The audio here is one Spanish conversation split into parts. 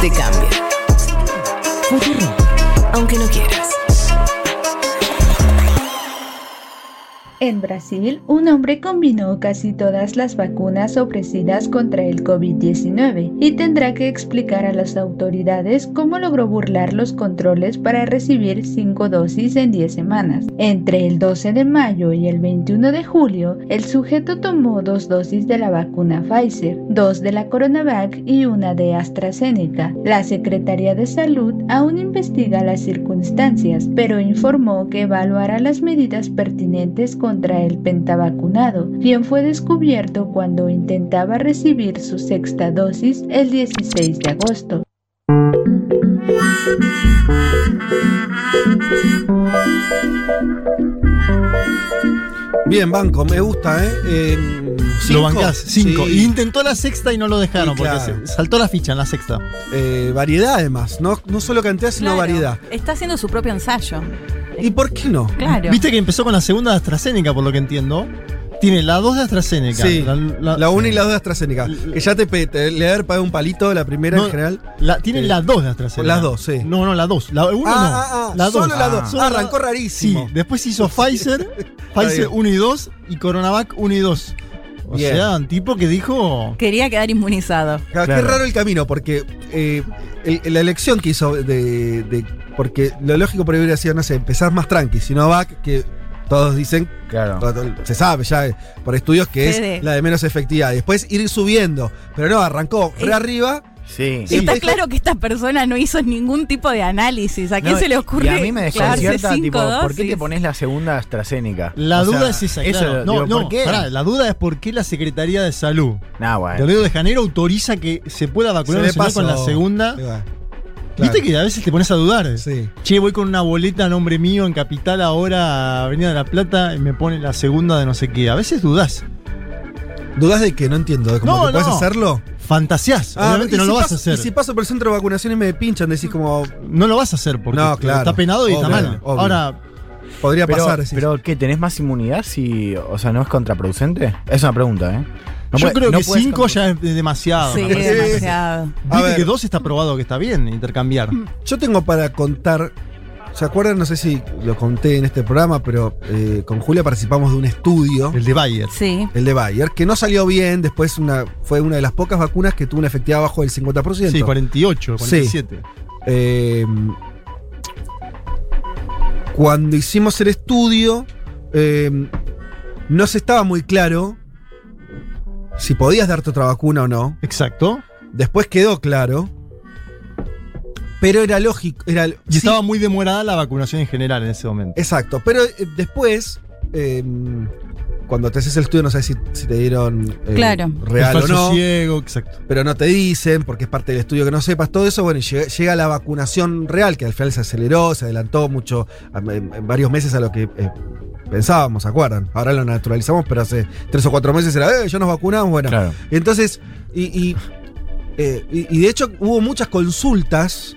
Te cambia. Futurock. Aunque no quieras. En Brasil, un hombre combinó casi todas las vacunas ofrecidas contra el COVID-19 y tendrá que explicar a las autoridades cómo logró burlar los controles para recibir cinco dosis en 10 semanas. Entre el 12 de mayo y el 21 de julio, el sujeto tomó dos dosis de la vacuna Pfizer, dos de la CoronaVac y una de AstraZeneca. La Secretaría de Salud aún investiga las circunstancias, pero informó que evaluará las medidas pertinentes contra el pentavacunado, quien fue descubierto cuando intentaba recibir su sexta dosis el 16 de agosto. Bien, banco, me gusta, ¿eh? Eh, cinco. Lo bancás, cinco. Sí. Y intentó la sexta y no lo dejaron, Sí, porque claro. saltó la ficha en la sexta. Eh, variedad, además. No, no solo cantidad, sino Claro. variedad. Está haciendo su propio ensayo. ¿Y por qué no? Claro. Viste que empezó con la segunda de AstraZeneca, por lo que entiendo. Tiene la dos de AstraZeneca. Sí, La, la, la- 1 y la 2 de AstraZeneca. L- Que ya te, te- le haber pagado un palito la primera No, en general. la- tiene Sí. la dos de AstraZeneca. Las dos, sí. No, no, la dos. La uno ah, no. ah, ah, la dos. solo la 2. Solo la- arrancó Sí, rarísimo. después hizo Pfizer, Pfizer bien. 1 y 2 y Coronavac 1 y 2. O Bien. sea, un tipo que dijo. Quería quedar inmunizado. Claro, Qué raro el camino, porque eh, el- la elección que hizo de, de- Porque lo lógico por ahí hubiera sido, no sé, empezar más tranqui. Sinovac, que todos dicen, Claro. todo- se sabe ya eh, por estudios que es la de menos efectividad. Después ir subiendo. Pero no, arrancó re Eh, arriba. Sí. Sí. Está claro que esta persona no hizo ningún tipo de análisis. ¿A quién No, se le ocurre Y a mí me desconcierta, tipo, ¿por qué dosis? te pones la segunda AstraZeneca? La O duda sea, es esa. Eso, claro. No, digo, no, ¿por qué? pará, la duda es por qué la Secretaría de Salud Nah, de bueno. Río de Janeiro autoriza que se pueda vacunar Se con la segunda. Viste que a veces te pones a dudar. Sí. Che, voy con una boleta a nombre mío en Capital ahora, Avenida de la Plata, y me pone la segunda de no sé qué. A veces dudás. ¿Dudas de que no entiendo? ¿De cómo No, que puedes no. hacerlo? Fantaseás. Ah, Obviamente no si lo vas paso- a hacer. Y si paso por el centro de vacunación y me pinchan, decís como. No lo vas a hacer porque No, claro. está penado y está mal. obvio. Ahora, Podría Pero, pasar. decís. pero ¿qué? ¿Tenés más inmunidad si. O sea, no es contraproducente? Es una pregunta, ¿eh? No yo creo no que puedes 5 contra- ya es demasiado. Sí, parece. demasiado. A ver. que 2 está probado que está bien intercambiar. Yo tengo para contar. ¿Se acuerdan? No sé si lo conté en este programa, pero eh, con Julia participamos de un estudio, El de Bayer. Sí. el de Bayer, que no salió bien. Después una, fue una de las pocas vacunas que tuvo una efectividad bajo del 50%. Sí, 48, 47. Eh, cuando hicimos el estudio, eh, no se estaba muy claro si podías darte otra vacuna o no. Exacto. Después quedó claro. Pero era lógico. Era, Y sí, estaba muy demorada la vacunación en general en ese momento. Exacto. Pero eh, después, eh, cuando te haces el estudio, no sabes si, si te dieron eh, Claro. real o no. ciego, exacto. pero no te dicen, porque es parte del estudio que no sepas, todo eso, bueno, y llega, llega la vacunación real, que al final se aceleró, se adelantó mucho, a- en, en varios meses a lo que eh, pensábamos, ¿se acuerdan? Ahora lo naturalizamos, pero hace tres o cuatro meses era, eh, ya nos vacunamos, bueno. Claro. Entonces, y, y, eh, y- y de hecho hubo muchas consultas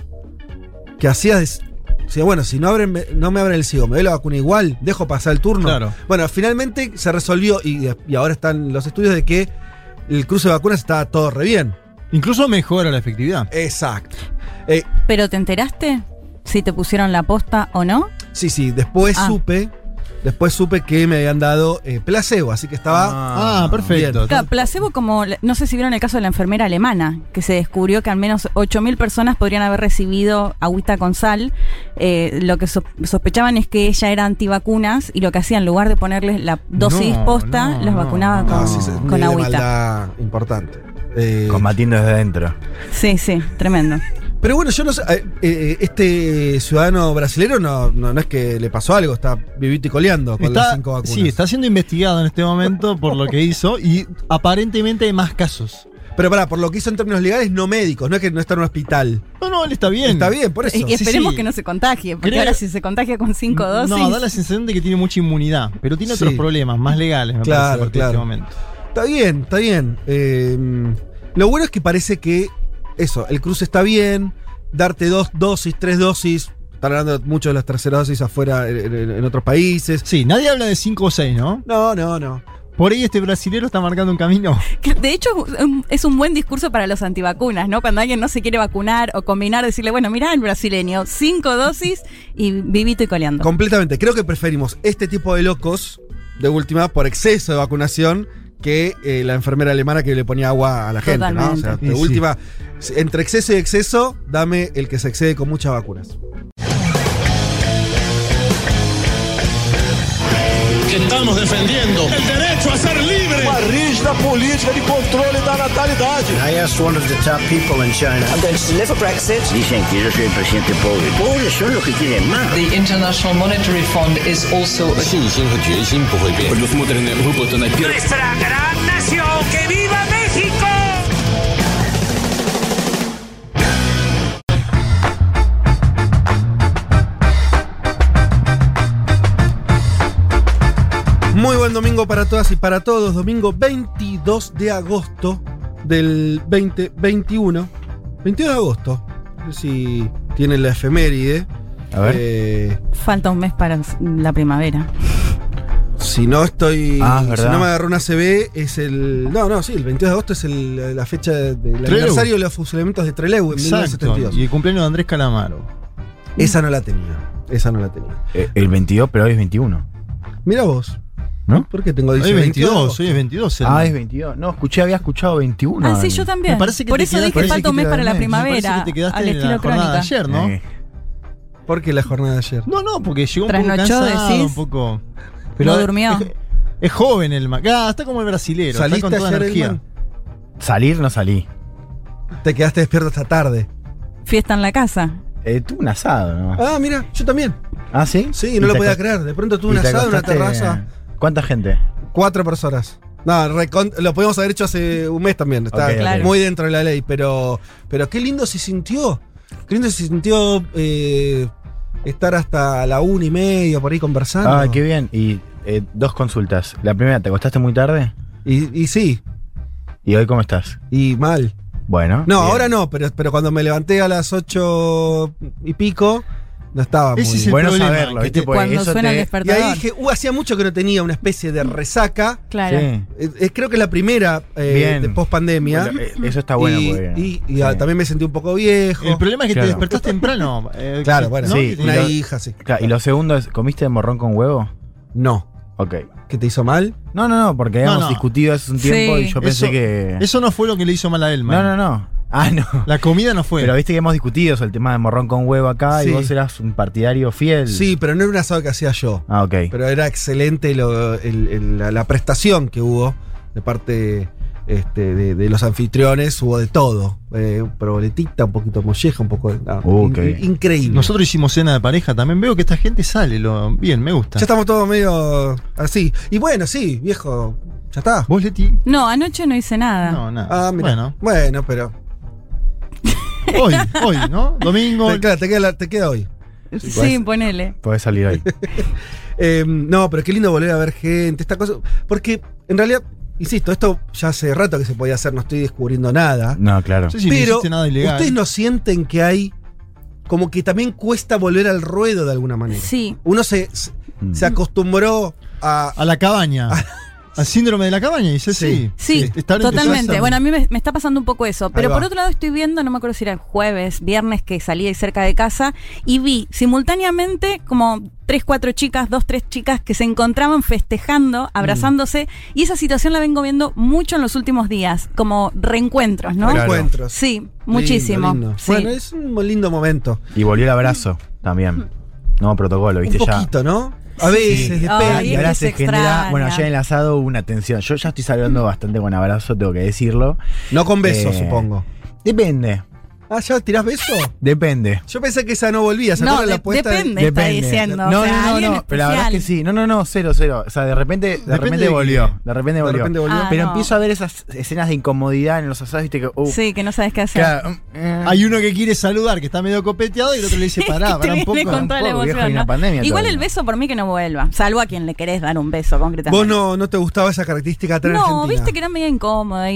que hacías, decía, bueno, si no, abren, no me abren el ciego, me doy la vacuna igual, dejo pasar el turno. Claro. Bueno, finalmente se resolvió y, y ahora están los estudios de que el cruce de vacunas está todo re bien. Incluso mejora la efectividad. Exacto. Eh, ¿Pero te enteraste? Si te pusieron la posta o no. sí, sí, después Ah. supe, después supe que me habían dado eh, placebo, así que estaba... Ah, perfecto. Claro, placebo como, no sé si vieron el caso de la enfermera alemana, que se descubrió que al menos 8.000 personas podrían haber recibido agüita con sal. Eh, lo que so- sospechaban es que ella era antivacunas y lo que hacía en lugar de ponerles la dosis No, posta, no, los no, vacunaba no. con, Ah, sí, sí, con agüita. importante. Eh, Combatiendo desde adentro. Sí, sí, tremendo. Pero bueno, yo no sé, eh, eh, este ciudadano brasilero no, no, no es que le pasó algo, está vivito y coleando con las Está, cinco vacunas. sí, está siendo investigado en este momento por lo que hizo y aparentemente hay más casos. Pero pará, por lo que hizo en términos legales, no médicos, no es que no está en un hospital. No, no, él está bien. Está bien, por eso. Y esperemos sí. que no se contagie, porque Creo- ahora si se contagia con cinco dosis. No, da la sensación de que tiene mucha inmunidad, pero tiene otros Sí. problemas más legales, me Claro, parece, a partir de claro. este momento. Está bien, está bien. Eh, lo bueno es que parece que eso, el cruce está bien, darte dos dosis, tres dosis. Están hablando mucho de las terceras dosis afuera en, en- en otros países. Sí, nadie habla de 5 o 6, ¿no? No, no, no. Por ahí este brasilero está marcando un camino. Que, De hecho, es un buen discurso para los antivacunas, ¿no? Cuando alguien no se quiere vacunar o combinar, decirle, bueno, mirá el brasileño, cinco dosis y vivito y coleando. Completamente. Creo que preferimos este tipo de locos, de última, por exceso de vacunación, que eh, la enfermera alemana que le ponía agua a la gente, ¿no? O sea, de sí. última, entre exceso y exceso, dame el que se excede con muchas vacunas. que estamos defendiendo el derecho a ser. uma rígida política de controle da natalidade. I asked one of the top people in China. I'm going to deliver Brexit. Dicen que yo soy el presidente pobre. Pobres son los que quieren más. The International Monetary Fund is also a 信心和决心不会变。nuestra gran nación. ¡Que viva Muy buen domingo para todas y para todos. Domingo 22 de agosto del 2021. 22 de agosto. No sé si tienen la efeméride. A ver. Eh, Falta un mes para la primavera. si no estoy. Ah, si no me agarró una CB, es el. No, no, sí, el 22 de agosto es el- la fecha del aniversario de los fusilamientos de Trelew en Exacto. 1972. Y el cumpleaños de Andrés Calamaro. Esa no la tenía. Esa no la tenía. Eh, el 22, pero hoy es 21. Mira vos. ¿No? ¿Por qué tengo Hoy dice es 22 de 22, agosto? hoy es 22. el- Ah, es 22. No, escuché, había escuchado 21. ah, sí, yo también. Me parece que Por eso dije falta un mes para la Me primavera. que te quedaste al en la jornada de ayer, ¿no? Eh, ¿Por qué la jornada de ayer? No, no, porque llegó un poco Trasnochó, cansado, decís. un poco. No durmió. Es, es joven el man. Ah, está como el brasilero. ¿Saliste con toda ayer, energía. Salir no salí. Te quedaste despierto hasta tarde. Fiesta en la casa. Eh, tuve un asado, ¿no? Ah, mira, yo también. Ah, sí. Sí, ¿Y no lo podía creer. De pronto tuve un asado en una terraza. ¿Cuánta gente? Cuatro personas. No, lo podíamos haber hecho hace un mes también. Está. Claro. muy dentro de la ley. Pero, pero qué lindo se sintió. Qué lindo se sintió eh, estar hasta la una y media por ahí conversando. Ah, qué bien. Y eh, dos consultas. La primera, ¿te acostaste muy tarde? Y, y sí, ¿Y hoy cómo estás? y mal. Bueno. No, bien. ahora no, pero, pero cuando me levanté a las ocho y pico, no estaba muy es bien. el Bueno problema, saberlo, que ¿viste? Cuando eso suena el te- Y despertador. ahí dije, uh, hacía mucho que no tenía una especie de resaca. Claro. Sí. Eh, eh, creo que es la primera eh, Bien. de post pandemia. Bueno, eh, eso está bueno. y porque- y- y, ah, también me sentí un poco viejo. El problema es que Claro. te despertás temprano. eh, Claro, que- bueno, ¿no? sí, Que- una y lo- hija, sí. Claro, y lo segundo es, ¿comiste morrón con huevo? No. Ok. ¿Qué te hizo mal? No, no, no, porque No, habíamos no. discutido hace un tiempo Sí. y yo pensé Eso- que. Eso no fue lo que le hizo mal a él, No, no, no. Ah, no. La comida no fue. Pero viste que hemos discutido sobre el tema de morrón con huevo acá Sí. y vos eras un partidario fiel. Sí, pero no era un asado que hacía yo. Ah, ok. Pero era excelente lo- el- el- la, la prestación que hubo de parte este, de, de los anfitriones. Hubo de todo. Eh, proboletita, un poquito molleja, un poco de. no, in- qué bien. increíble. Nosotros hicimos cena de pareja también. Veo que esta gente sale. Lo, bien, me gusta. Ya estamos todos medio así. Y bueno, sí, viejo. Ya está. ¿Vos, Leti? No, anoche no hice nada. No, nada. Ah, mira. Bueno, Bueno, pero. Hoy, hoy, ¿no? Domingo. Te, claro, te queda, te queda hoy. Sí, ponele. Podés salir hoy. Eh, no, pero qué lindo volver a ver gente, esta cosa. Porque en realidad, insisto, esto ya hace rato que se podía hacer, no estoy descubriendo nada. No, claro. No si no pero hiciste nada ilegal. ustedes no sienten que hay como que también cuesta volver al ruedo de alguna manera. Sí. Uno se, se- Mm. se acostumbró a. A la cabaña. Al síndrome de la cabaña, dice sí. Sí, totalmente. Bueno, a mí me, me está pasando un poco eso. Pero por otro lado estoy viendo, no me acuerdo si era jueves, viernes, que salí ahí cerca de casa y vi simultáneamente como tres, cuatro chicas, dos, tres chicas que se encontraban festejando, abrazándose. Y esa situación la vengo viendo mucho en los últimos días, como reencuentros, ¿no? Claro. Encuentros. Sí, muchísimo. lindo. Sí. Bueno, es un lindo momento. Y volvió el abrazo también. Nuevo protocolo, Un ¿viste? ya. poquito, ¿no? A veces, Ay, depende. Y es ahora se se genera. Bueno, ayer en el asado hubo una tensión. Yo ya estoy saludando bastante con abrazo, tengo que decirlo. No con besos, Eh, supongo. Depende. Ah, ¿ya tirás beso? Depende. Yo pensé que esa no volvía. ¿Se No, acuerdan de- la apuesta? depende. está diciendo, No, o no, sea, no, no, pero la verdad es que sí. No, no, no, cero, cero. O sea, de repente, de Depende repente de volvió. De repente De volvió. repente volvió. Ah, pero no. empiezo a ver esas escenas de incomodidad en los asados, viste que. uh, Sí, que no sabes qué hacer. claro, eh, Hay uno que quiere saludar, que está medio copeteado, y el otro le dice, pará, pará un poco. viejo, emoción, hay una ¿no? pandemia Igual todavía. el beso por mí que no vuelva, salvo a quien le querés dar un beso concretamente. ¿Vos no, no te gustaba esa característica tan No, viste que era medio incómoda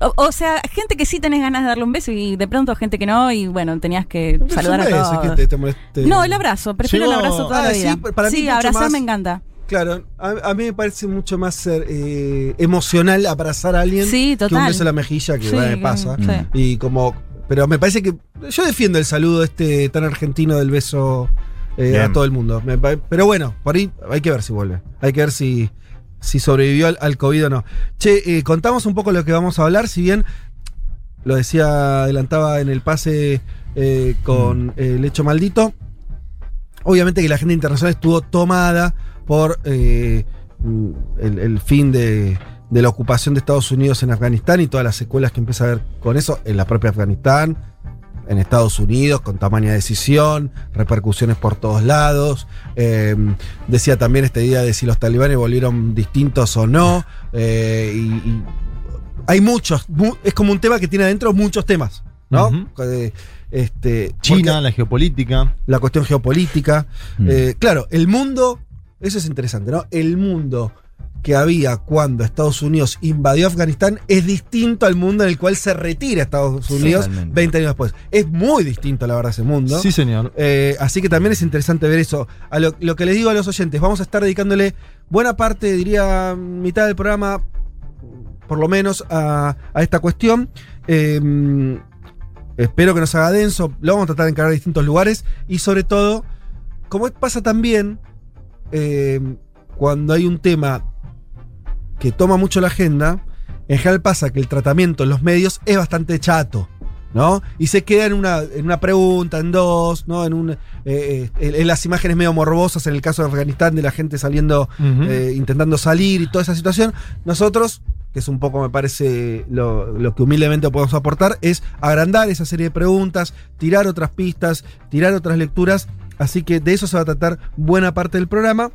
o, o sea, gente que sí tenés ganas de darle un beso y de pronto gente que no y bueno, tenías que Pero saludar a todos. que te- te moleste. No, el abrazo, prefiero Llegó- el abrazo toda Ah, la sí, para sí, abrazar más- me encanta. Claro, a, a mí me parece mucho más ser, eh, emocional abrazar a alguien Sí, que un beso en la mejilla que Sí, me que- pasa. sí. Y como, pero me parece que yo defiendo el saludo este tan argentino del beso eh, a todo el mundo. Me pero bueno, por ahí hay que ver si vuelve. Hay que ver si, si sobrevivió al, al COVID o no. Che, eh, contamos un poco lo que vamos a hablar, si bien lo decía, adelantaba en el pase eh, con eh, el hecho maldito. Obviamente que la agenda internacional estuvo tomada por eh, mm, el, el fin de, de la ocupación de Estados Unidos en Afganistán y todas las secuelas que empieza a haber con eso en la propia Afganistán, en Estados Unidos, con tamaña decisión, repercusiones por todos lados. Eh, decía también este día de si los talibanes volvieron distintos o no. eh, y, y hay muchos, mu- es como un tema que tiene adentro muchos temas, ¿no? Eh, este, China, la geopolítica. la cuestión geopolítica. Mm. Eh, claro, el mundo, eso es interesante, ¿no? El mundo que había cuando Estados Unidos invadió Afganistán es distinto al mundo en el cual se retira Estados Unidos Totalmente. 20 años después. Es muy distinto, la verdad, ese mundo. Sí, señor. Eh, así que también es interesante ver eso. A lo, lo que les digo a los oyentes, vamos a estar dedicándole buena parte, diría mitad del programa, por lo menos, a, a esta cuestión. Eh, espero que nos haga denso. Lo vamos a tratar de encarar en distintos lugares. Y sobre todo, como pasa también eh, cuando hay un tema que toma mucho la agenda, en general pasa que el tratamiento en los medios es bastante chato. ¿no? Y se queda en una, en una pregunta, en dos, ¿no? En, un, eh, eh, en, las imágenes medio morbosas, en el caso de Afganistán, de la gente saliendo, eh, intentando salir y toda esa situación. Nosotros, que es un poco, me parece, lo, que humildemente podemos aportar, es agrandar esa serie de preguntas, tirar otras pistas, tirar otras lecturas. Así que de eso se va a tratar buena parte del programa.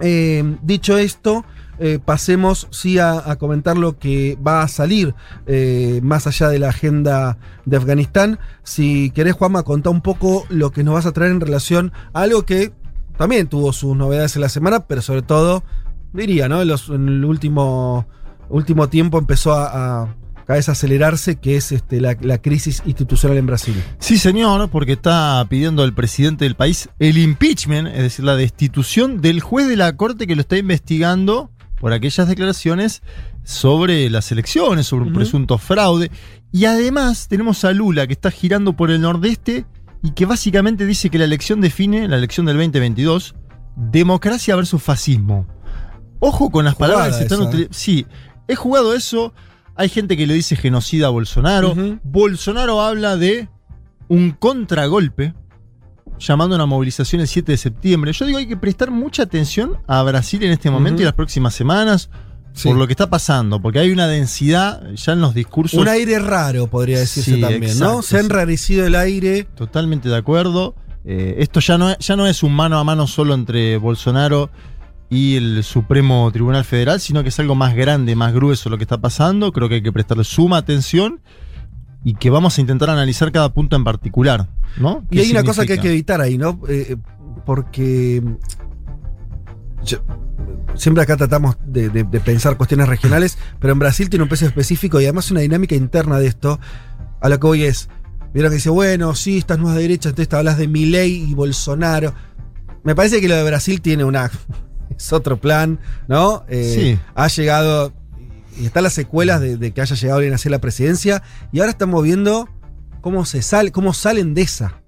Eh, dicho esto, eh, pasemos sí a, a comentar lo que va a salir eh, más allá de la agenda de Afganistán. Si querés, Juanma, contá un poco lo que nos vas a traer en relación a algo que también tuvo sus novedades en la semana, pero sobre todo, diría, ¿no? En, los- en el último, último tiempo empezó a, a cada vez acelerarse, que es este, la, la crisis institucional en Brasil. Sí, señor, porque está pidiendo al presidente del país el impeachment, es decir, la destitución del juez de la corte que lo está investigando por aquellas declaraciones sobre las elecciones, sobre un presunto fraude. Y además tenemos a Lula que está girando por el nordeste y que básicamente dice que la elección define, la elección del 2022, democracia versus fascismo. Ojo con las Jugada palabras que se están utilizando. Sí, he jugado eso. Hay gente que le dice genocida a Bolsonaro. Bolsonaro habla de un contragolpe, llamando a una movilización el 7 de septiembre. Yo digo, hay que prestar mucha atención a Brasil en este momento y las próximas semanas Sí. por lo que está pasando, porque hay una densidad ya en los discursos. Un aire raro, podría decirse Sí, también, exacto, ¿no? Se ha enrarecido el aire. Totalmente de acuerdo. Eh, esto ya no, es- ya no es un mano a mano solo entre Bolsonaro y el Supremo Tribunal Federal, sino que es algo más grande, más grueso lo que está pasando. Creo que hay que prestarle suma atención y que vamos a intentar analizar cada punto en particular. ¿no? Y ¿Qué hay una cosa que hay que evitar ahí, ¿no? Eh, porque yo- siempre acá tratamos de, de- de pensar cuestiones regionales, pero en Brasil tiene un peso específico y además una dinámica interna de esto. A lo que voy es, vieron que dice, bueno, sí, estas nuevas derechas, entonces te hablas de Milei y Bolsonaro. Me parece que lo de Brasil tiene una... es otro plan, ¿no? Eh, Sí. Ha llegado... Y están las secuelas de, de que haya llegado alguien a hacer la presidencia. Y ahora estamos viendo cómo se sale, cómo salen de esa.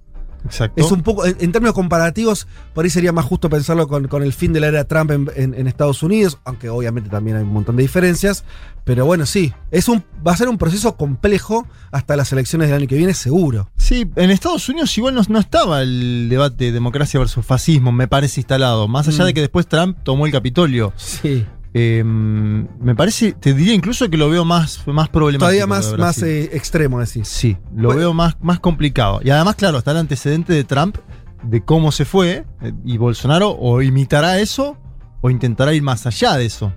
Exacto. Es un poco, en, en términos comparativos, por ahí sería más justo pensarlo con, con el fin de la era Trump en, en- en Estados Unidos, aunque obviamente también hay un montón de diferencias. Pero bueno, sí, es un, va a ser un proceso complejo hasta las elecciones del año que viene, seguro. Sí, en Estados Unidos igual no, no estaba el debate democracia versus fascismo, me parece instalado. Más allá Mm. de que después Trump tomó el Capitolio. Sí. Eh, me parece, te diría incluso que lo veo más, más problemático. Todavía más, eh, extremo, decís. Sí, lo Bueno. veo más, más complicado. Y además, claro, está el antecedente de Trump, de cómo se fue, eh, y Bolsonaro o imitará eso o intentará ir más allá de eso.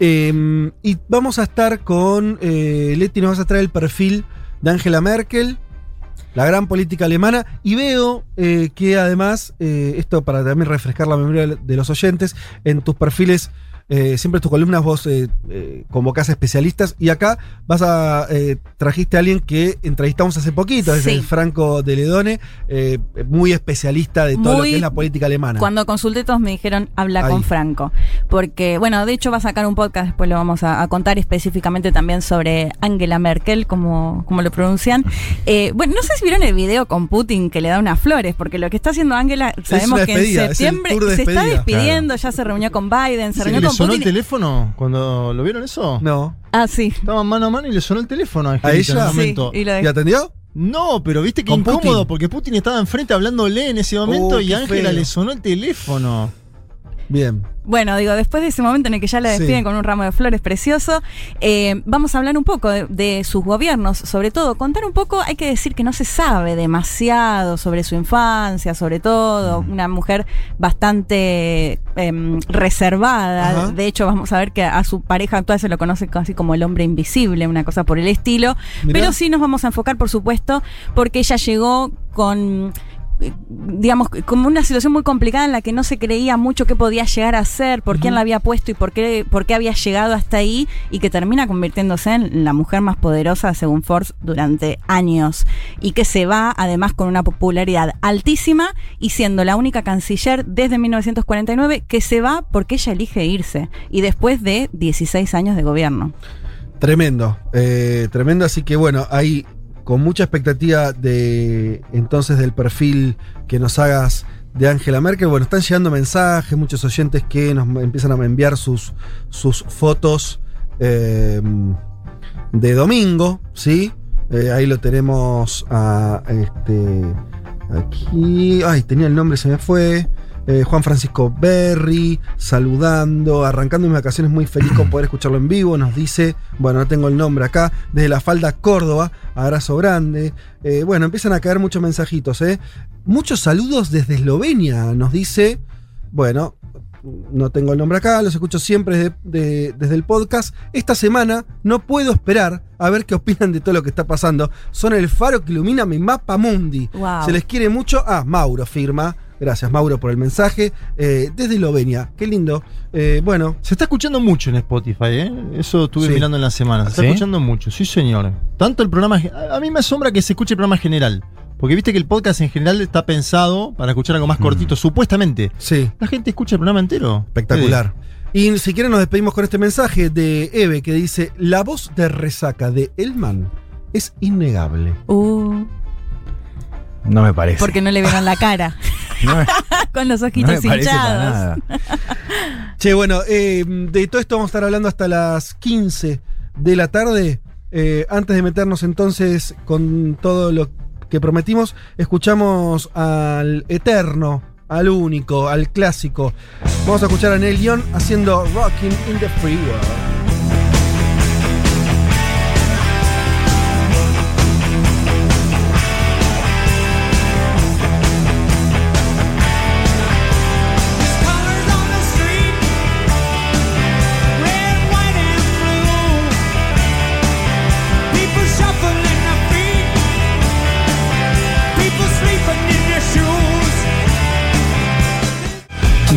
Eh, y vamos a estar con. Eh, Leti nos vas a traer el perfil de Angela Merkel, la gran política alemana. Y veo que además, esto para también refrescar la memoria de los oyentes, en tus perfiles Eh, siempre en tus columnas vos eh, eh, convocás a especialistas y acá vas a eh, trajiste a alguien que entrevistamos hace poquito, es Sí. el Franco de Ledone, eh, muy especialista de todo lo que es la política alemana. Cuando consulté todos me dijeron, habla Ahí. con Franco. Porque, bueno, de hecho va a sacar un podcast, después lo vamos a, a contar específicamente también sobre Angela Merkel, como, como lo pronuncian. Eh, bueno, no sé si vieron el video con Putin que le da unas flores, porque lo que está haciendo Angela, sabemos que en septiembre se está despidiendo, ya se reunió con Biden, se ¿Sí, reunió ¿Le con sonó el teléfono cuando lo vieron eso? No. Ah, sí. Estaban mano a mano y le sonó el teléfono a, ¿A Angelita ella? en un Sí, momento. y lo ¿Y dejó. atendió? No, pero viste que ¿Con incómodo Putin? porque Putin estaba enfrente hablándole en ese momento Oh, y Ángela le sonó el teléfono. Bien. Bueno, digo, después de ese momento en el que ya la Sí. despiden con un ramo de flores precioso, eh, vamos a hablar un poco de, de sus gobiernos, sobre todo, contar un poco, hay que decir que no se sabe demasiado sobre su infancia, sobre todo, Mm. una mujer bastante em, reservada, Ajá. de hecho vamos a ver que a su pareja actual se lo conoce casi como el hombre invisible, una cosa por el estilo, Mirá. pero sí nos vamos a enfocar, por supuesto, porque ella llegó con digamos, como una situación muy complicada en la que no se creía mucho qué podía llegar a ser, por quién la había puesto y por qué, por qué había llegado hasta ahí, y que termina convirtiéndose en la mujer más poderosa, según Forbes, durante años. Y que se va, además, con una popularidad altísima y siendo la única canciller desde 1949 que se va porque ella elige irse. Y después de 16 años de gobierno. Tremendo, eh, tremendo. Así que bueno, hay con mucha expectativa de entonces del perfil que nos hagas de Angela Merkel. Bueno, están llegando mensajes, muchos oyentes que nos empiezan a enviar sus, sus fotos eh, de domingo, ¿sí? Eh, ahí lo tenemos este. Aquí. Ay, tenía el nombre, se me fue. Eh, Juan Francisco Berry, saludando, arrancando mis vacaciones muy feliz con poder escucharlo en vivo, nos dice, bueno, no tengo el nombre acá, desde la falda Córdoba, abrazo grande. Eh, bueno, empiezan a caer muchos mensajitos, ¿eh? Muchos saludos desde Eslovenia, nos dice, bueno, no tengo el nombre acá, los escucho siempre desde, de- desde el podcast. Esta semana no puedo esperar a ver qué opinan de todo lo que está pasando. Son el faro que ilumina mi mapa mundi. Wow. Se les quiere mucho. Ah, Mauro firma. Gracias, Mauro, por el mensaje. Eh, desde Eslovenia. Qué lindo. Eh, bueno, Se está escuchando mucho en Spotify, ¿eh? Eso estuve Sí. mirando en la semana. Se está ¿Sí? escuchando mucho, sí, señor. Tanto el programa. A mí me asombra que se escuche el programa general. Porque viste que el podcast en general está pensado para escuchar algo más cortito, supuestamente. sí. La gente escucha el programa entero. Espectacular. Y si quieren nos despedimos con este mensaje de Eve que dice, la voz de resaca de Elman es innegable. Uh, No me parece. porque no le vieron la cara, No me, con los no ojitos me parece para hinchados. nada. Che, bueno, eh, de todo esto vamos a estar hablando hasta las 15 de la tarde. Eh, antes de meternos entonces con todo lo que prometimos, escuchamos al eterno, al único, al clásico. Vamos a escuchar a Neil Young haciendo Rocking in the Free World.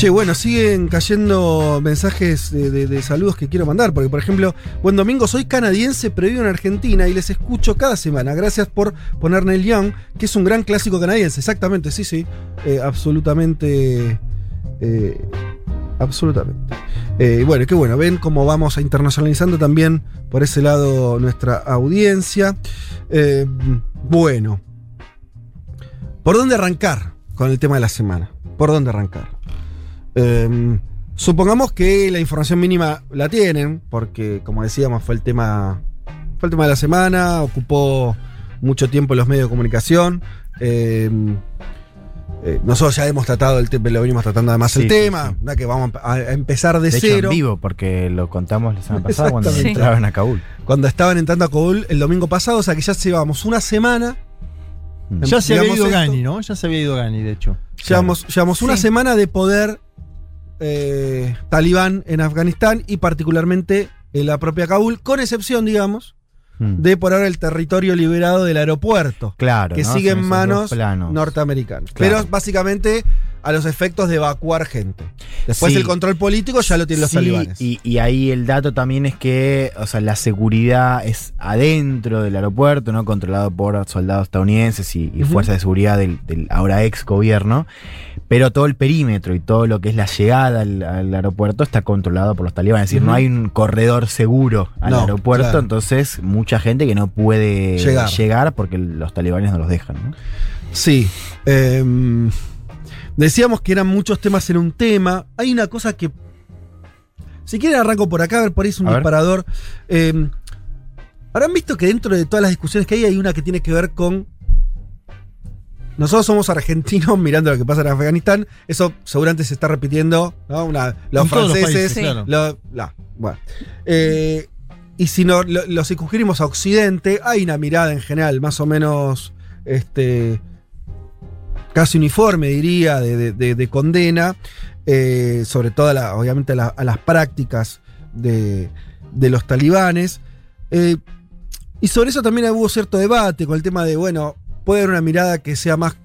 Che, bueno, siguen cayendo mensajes de, saludos que quiero mandar, porque por ejemplo, buen domingo, soy canadiense, pero vivo en Argentina y les escucho cada semana. Gracias por poner Neil Young, que es un gran clásico canadiense. Exactamente, sí, sí. Eh, absolutamente. eh, absolutamente. Eh, bueno, qué bueno, ven cómo vamos internacionalizando también por ese lado nuestra audiencia. Bueno, ¿por dónde arrancar con el tema de la semana? ¿Por dónde arrancar? Eh, supongamos que la información mínima la tienen, porque como decíamos, fue el tema. Fue el tema de la semana, ocupó mucho tiempo en los medios de comunicación. Eh, eh, nosotros ya hemos tratado el tema, lo venimos tratando además Sí, el sí, tema, que vamos a, a empezar de, De hecho, cero. en vivo, porque lo contamos la semana pasada cuando entraban a Kabul. Cuando estaban entrando a Kabul el domingo pasado, o sea que ya llevamos una semana. Ya se había ido esto. Gani, ¿no? Ya se había ido Gani, de hecho. Llevamos, llevamos una Sí. semana de poder eh, talibán en Afganistán y particularmente en la propia Kabul, con excepción, digamos, Mm. de por ahora el territorio liberado del aeropuerto, Claro. que ¿no? sigue en manos norteamericanas. Claro. Pero básicamente a los efectos de evacuar gente. Después Sí. el control político ya lo tienen los Sí, talibanes. Y, y ahí el dato también es que, o sea, la seguridad es adentro del aeropuerto, ¿no? Controlado por soldados estadounidenses y, y fuerzas de seguridad del, del ahora ex gobierno. Pero todo el perímetro y todo lo que es la llegada al, al aeropuerto está controlado por los talibanes. Es decir, no hay un corredor seguro al No, aeropuerto, claro. entonces mucha gente que no puede Llegar. llegar, porque los talibanes no los dejan, ¿no? Sí. em, decíamos que eran muchos temas en un tema. Hay una cosa que. Si quieren, arranco por acá, a ver, por ahí es un A disparador. Em, Habrán visto que dentro de todas las discusiones que hay, hay una que tiene que ver con. Nosotros somos argentinos mirando lo que pasa en Afganistán. Eso seguramente se está repitiendo, ¿no? Una- los En todos los franceses. países, claro. lo- la- bueno. Eh, y si no, lo, lo circunscribimos a Occidente, hay una mirada en general más o menos este, casi uniforme, diría, de, de- de- de condena, eh, sobre todo, obviamente, a, la- a las prácticas de, de los talibanes. Eh, y sobre eso también hubo cierto debate con el tema de, bueno, puede haber una mirada que sea más,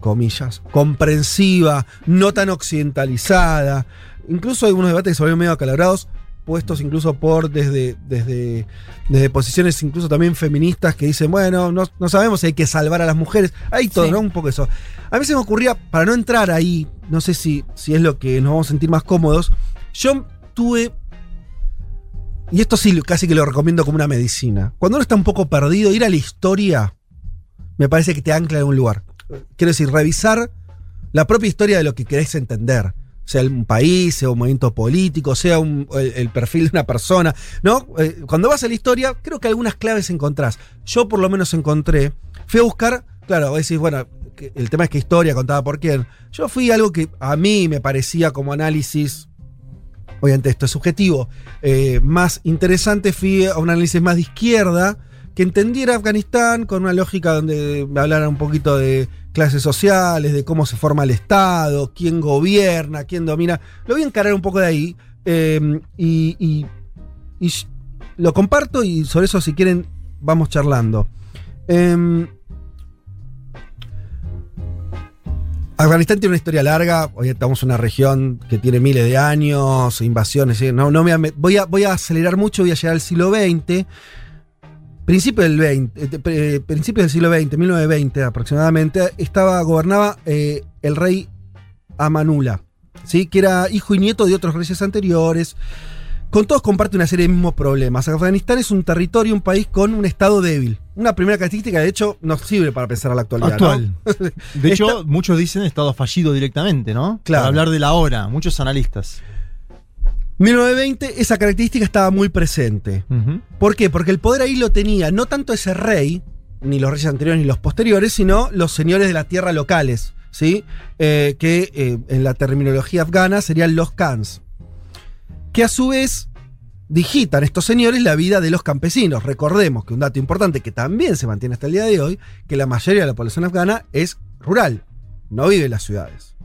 comillas, comprensiva, no tan occidentalizada. Incluso hay unos debates que se volvieron medio acalorados, puestos incluso por desde, desde, desde posiciones incluso también feministas que dicen, bueno, no, no sabemos si hay que salvar a las mujeres. Hay todo, Sí. ¿no? Un poco eso. A mí se me ocurría, para no entrar ahí, no sé si, si es lo que nos vamos a sentir más cómodos, yo tuve y esto sí casi que lo recomiendo como una medicina. Cuando uno está un poco perdido, ir a la historia me parece que te ancla en un lugar. Quiero decir, revisar la propia historia de lo que querés entender. Sea un país, sea un movimiento político, sea el, perfil de una persona. ¿no? Eh, cuando vas a la historia, creo que algunas claves encontrás. Yo por lo menos encontré. Fui a buscar, claro, decís, bueno, el tema es que historia contada por quién. Yo fui a algo que a mí me parecía como análisis obviamente esto es subjetivo, eh, más interesante, fui a un análisis más de izquierda, que entendiera Afganistán con una lógica donde me hablara un poquito de clases sociales, de cómo se forma el Estado, quién gobierna, quién domina. Lo voy a encarar un poco de ahí eh, y, lo comparto y sobre eso si quieren vamos charlando. Em, Afganistán tiene una historia larga, hoy estamos en una región que tiene miles de años, invasiones, no, no me voy, a, voy a acelerar mucho, voy a llegar al siglo XX, principio del 20, eh, eh, principios del siglo XX, 1920 aproximadamente, estaba, gobernaba eh, el rey Amanula, ¿sí? que era hijo y nieto de otros reyes anteriores. Con todos comparte una serie de mismos problemas. Afganistán es un territorio, un país con un estado débil. Una primera característica, de hecho, nos sirve para pensar a la actualidad. ¿no? Actual. De hecho, muchos dicen estado fallido directamente, ¿no? Claro. Para hablar de la hora, muchos analistas. 1920, esa característica estaba muy presente. ¿Por qué? Porque el poder ahí lo tenía no tanto ese rey, ni los reyes anteriores ni los posteriores, sino los señores de la tierra locales, ¿sí? Eh, que eh, en la terminología afgana serían los Khans. Que a su vez digitan estos señores la vida de los campesinos. Recordemos que un dato importante que también se mantiene hasta el día de hoy, que la mayoría de la población afgana es rural, no vive en las ciudades.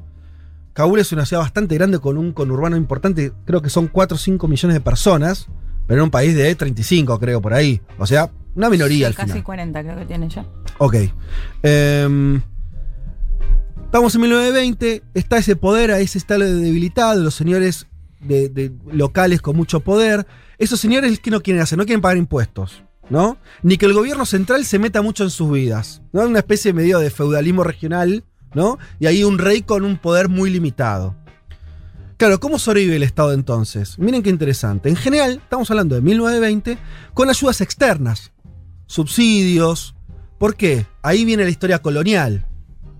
Kabul es una ciudad bastante grande con un conurbano importante, creo que son 4 o 5 millones de personas, pero en un país de 35, creo, por ahí. O sea, una minoría al Casi final. 40 creo que tiene ya. Ok. Em, estamos en 1920, está ese poder, a ese estado de debilidad de los señores de, de locales con mucho poder. Esos señores, ¿qué no quieren hacer? No quieren pagar impuestos, ¿no? Ni que el gobierno central se meta mucho en sus vidas, ¿no? Una especie medio de feudalismo regional, ¿no? Y ahí un rey con un poder muy limitado. Claro, ¿cómo sobrevive el Estado entonces? Miren qué interesante. En general, estamos hablando de 1920, con ayudas externas, subsidios. ¿Por qué? Ahí viene la historia colonial,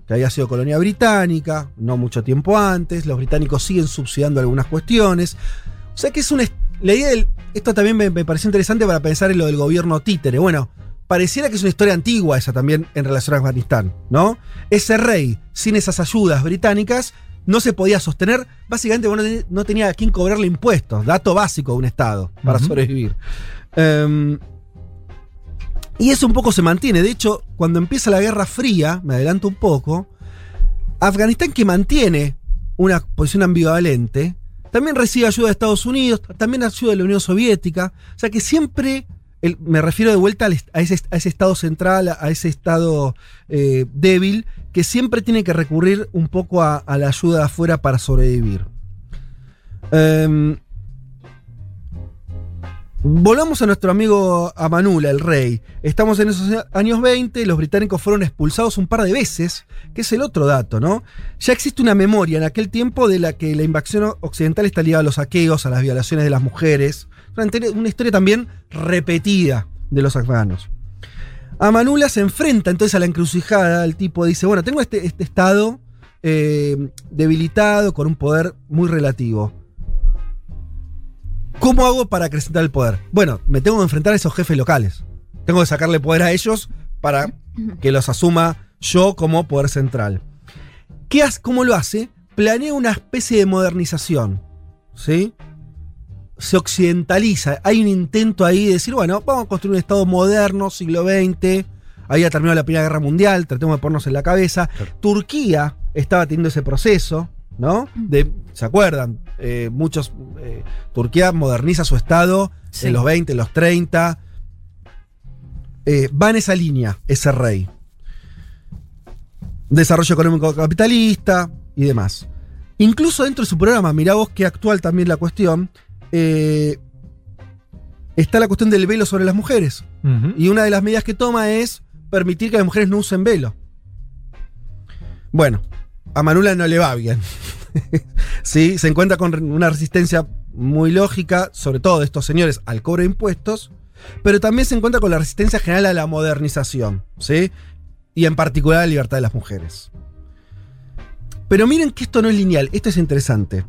que había sido colonia británica, no mucho tiempo antes, los británicos siguen subsidiando algunas cuestiones. O sea que es una... La idea del... Esto también me, me pareció interesante para pensar en lo del gobierno títere. Bueno, pareciera que es una historia antigua esa también en relación a Afganistán, ¿no? Ese rey, sin esas ayudas británicas, no se podía sostener. Básicamente bueno, no tenía a quién cobrarle impuestos, dato básico de un Estado para sobrevivir. Em, y eso un poco se mantiene. De hecho, cuando empieza la Guerra Fría, me adelanto un poco, Afganistán que mantiene una posición ambivalente, también recibe ayuda de Estados Unidos, también ayuda de la Unión Soviética. O sea que siempre, me refiero de vuelta a ese, estado central, a ese estado eh, débil, que siempre tiene que recurrir un poco a, a la ayuda de afuera para sobrevivir. Em, Volvamos a nuestro amigo Amanula, el rey. Estamos en esos años 20, los británicos fueron expulsados un par de veces, que es el otro dato, ¿no? Ya existe una memoria en aquel tiempo de la que la invasión occidental está ligada a los saqueos, a las violaciones de las mujeres. Una, historia también repetida de los afganos. Amanula se enfrenta entonces a la encrucijada. El tipo dice: Bueno, tengo este, este estado eh, debilitado con un poder muy relativo. ¿Cómo hago para acrecentar el poder? Bueno, me tengo que enfrentar a esos jefes locales. Tengo que sacarle poder a ellos para que los asuma yo como poder central. ¿Qué hace, ¿Cómo lo hace? Planea una especie de modernización. ¿Sí? Se occidentaliza. Hay un intento ahí de decir, bueno, vamos a construir un Estado moderno, siglo XX. Ahí ha terminado la Primera Guerra Mundial, tratemos de ponernos en la cabeza. Turquía estaba teniendo ese proceso, ¿no? De, ¿Se acuerdan? Eh, muchos. eh, Turquía moderniza su Estado Sí. en los 20, en los 30. Eh, va en esa línea, ese rey. Desarrollo económico capitalista y demás. Incluso dentro de su programa, mirá vos qué actual también la cuestión, está la cuestión del velo sobre las mujeres. Y una de las medidas que toma es permitir que las mujeres no usen velo. Bueno, a Manula no le va bien. sí, se encuentra con una resistencia muy lógica, sobre todo de estos señores, al cobro de impuestos, pero también se encuentra con la resistencia general a la modernización, ¿sí? Y en particular a la libertad de las mujeres. Pero miren que esto no es lineal, esto es interesante.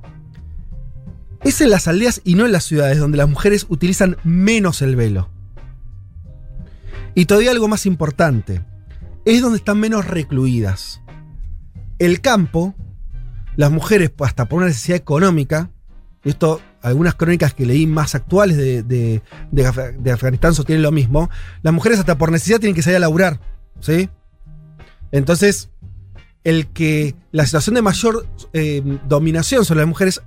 Es en las aldeas y no en las ciudades donde las mujeres utilizan menos el velo. Y todavía algo más importante, es donde están menos recluidas. El campo, las mujeres, hasta por una necesidad económica, esto, algunas crónicas que leí más actuales de, de- de Af- de Afganistán sostienen lo mismo, las mujeres hasta por necesidad tienen que salir a laburar, ¿sí? Entonces, el que la situación de mayor eh, dominación sobre las mujeres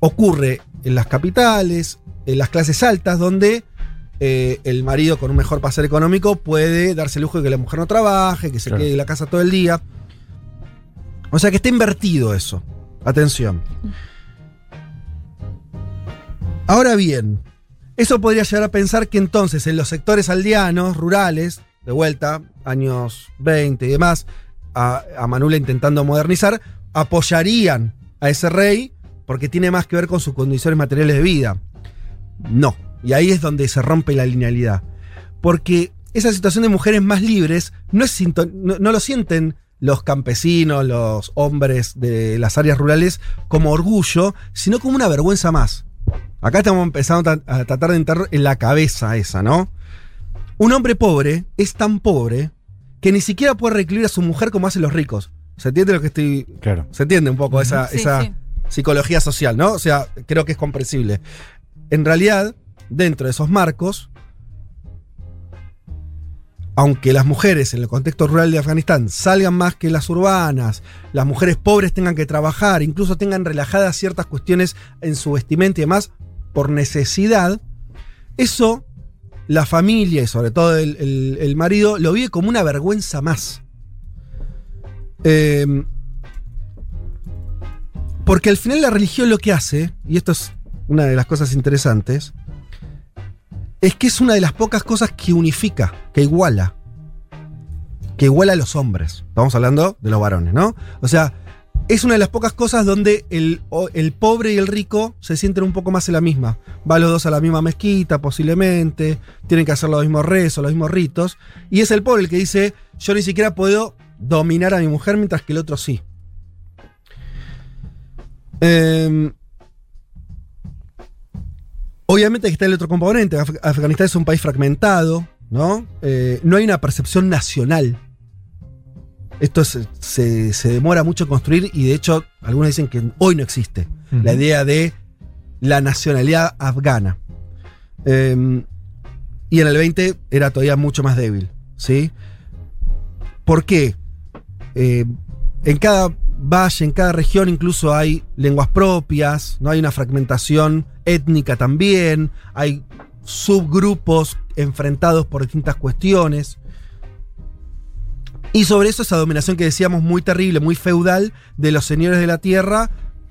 ocurre en las capitales, en las clases altas, donde eh, el marido con un mejor pasar económico puede darse el lujo de que la mujer no trabaje, que se Claro. quede en la casa todo el día. O sea que está invertido eso. Atención. Ahora bien, eso podría llegar a pensar que entonces en los sectores aldeanos, rurales, de vuelta, años 20 y demás, a, a Manula intentando modernizar, apoyarían a ese rey porque tiene más que ver con sus condiciones materiales de vida. No. Y ahí es donde se rompe la linealidad. Porque esa situación de mujeres más libres no, es no, no lo sienten los campesinos, los hombres de las áreas rurales como orgullo, sino como una vergüenza más. Acá estamos empezando a, a tratar de entrar en la cabeza esa, ¿no? Un hombre pobre es tan pobre que ni siquiera puede recluir a su mujer como hacen los ricos. ¿Se entiende lo que estoy Claro. se entiende un poco esa, Sí, esa sí. psicología social, ¿no? O sea, creo que es comprensible. En realidad, dentro de esos marcos, aunque las mujeres en el contexto rural de Afganistán salgan más que las urbanas, las mujeres pobres tengan que trabajar, incluso tengan relajadas ciertas cuestiones en su vestimenta y demás, por necesidad, eso la familia y sobre todo el, marido lo vive como una vergüenza más. Eh, porque al final la religión lo que hace, y esto es una de las cosas interesantes, es que es una de las pocas cosas que unifica, que iguala. Que iguala a los hombres. Estamos hablando de los varones, ¿no? O sea, es una de las pocas cosas donde el, pobre y el rico se sienten un poco más en la misma. Van los dos a la misma mezquita, posiblemente. Tienen que hacer los mismos rezos, los mismos ritos. Y es el pobre el que dice: Yo ni siquiera puedo dominar a mi mujer mientras que el otro sí. Em, obviamente que está el otro componente. Af- Afganistán es un país fragmentado, ¿no? Eh, no hay una percepción nacional. Esto se, se- se demora mucho en construir y de hecho algunos dicen que hoy no existe la idea de la nacionalidad afgana. Em, y en el 20 era todavía mucho más débil, ¿sí? ¿Por qué? Eh, en cada valle, en cada región incluso hay lenguas propias, no hay una fragmentación étnica también, hay subgrupos enfrentados por distintas cuestiones. Y sobre eso esa dominación que decíamos muy terrible, muy feudal de los señores de la tierra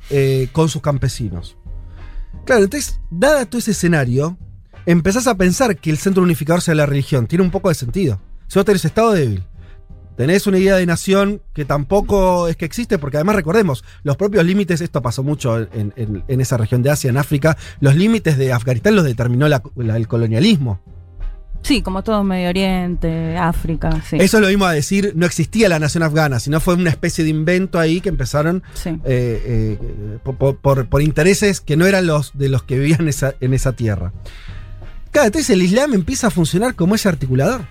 eh, con sus campesinos. Claro, entonces, dada todo ese escenario, empezás a pensar que el centro unificador sea la religión. Tiene un poco de sentido. Si vos tenés estado débil, tenés una idea de nación que tampoco es que existe, porque además recordemos, los propios límites, esto pasó mucho en, en- en esa región de Asia, en África, los límites de Afganistán los determinó la- la- el colonialismo. Sí, como todo Medio Oriente, África, sí. Eso lo vimos a decir, no existía la nación afgana, sino fue una especie de invento ahí que empezaron Sí. eh, eh, por, por- por- por intereses que no eran los de los que vivían en esa, en esa tierra. Entonces el Islam empieza a funcionar como ese articulador.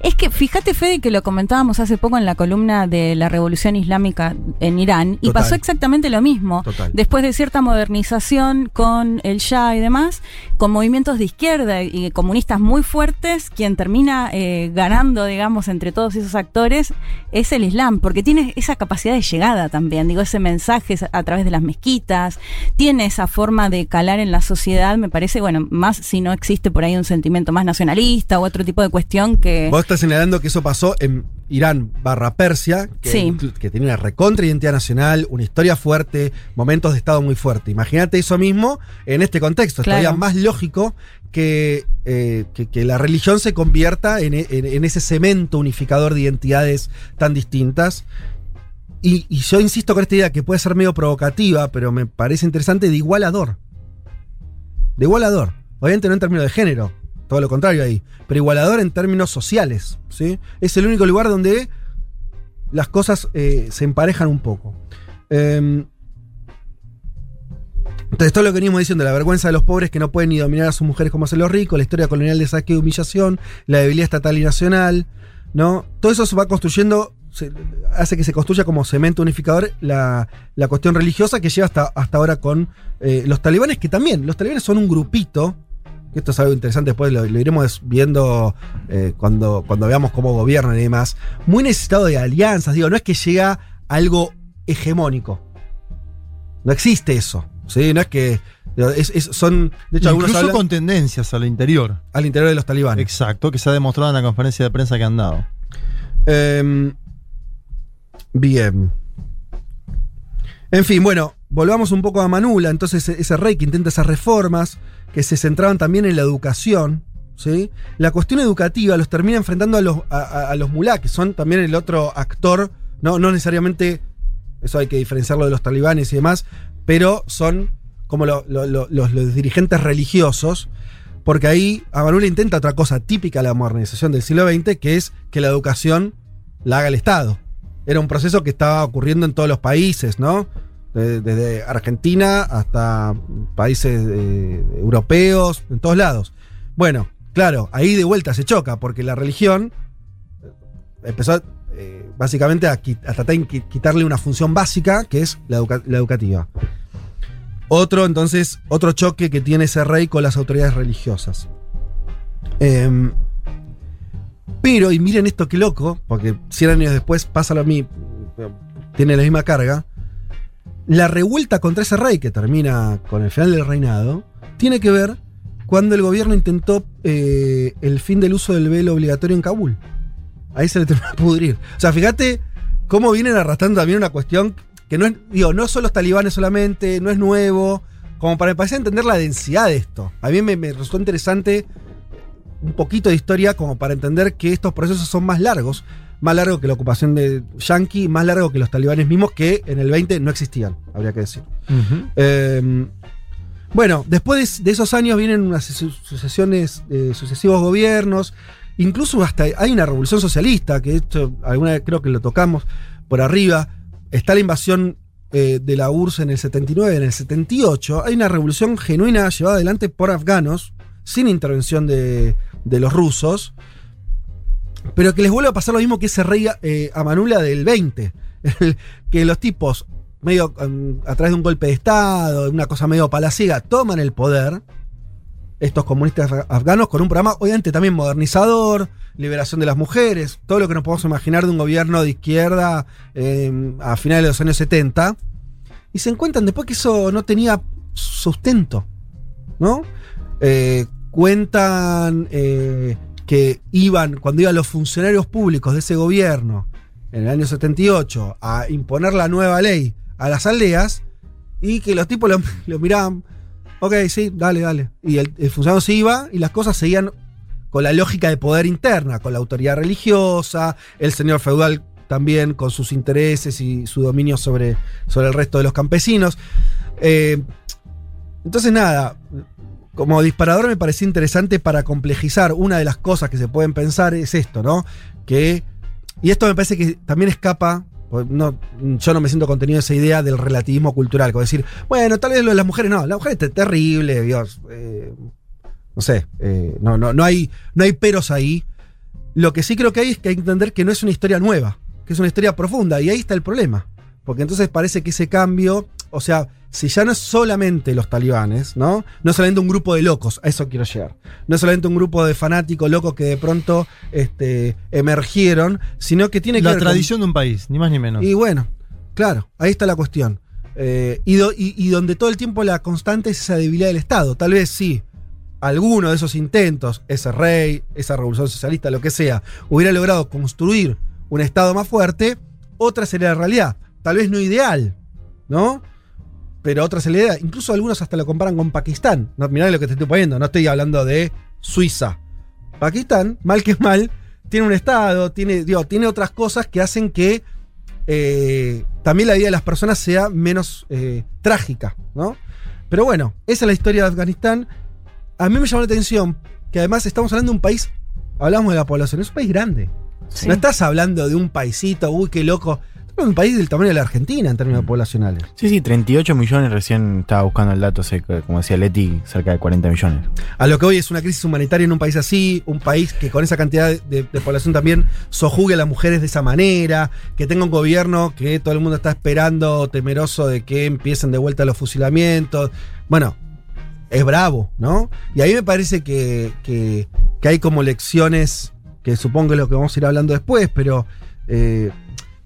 Es que fíjate, Fede, que lo comentábamos hace poco en la columna de la revolución islámica en Irán, y Total. pasó exactamente lo mismo. Total. Después de cierta modernización con el Shah y demás, con movimientos de izquierda y comunistas muy fuertes, quien termina eh, ganando, digamos, entre todos esos actores es el Islam, porque tiene esa capacidad de llegada también, digo, ese mensaje a través de las mezquitas, tiene esa forma de calar en la sociedad, me parece, bueno, más si no existe por ahí un sentimiento más nacionalista o otro tipo de cuestión que... Vos estás señalando que eso pasó en Irán barra Persia, que, Sí. que tiene una recontra identidad nacional, una historia fuerte, momentos de Estado muy fuerte. Imagínate eso mismo en este contexto. Es Claro. todavía más lógico que, eh, que, que la religión se convierta en, en- en ese cemento unificador de identidades tan distintas. Y, y yo insisto con esta idea que puede ser medio provocativa, pero me parece interesante, de igualador. De igualador. Obviamente no en términos de género, todo lo contrario ahí, pero igualador en términos sociales. ¿sí? Es el único lugar donde las cosas eh, se emparejan un poco. Em, entonces, todo lo que venimos diciendo, la vergüenza de los pobres que no pueden ni dominar a sus mujeres como hacen los ricos, la historia colonial de saque y humillación, la debilidad estatal y nacional, ¿no? Todo eso se va construyendo, hace que se construya como cemento unificador la, la cuestión religiosa que lleva hasta, hasta ahora con eh, los talibanes, que también, los talibanes son un grupito, esto es algo interesante, después lo, lo iremos viendo eh, cuando, cuando veamos cómo gobiernan y demás, muy necesitado de alianzas, digo, no es que llega algo hegemónico. No existe eso. ¿sí? No es que. es- es- son. De hecho, Incluso hablan con tendencias al interior. al interior de los talibanes. Exacto, que se ha demostrado en la conferencia de prensa que han dado. Em, bien. En fin, bueno, volvamos un poco a Manula. Entonces, ese rey que intenta esas reformas, que se centraban también en la educación. ¿sí? La cuestión educativa los termina enfrentando a los, a, los mulá, que son también el otro actor, no, no necesariamente, eso hay que diferenciarlo de los talibanes y demás, pero son como lo- lo- lo- los, los dirigentes religiosos, porque ahí Amanula intenta otra cosa típica de la modernización del siglo XX, que es que la educación la haga el Estado. Era un proceso que estaba ocurriendo en todos los países, ¿no? De- Desde Argentina hasta países eh, europeos, en todos lados. Bueno, claro, ahí de vuelta se choca, porque la religión eh, empezó eh, básicamente a, tratar de qui- quitarle una función básica, que es la, educa- la educativa. Otro, entonces, otro choque que tiene ese rey con las autoridades religiosas. Em, pero, y miren esto qué loco, porque 100 años después pasa lo mismo, tiene la misma carga. La revuelta contra ese rey, que termina con el final del reinado, tiene que ver cuando el gobierno intentó eh, el fin del uso del velo obligatorio en Kabul. Ahí se le terminó de pudrir. O sea, fíjate cómo vienen arrastrando también una cuestión que no es, digo, no son los talibanes solamente, no es nuevo, como para empezar a entender la densidad de esto. A mí me resultó interesante un poquito de historia como para entender que estos procesos son más largos, más largos que la ocupación de Yankee, más largos que los talibanes mismos que en el 20 no existían, habría que decir. Eh, bueno, después de, esos años vienen unas su- sucesiones, eh, sucesivos gobiernos, incluso hasta hay una revolución socialista, que esto alguna vez creo que lo tocamos por arriba, está la invasión eh, de la URSS en el 79, en el 78, hay una revolución genuina llevada adelante por afganos, sin intervención de, de los rusos, pero que les vuelve a pasar lo mismo que ese rey eh, Amanula del 20, que los tipos, medio um, a través de un golpe de Estado, una cosa medio palaciega, toman el poder, estos comunistas af- afganos, con un programa obviamente también modernizador, liberación de las mujeres, todo lo que nos podemos imaginar de un gobierno de izquierda eh, a finales de los años 70. Y se encuentran después que eso no tenía sustento, ¿no? Eh, cuentan eh, que iban, cuando iban los funcionarios públicos de ese gobierno en el año 78 a imponer la nueva ley a las aldeas y que los tipos lo, miraban, ok, sí, dale, dale. Y el, el funcionario se iba y las cosas seguían con la lógica de poder interna, con la autoridad religiosa, el señor feudal también con sus intereses y su dominio sobre, sobre el resto de los campesinos. Eh, entonces, nada, como disparador me parecía interesante para complejizar. Una de las cosas que se pueden pensar es esto, ¿no? Que. Y esto me parece que también escapa. pues No, yo no me siento contenido de esa idea del relativismo cultural. Como decir, bueno, tal vez lo de las mujeres no, la mujer es terrible, Dios. eh, no sé, eh, no, no, no, hay, no hay peros ahí. Lo que sí creo que hay es que hay que entender que no es una historia nueva, que es una historia profunda, y ahí está el problema. Porque entonces parece que ese cambio, o sea, si ya no es solamente los talibanes, ¿no? No es solamente un grupo de locos, a eso quiero llegar. No es solamente un grupo de fanáticos locos que de pronto este, emergieron, sino que tiene que La ver tradición de un país, ni más ni menos. y bueno, claro, ahí está la cuestión. Eh, y, do- y- y donde todo el tiempo la constante es esa debilidad del Estado. Tal vez sí, alguno de esos intentos, ese rey, esa revolución socialista, lo que sea, hubiera logrado construir un Estado más fuerte, otra sería la realidad. Tal vez no ideal, ¿no? Pero otra idea. Incluso algunos hasta lo comparan con Pakistán. No, mirá lo que te estoy poniendo, no estoy hablando de Suiza. Pakistán, mal que mal, tiene un Estado, tiene, digo, tiene otras cosas que hacen que eh, también la vida de las personas sea menos eh, trágica, ¿no? Pero bueno, esa es la historia de Afganistán. A mí me llamó la atención que además estamos hablando de un país, hablamos de la población, es un país grande. Sí. No estás hablando de un paisito, uy, qué loco. Un país del tamaño de la Argentina en términos poblacionales. Sí, sí, 38 millones, recién estaba buscando el dato, como decía Leti, cerca de 40 millones. A lo que hoy es una crisis humanitaria en un país así, un país que con esa cantidad de, de- de población también sojugue a las mujeres de esa manera, que tenga un gobierno que todo el mundo está esperando, temeroso de que empiecen de vuelta los fusilamientos. Bueno, es bravo, ¿no? Y ahí me parece que, que- que hay como lecciones, que supongo que es lo que vamos a ir hablando después, pero eh,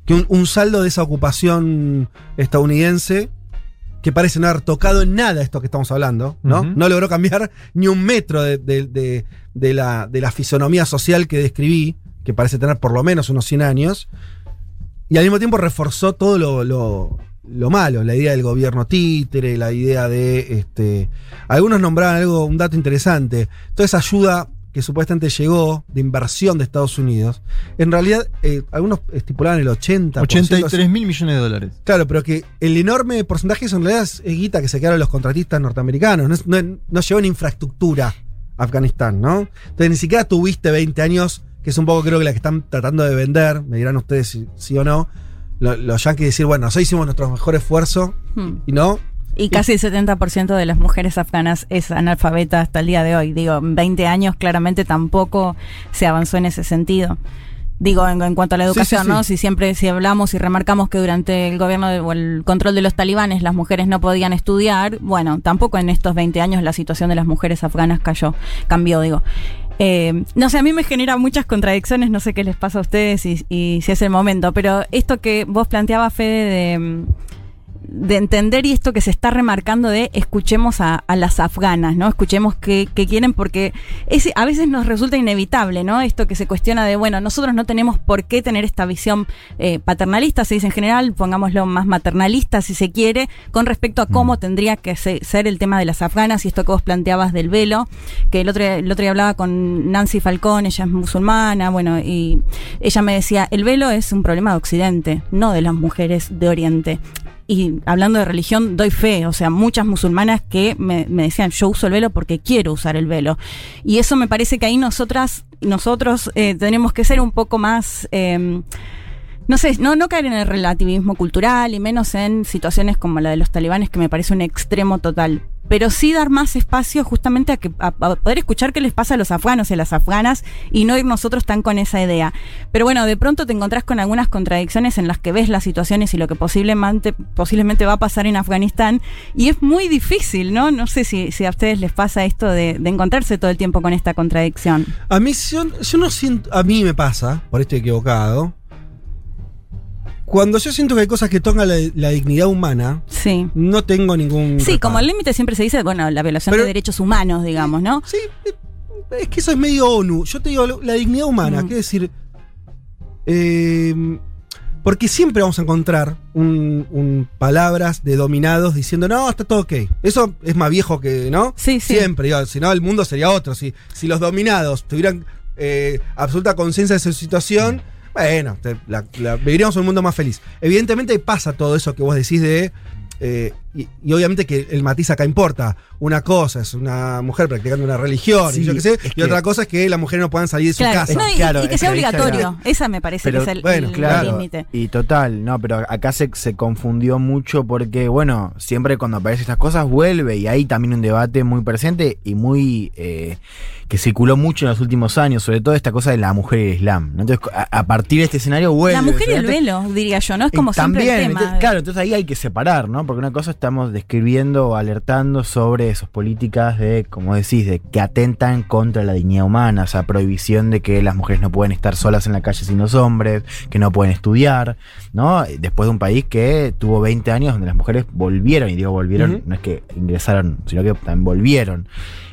que un, un saldo de esa ocupación estadounidense que parece no haber tocado en nada esto que estamos hablando, ¿no? No logró cambiar ni un metro de, de- de- de la, de la fisonomía social que describí, que parece tener por lo menos unos 100 años, y al mismo tiempo reforzó todo lo, lo- lo malo, la idea del gobierno títere, la idea de... Este, algunos nombraban algo, un dato interesante, toda esa ayuda que supuestamente llegó de inversión de Estados Unidos, en realidad eh, algunos estipulaban el 80%. 83 mil millones de dólares. Claro, pero que el enorme porcentaje en realidad es guita que se quedaron los contratistas norteamericanos. No, es- no, no llegó en infraestructura a Afganistán, ¿no? Entonces ni siquiera tuviste 20 años, que es un poco creo que la que están tratando de vender, me dirán ustedes si, sí o no, lo- los yankees decir, bueno, nosotros hicimos nuestro mejor esfuerzo Hmm. y no. Y casi el 70% de las mujeres afganas es analfabeta hasta el día de hoy. Digo, en 20 años claramente tampoco se avanzó en ese sentido. Digo, en, en cuanto a la educación, sí, ¿no? sí. Si siempre, si hablamos y remarcamos que durante el gobierno de- o el control de los talibanes las mujeres no podían estudiar, bueno, tampoco en estos 20 años la situación de las mujeres afganas cayó, cambió, digo. Eh, no sé, a mí me genera muchas contradicciones, no sé qué les pasa a ustedes y, y si es el momento, pero esto que vos planteabas, Fede, de, de entender y esto que se está remarcando de escuchemos a, a las afganas, ¿no? Escuchemos qué, qué quieren, porque ese, a veces nos resulta inevitable, ¿no? Esto que se cuestiona de, bueno, nosotros no tenemos por qué tener esta visión eh, paternalista, se dice en general, pongámoslo más maternalista si se quiere, con respecto a cómo tendría que se- ser el tema de las afganas y esto que vos planteabas del velo, que el otro, el otro día hablaba con Nancy Falcón, ella es musulmana, bueno, y ella me decía, el velo es un problema de Occidente, no de las mujeres de Oriente. Y hablando de religión, doy fe, o sea, muchas musulmanas que me, decían, yo uso el velo porque quiero usar el velo. Y eso me parece que ahí nosotras, nosotros eh, tenemos que ser un poco más... eh, no sé, no, no caer en el relativismo cultural y menos en situaciones como la de los talibanes, que me parece un extremo total. Pero sí dar más espacio justamente a, que, a, poder escuchar qué les pasa a los afganos y a las afganas y no ir nosotros tan con esa idea. Pero bueno, de pronto te encontrás con algunas contradicciones en las que ves las situaciones y lo que posiblemente, posiblemente va a pasar en Afganistán y es muy difícil, ¿no? No sé si, si a ustedes les pasa esto de, de encontrarse todo el tiempo con esta contradicción. A mí, yo, yo no siento. A mí me pasa, por esto equivocado. Cuando yo siento que hay cosas que tocan la, la dignidad humana, Sí. no tengo ningún. Sí, como el límite siempre se dice, bueno, la violación Pero- de derechos humanos, digamos, ¿no? Sí, eh, es que eso es medio ONU. Yo te digo, la dignidad humana, Mm. quiero decir. eh, porque siempre vamos a encontrar un, un palabras de dominados diciendo, no, está todo ok. Eso es más viejo que, ¿no? Sí, sí. Siempre, digo, si no, el mundo sería otro. Si, si los dominados tuvieran eh, absoluta conciencia de su situación, bueno, la- viviríamos un mundo más feliz. Evidentemente pasa todo eso que vos decís de. eh, y, y obviamente que el matiz acá importa. Una cosa es una mujer practicando una religión, Sí, y yo qué sé, es y que- otra cosa es que las mujeres no puedan salir de su Claro, casa. no, y, Claro, y que es sea obligatorio. Esa me parece Pero, que es el bueno, Claro, y total, no, pero acá se, se confundió mucho porque, bueno, siempre cuando aparecen estas cosas vuelve y hay también un debate muy presente y muy eh, que circuló mucho en los últimos años, sobre todo esta cosa de la mujer y el Islam. ¿no? Entonces, a, a partir de este escenario vuelve. La mujer y el velo, diría yo, ¿no? Es como siempre también, el tema. entonces, claro, entonces ahí hay que separar, ¿no? Porque una cosa estamos describiendo o alertando sobre esas políticas de, como decís, de que atentan contra la dignidad humana, o sea, prohibición de que las mujeres no pueden estar solas en la calle sin los hombres, que no pueden estudiar, ¿no? Después de un país que tuvo 20 años donde las mujeres volvieron, y digo volvieron, no es que ingresaron, sino que también volvieron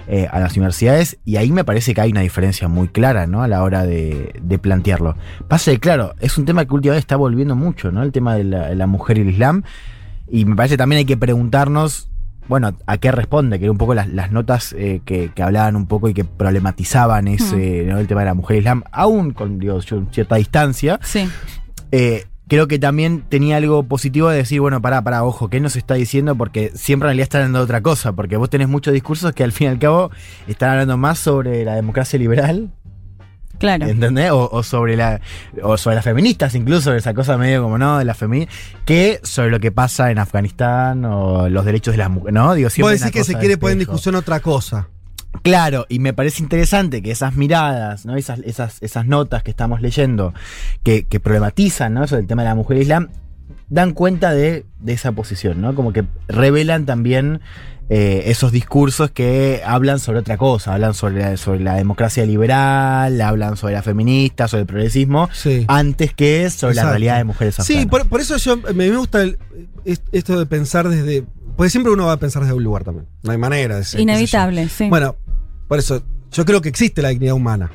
eh, a las universidades, y ahí me parece que hay una diferencia muy clara, ¿no? A la hora de, de plantearlo. Pasa que, claro, es un tema que últimamente está volviendo mucho, ¿no? El tema de la, de la mujer y el Islam. Y me parece también hay que preguntarnos, bueno, a qué responde, que era un poco las, las notas eh, que, que hablaban un poco y que problematizaban ese, ¿no? el tema de la mujer Islam, aún con digo, yo, cierta distancia. Sí. Eh, creo que también tenía algo positivo de decir, bueno, pará, pará, ojo, ¿qué nos está diciendo? Porque siempre en realidad están hablando de otra cosa, porque vos tenés muchos discursos que al fin y al cabo están hablando más sobre la democracia liberal Claro. ¿Entendés? O, o sobre la o sobre las feministas, incluso esa cosa medio como no, de las feministas, que sobre lo que pasa en Afganistán o los derechos de las mujeres, ¿no? Digo, Vos siempre decís una que se quiere poner en discusión otra cosa. Claro, y me parece interesante que esas miradas, ¿no? Esas, esas, esas notas que estamos leyendo, que, que problematizan, ¿no? Eso del tema de la mujer islam, dan cuenta de, de esa posición, ¿no? Como que revelan también eh, esos discursos que hablan sobre otra cosa, hablan sobre la, sobre la democracia liberal, hablan sobre la feminista, sobre el progresismo, Sí. antes que sobre la Exacto. realidad de mujeres Sí, afganas. por, por eso yo me, me gusta el- esto de pensar desde. Porque siempre uno va a pensar desde un lugar también. No hay manera de ser. Inevitable, sí. Bueno, por eso, yo creo que existe la dignidad humana.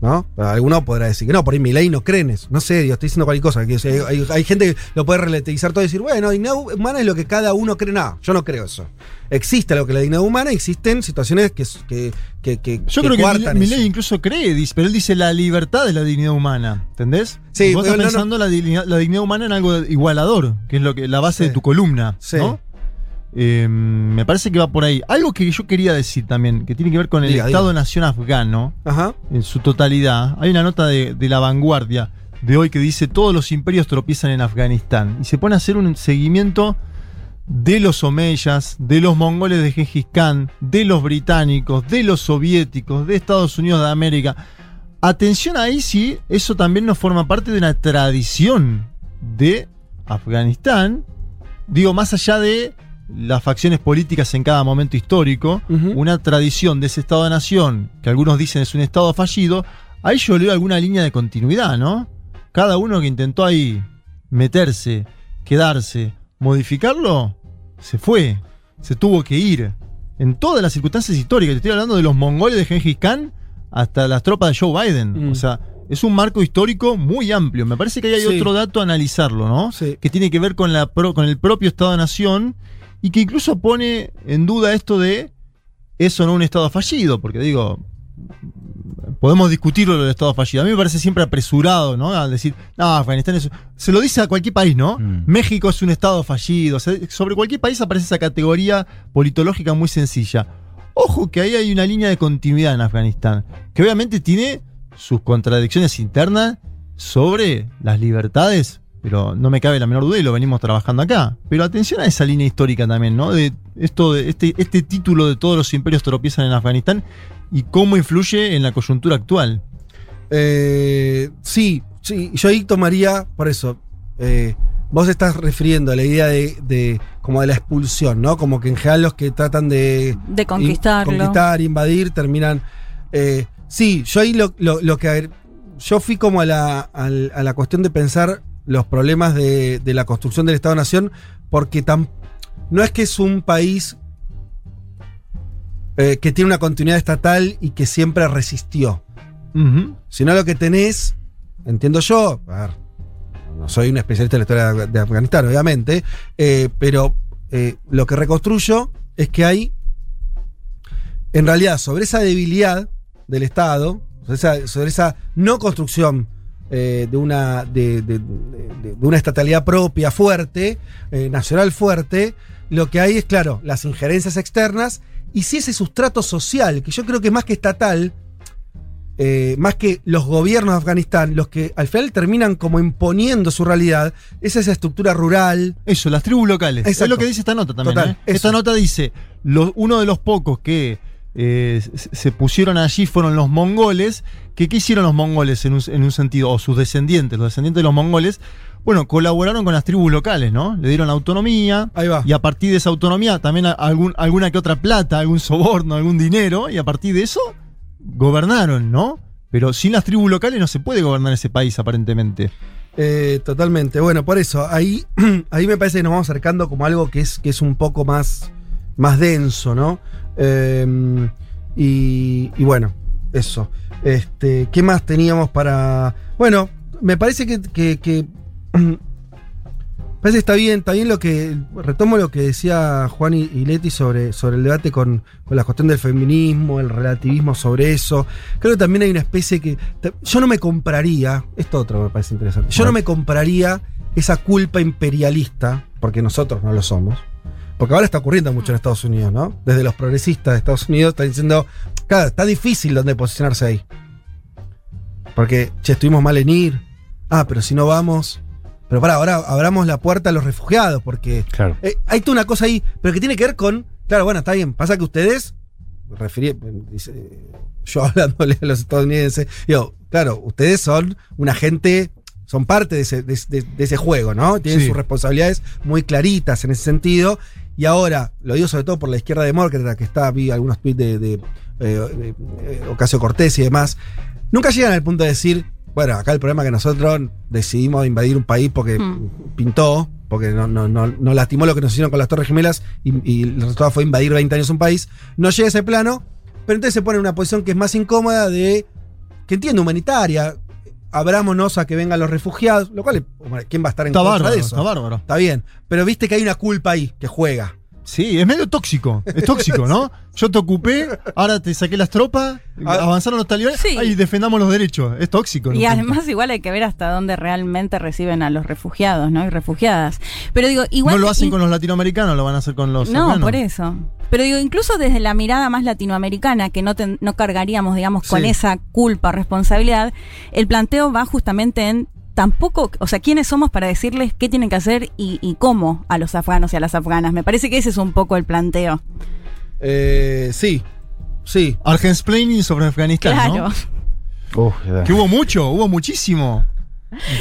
¿No? Alguno podrá decir que no, por ahí mi ley no creen eso. No sé, Dios, estoy diciendo cualquier cosa. que, o sea, hay, hay gente que lo puede relativizar todo y decir, bueno, dignidad humana es lo que cada uno cree. No, yo no creo eso. Existe lo que es la dignidad humana, existen situaciones que, que, que, que- Yo creo que mi, ley incluso cree, pero él dice la libertad de la dignidad humana, ¿entendés? Sí, Y vos pero estás no, no. pensando La, dignidad, la dignidad humana en algo igualador, que es lo que la base Sí. de tu columna, Sí. ¿no? Eh, me parece que va por ahí. Algo que yo quería decir también, que tiene que ver con el Diga, diga. Estado-Nación afgano, Ajá. en su totalidad. Hay una nota de, de la vanguardia de hoy que dice todos los imperios tropiezan en Afganistán. Y se pone a hacer un seguimiento de los omeyas, de los mongoles de Gengis Khan, de los británicos, de los soviéticos, de Estados Unidos de América. Atención ahí si eso también no forma parte de una tradición de Afganistán. Digo, más allá de las facciones políticas en cada momento histórico, una tradición de ese Estado de Nación, que algunos dicen es un Estado fallido, ahí yo leo alguna línea de continuidad, ¿no? Cada uno que intentó ahí meterse, quedarse, modificarlo, se fue, se tuvo que ir. En todas las circunstancias históricas, te estoy hablando de los mongoles de Gengis Khan hasta las tropas de Joe Biden. Mm. O sea, es un marco histórico muy amplio. Me parece que ahí hay Sí. otro dato a analizarlo, ¿no? Sí. Que tiene que ver con, la pro- con el propio Estado de Nación y que incluso pone en duda esto de eso no un Estado fallido, porque digo, podemos discutirlo lo del Estado fallido. A mí me parece siempre apresurado, ¿no? Al decir, no, Afganistán es. Se lo dice a cualquier país, ¿no? Mm. México es un Estado fallido. O sea, sobre cualquier país aparece esa categoría politológica muy sencilla. Ojo que ahí hay una línea de continuidad en Afganistán, que obviamente tiene sus contradicciones internas sobre las libertades pero no me cabe la menor duda y lo venimos trabajando acá. Pero atención a esa línea histórica también, ¿no? De esto de este, este título de todos los imperios tropiezan en Afganistán y cómo influye en la coyuntura actual. Eh, sí, sí, yo ahí tomaría, por eso, eh, vos estás refiriendo a la idea de, de- como de la expulsión, ¿no? Como que en general los que tratan de De conquistarlo. in- conquistar, invadir, terminan. eh, sí, yo ahí lo, lo- lo que yo fui como a la, a la cuestión de pensar los problemas de, de la construcción del Estado-Nación, porque tam- no es que es un país eh, que tiene una continuidad estatal y que siempre resistió. Sino lo que tenés, entiendo yo, a ver, no soy un especialista en la historia de, de Afganistán, obviamente, eh, pero eh, lo que reconstruyo es que hay, en realidad, sobre esa debilidad del Estado, sobre esa, sobre esa no construcción eh, de, una, de, de- de- de una estatalidad propia fuerte, eh, nacional fuerte, lo que hay es, claro, las injerencias externas y si ese sustrato social, que yo creo que es más que estatal, eh, más que los gobiernos de Afganistán, los que al final terminan como imponiendo su realidad, es esa estructura rural. Eso, las tribus locales. Es Exacto. lo que dice esta nota también. Total, ¿eh? Esta nota dice: lo- uno de los pocos que eh, se pusieron allí fueron los mongoles. Que, ¿Qué hicieron los mongoles en un, en un sentido? O sus descendientes, los descendientes de los mongoles. Bueno, colaboraron con las tribus locales, ¿no? Le dieron autonomía. Ahí va. Y a partir de esa autonomía también algún, alguna que otra plata, algún soborno, algún dinero. Y a partir de eso gobernaron, ¿no? Pero sin las tribus locales no se puede gobernar ese país, aparentemente. Eh, totalmente. Bueno, por eso, ahí, ahí me parece que nos vamos acercando como algo que es, que es un poco más, más denso, ¿no? Eh, y, y bueno, eso. Este, ¿Qué más teníamos para...? Bueno, me parece que... que, que parece que está bien, está bien lo que. Retomo lo que decía Juan y, y Leti sobre, sobre el debate con, con la cuestión del feminismo, el relativismo sobre eso. Creo que también hay una especie que. Yo no me compraría. Esto otro me parece interesante. Yo no me compraría esa culpa imperialista, porque nosotros no lo somos. Porque ahora está ocurriendo mucho en Estados Unidos, ¿no? Desde los progresistas de Estados Unidos están diciendo. Claro, está difícil donde posicionarse ahí. Porque, che, estuvimos mal en ir. Ah, pero si no vamos. Pero para, ahora abramos la puerta a los refugiados, porque Claro. eh, hay toda una cosa ahí, pero que tiene que ver con. Claro, bueno, está bien. Pasa que ustedes. Referí, dice, yo hablándole a los estadounidenses. Digo, claro, ustedes son una gente. Son parte de ese, de, de- de ese juego, ¿no? Tienen Sí. sus responsabilidades muy claritas en ese sentido. Y ahora, lo digo sobre todo por la izquierda demócrata, que está, vi algunos tweets de, de, eh, de, eh, Ocasio Cortés y demás. Nunca llegan al punto de decir, bueno, acá el problema es que nosotros decidimos invadir un país porque Hmm. pintó, porque no, no, no, no lastimó lo que nos hicieron con las Torres Gemelas y, y el resultado fue invadir 20 años un país. No llega a ese plano, pero entonces se pone en una posición que es más incómoda de, que entiendo, humanitaria. Abrámonos a que vengan los refugiados, lo cual, es- ¿quién va a estar en Está contra bárbaro, de eso? está bárbaro. Está bien, pero viste que hay una culpa ahí que juega. Sí, es medio tóxico. Es tóxico, ¿no? Yo te ocupé, ahora te saqué las tropas, Ah. avanzaron los talibanes, Sí. ahí defendamos los derechos. Es tóxico. Y además punto. igual hay que ver hasta dónde realmente reciben a los refugiados, ¿no? Y refugiadas. Pero digo, igual... no lo hacen con los latinoamericanos, lo van a hacer con los. No, afganos. por eso. Pero digo, incluso desde la mirada más latinoamericana, que no, ten- no cargaríamos, digamos, con Sí. esa culpa, responsabilidad, el planteo va justamente en tampoco, o sea, quiénes somos para decirles qué tienen que hacer y, y cómo a los afganos y a las afganas. Me parece que ese es un poco el planteo. Eh, sí, sí. Argensplaining sobre Afganistán, Claro. ¿no? Uf. Que hubo mucho, hubo muchísimo.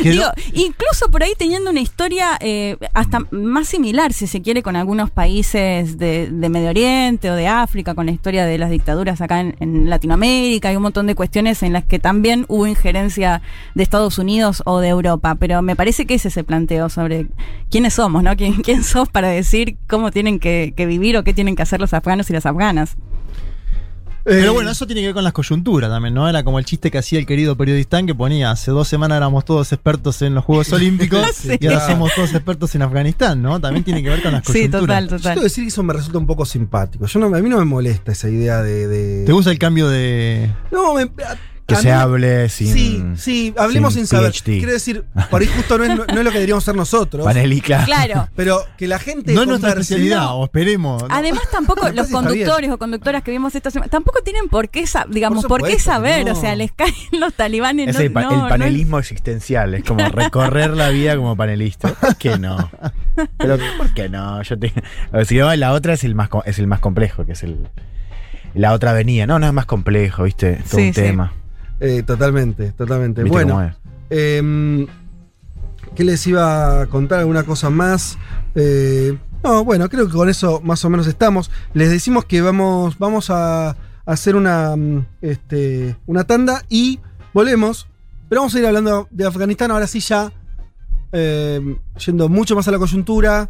Digo, incluso por ahí teniendo una historia eh, hasta más similar, si se quiere, con algunos países de, Medio Oriente o de África, con la historia de las dictaduras acá en, Latinoamérica, hay un montón de cuestiones en las que también hubo injerencia de Estados Unidos o de Europa, pero me parece que ese se planteó sobre quiénes somos, ¿no? ¿Quién, quién sos para decir cómo tienen que vivir o qué tienen que hacer los afganos y las afganas? Pero Eh, bueno, eso tiene que ver con las coyunturas también, ¿no? Era como el chiste que hacía el querido periodista que ponía, hace dos semanas éramos todos expertos en los Juegos Olímpicos Sí. y ahora somos todos expertos en Afganistán, ¿no? También tiene que ver con las Sí, coyunturas. total, Yo total. tengo que decir que eso me resulta un poco simpático. Yo no, a mí no me molesta esa idea de. de- ¿Te gusta el cambio de...? No, me- Que se hable sin. Sí, sí, hablemos sin, sin saber. PhD. Quiero decir, por ahí justo no es, no es lo que deberíamos ser nosotros. Panel claro. Pero que la gente. No es nuestra especialidad, No, o esperemos. ¿no? Además, tampoco los conductores o conductoras que vimos esta semana tampoco tienen por qué, digamos, Por por, qué saber. no. O sea, les caen los talibanes. Es no, el, pa- no, el no panelismo existencial, es como recorrer la vida como panelista. ¿Por qué no? Pero ¿por qué no? Yo te, si no, la otra es el más co- es el más complejo, que es el la otra avenida. No, no es más complejo, ¿viste? Todo Sí, un sí. Eh, totalmente, totalmente. ¿Viste cómo Bueno, em, ¿qué les iba a contar? ¿Alguna cosa más? Eh, no, bueno, creo que con eso más o menos estamos. Les decimos que vamos, vamos a hacer una, mm, este, una tanda y volvemos. Pero vamos a ir hablando de Afganistán ahora sí ya, em, yendo mucho más a la coyuntura.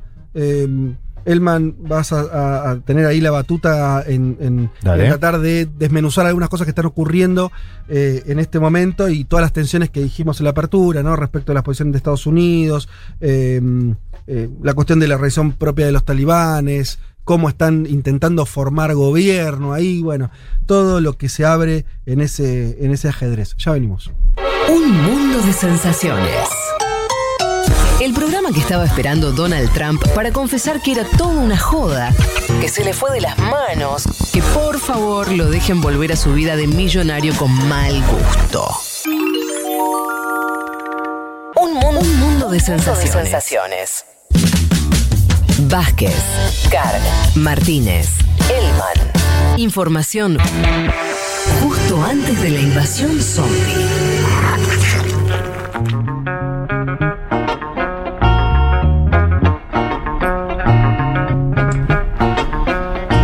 Em, Elman, vas a, a- a tener ahí la batuta en, en- Dale. en tratar de desmenuzar algunas cosas que están ocurriendo eh, en este momento y todas las tensiones que dijimos en la apertura, ¿no? Respecto a la posición de Estados Unidos, eh, eh, la cuestión de la reacción propia de los talibanes, cómo están intentando formar gobierno ahí, bueno, todo lo que se abre en ese, en ese ajedrez. Ya venimos. Un mundo de sensaciones. Que estaba esperando Donald Trump para confesar que era toda una joda, que se le fue de las manos, que por favor lo dejen volver a su vida de millonario con mal gusto. Un mundo, un mundo de sensaciones. Vázquez, Carg, Martínez, Elman. Información justo antes de la invasión zombie.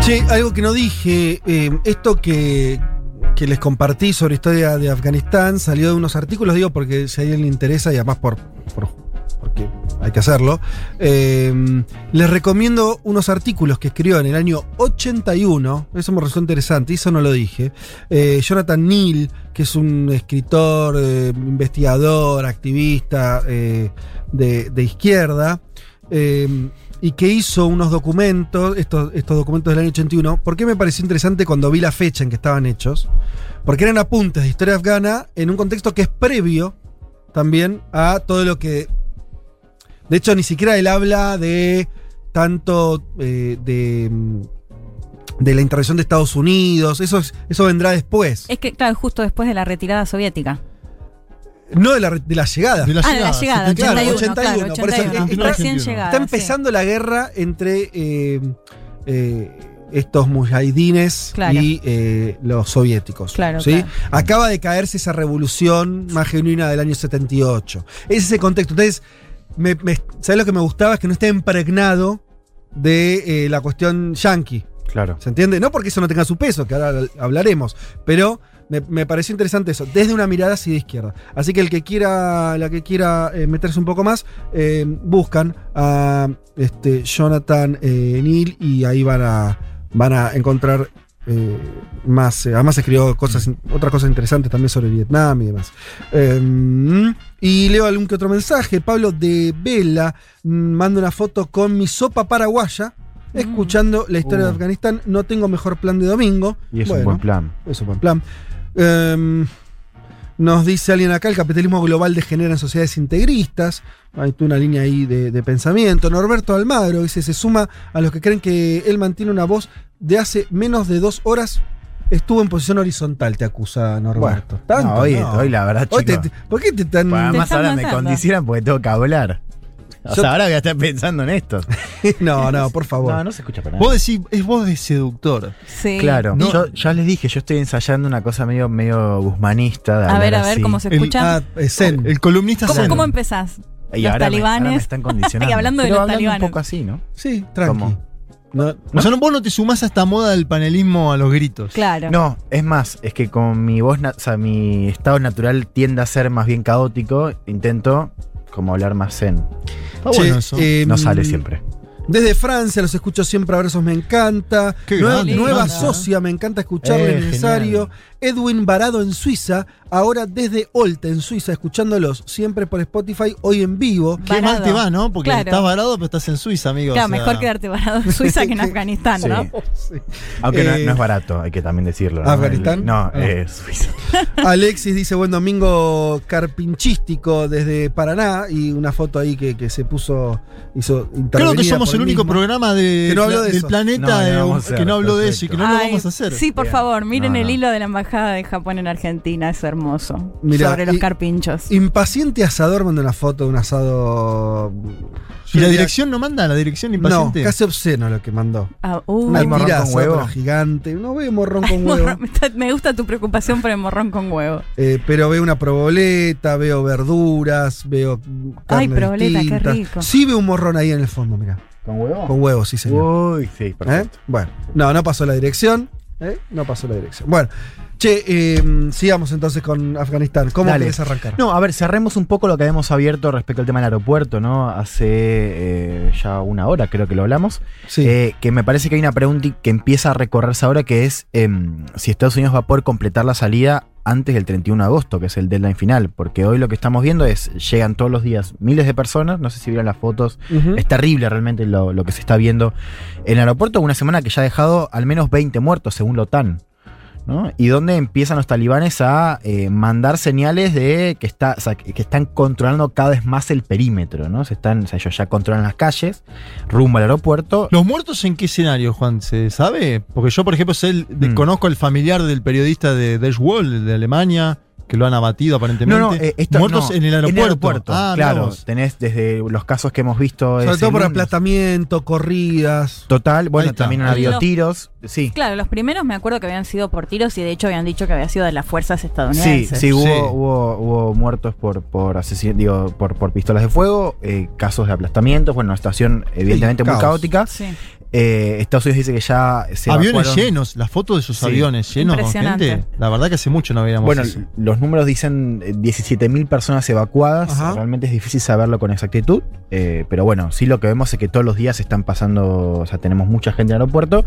Che, algo que no dije, eh, esto que, que les compartí sobre historia de Afganistán salió de unos artículos, digo, porque si a alguien le interesa y además por, por- porque hay que hacerlo, eh, les recomiendo unos artículos que escribió en el año 81, eso me resultó interesante, eso no lo dije, eh, Jonathan Neal, que es un escritor, investigador, activista de, de izquierda, y que hizo unos documentos, estos, estos documentos del año 81. ¿Por qué me pareció interesante cuando vi la fecha en que estaban hechos? Porque eran apuntes de historia afgana en un contexto que es previo también a todo lo que... De hecho, ni siquiera él habla de tanto eh, de, de la intervención de Estados Unidos, eso, es- eso vendrá después. Es que, claro, justo después de la retirada soviética. No de la, de la llegada. De la ah, de la llegada, 71, 81, claro, 81, por eso 81. está- llegada. Está sí. empezando la guerra entre eh, eh, estos mujahidines Claro. y eh, los soviéticos. Claro, ¿sí? claro. Acaba de caerse esa revolución más genuina del año 78. Es ese contexto. Entonces, me, me- ¿sabes lo que me gustaba? Es que no esté impregnado de eh, la cuestión yanqui. Claro. ¿Se entiende? No porque eso no tenga su peso, que ahora hablaremos, pero me, me pareció interesante eso, desde una mirada así de izquierda. Así que el que quiera, la que quiera eh, meterse un poco más, eh, buscan a este, Jonathan eh, Neal y ahí van a, van a encontrar eh, más. eh, además escribió cosas, otras cosas interesantes también sobre Vietnam y demás. Eh, y leo algún que otro mensaje. Pablo de Vela mm, manda una foto con mi sopa paraguaya. Escuchando la historia de Uh. Afganistán, no tengo mejor plan de domingo. Y es un buen plan. es un buen plan. Em, nos dice alguien acá, el capitalismo global degenera en sociedades integristas. Hay toda una línea ahí de, de pensamiento. Norberto Almagro dice, se suma a los que creen que él mantiene una voz de hace menos de dos horas. Estuvo en posición horizontal, te acusa Norberto. Bueno, no, hoy, hoy la verdad, Hoy te- chicos. te- ¿Por qué te están...? Pues además están ahora me condicionan porque tengo que hablar. O Yo- sea, ahora voy a estar pensando en esto. no, no, por favor. No, no se escucha para nada. Vos decís, es voz de seductor. Sí. Claro, No. yo ya les dije, yo estoy ensayando una cosa medio, medio guzmanista. de A ver, a ver así. cómo se El- escucha. Ah, eh, Zen. El columnista ¿Cómo, zen. cómo empezás? Y los ahora me- ahora talibanes. me están condicionando. Y hablando de Pero los hablando talibanes. un poco así, ¿no? Sí, tranqui. ¿Cómo? No, O sea, no, vos no te sumás a esta moda del panelismo a los gritos. Claro. No, es más, es que con mi voz, na- o sea, mi estado natural tiende a ser más bien caótico, intento como hablar más zen. Está Che, bueno eso. em, No sale siempre. Desde Francia los escucho siempre, abrazos, me encanta. Qué Nueva, nueva Francia. socia, me encanta escucharle, Eh, necesario. genial. Edwin Varado en Suiza, ahora desde Olta, en Suiza, escuchándolos siempre por Spotify, hoy en vivo. Qué mal te va, ¿no? Porque Claro. estás varado, pero estás en Suiza, amigo. Claro, o sea- mejor quedarte varado en Suiza que en Afganistán, Sí. ¿no? Aunque no, Eh, no es barato, hay que también decirlo. ¿no? ¿Afganistán? El- no, Ah. eh, Suiza. Alexis dice buen domingo carpinchístico desde Paraná y una foto ahí que, que se puso, hizo Creo que somos el único mismo. programa de, Que no habló de del eso. planeta No, eh, que no habló de eso y que no lo vamos a hacer. Sí, por Bien. favor, miren No, el hilo de la embajada de Japón en Argentina, es hermoso. Mirá, sobre los y- carpinchos. Impaciente asador manda una foto de un asado. ¿Y la dirección no manda? ¿La dirección No, impaciente? casi obsceno lo que mandó. Ah, uh. Una ¿Hay morrón tira con asada, huevo? gigante. No veo morrón Ay, con huevo. morrón, me gusta tu preocupación por el morrón con huevo. Eh, pero veo una proboleta, veo verduras, veo. Ay, proboleta, qué rico. Sí veo un morrón ahí en el fondo, mira. ¿Con huevo? Con huevo, sí, señor. Uy, sí, ¿Eh? perfecto. Bueno, no, no pasó la dirección. ¿Eh? No pasó la dirección. Bueno, che, eh, sigamos entonces con Afganistán. ¿Cómo Dale. querés arrancar? No, a ver, cerremos un poco lo que habíamos abierto respecto al tema del aeropuerto, ¿no? Hace eh, ya una hora creo que lo hablamos. Sí. Eh, que me parece que hay una pregunta que empieza a recorrerse ahora que es em, si Estados Unidos va a poder completar la salida antes del 31 de agosto, que es el deadline final. Porque hoy lo que estamos viendo es, llegan todos los días miles de personas, no sé si vieron las fotos, es terrible realmente lo, lo que se está viendo en el aeropuerto, una semana que ya ha dejado al menos 20 muertos, según la OTAN. ¿No? Y donde empiezan los talibanes a eh, mandar señales de que, está, o sea, que están controlando cada vez más el perímetro, ¿no? Se están, o sea, ellos ya controlan las calles, rumbo al aeropuerto. ¿Los muertos en qué escenario, Juan? ¿Se sabe? Porque yo, por ejemplo, sé Mm. conozco al familiar del periodista de Deutsche Welle, de Alemania, que lo han abatido aparentemente. No, no, eh, esto- muertos no, en el aeropuerto. Ah, claro, tenés desde los casos que hemos visto. Sobre todo por segundos. aplatamiento, corridas. Total, bueno, también han habido los- tiros. Sí, Claro, los primeros me acuerdo que habían sido por tiros y de hecho habían dicho que había sido de las fuerzas estadounidenses. sí, hubo, Sí. hubo, hubo muertos por, por, asesin- digo, por, por pistolas de fuego, eh, casos de aplastamientos, bueno, una situación evidentemente muy caos. caótica. Sí. Eh, Estados Unidos dice que ya se aviones evacuaron- llenos, las fotos de Sí. aviones llenos con Impresionante. gente. La verdad que hace mucho no veíamos Bueno, eso. los números dicen eh, 17.000 personas evacuadas. Ajá. Realmente es difícil saberlo con exactitud. eh, pero bueno, sí lo que vemos es que todos los días están pasando, o sea, tenemos mucha gente en el aeropuerto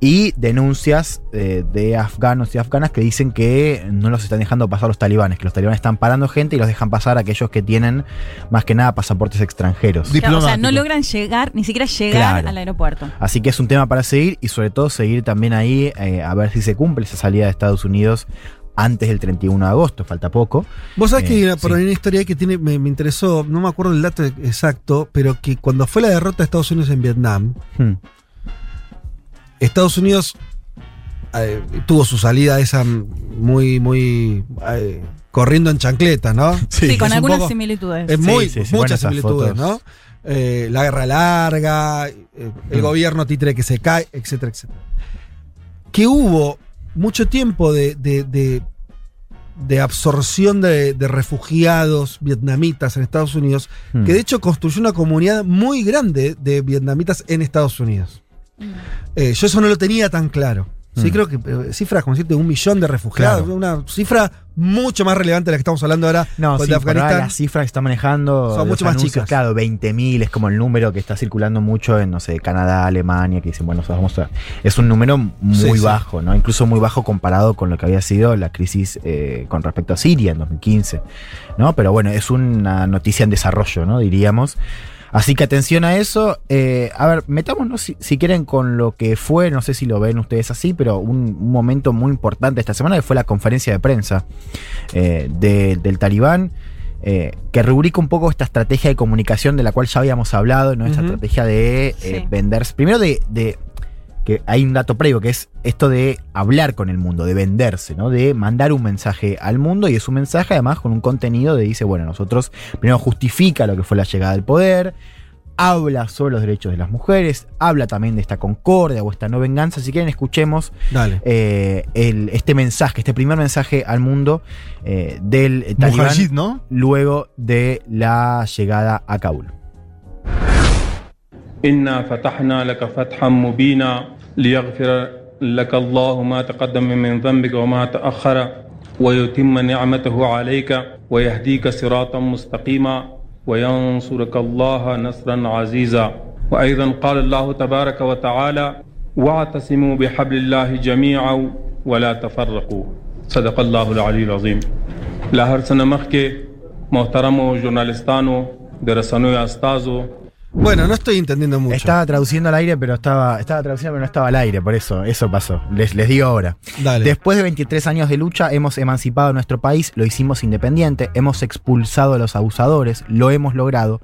y denuncias eh, de afganos y afganas que dicen que no los están dejando pasar los talibanes, que los talibanes están parando gente y los dejan pasar a aquellos que tienen más que nada pasaportes extranjeros. Claro, o sea, no logran llegar, ni siquiera llegar Claro. al aeropuerto. Así que es un tema para seguir y sobre todo seguir también ahí eh, a ver si se cumple esa salida de Estados Unidos antes del 31 de agosto, falta poco. Vos sabés Eh, que hay una- por sí. ahí una historia que tiene, me, me interesó, no me acuerdo el dato exacto, pero que cuando fue la derrota de Estados Unidos en Vietnam, Hmm. Estados Unidos eh, tuvo su salida esa muy, muy eh, corriendo en chancleta, ¿no? Sí, con algunas poco- similitudes. Es Sí, muy, sí, muchas similitudes, fotos. ¿no? Eh, la guerra larga, eh, el Mm. gobierno títere que se cae, etcétera, etcétera. Que hubo mucho tiempo de, de- de- de absorción de, de refugiados vietnamitas en Estados Unidos, que de hecho construyó una comunidad muy grande de vietnamitas en Estados Unidos. Eh, yo eso no lo tenía tan claro. Sí, Mm. creo que eh, cifras como decirte un millón de refugiados, Claro. una cifra mucho más relevante de la que estamos hablando ahora No, sí, de Afganistán. las cifras que está manejando Son mucho más anuncios, chicas. Claro, 20.000 es como el número que está circulando mucho en, no sé, Canadá, Alemania, que dicen, bueno, vamos a... Es un número muy Sí, sí. bajo, ¿no? Incluso muy bajo comparado con lo que había sido la crisis eh, con respecto a Siria en 2015, ¿no? Pero bueno, es una noticia en desarrollo, ¿no? Diríamos. Así que atención a eso. Eh, a ver, metámonos si, si quieren con lo que fue, no sé si lo ven ustedes así, pero un, un momento muy importante esta semana que fue la conferencia de prensa eh, de- del talibán. eh, que rubrica un poco esta estrategia de comunicación de la cual ya habíamos hablado, ¿no? Esta estrategia de eh, Sí. vender. Primero de, de- que hay un dato previo que es esto de hablar con el mundo, de venderse, ¿no? De mandar un mensaje al mundo y es un mensaje además con un contenido de dice, bueno, nosotros primero justifica lo que fue la llegada del poder, habla sobre los derechos de las mujeres, habla también de esta concordia o esta no venganza. Si quieren, escuchemos Dale. eh, el- este mensaje, este primer mensaje al mundo eh, del talibán luego de la llegada a Kabul. إنا فتحنا لك فتحا مبينا ليغفر لك الله ما تقدم من ذنبك وما تأخر ويتم نعمته عليك ويهديك صراطا مستقيما وينصرك الله نصرا عزيزا. وأيضا قال الله تبارك وتعالى واعتصموا بحبل الله جميعا ولا تفرقوا. صدق الله العلي العظيم. لا هر سنه مخکې محترمو ژورنالستانو د رسنیو استازو Bueno, no estoy entendiendo mucho. Estaba traduciendo al aire, pero estaba, estaba traduciendo, pero no estaba al aire, por eso, eso pasó. Les, les digo ahora. Dale. Después de 23 años de lucha, hemos emancipado nuestro país, lo hicimos independiente, hemos expulsado a los abusadores, lo hemos logrado,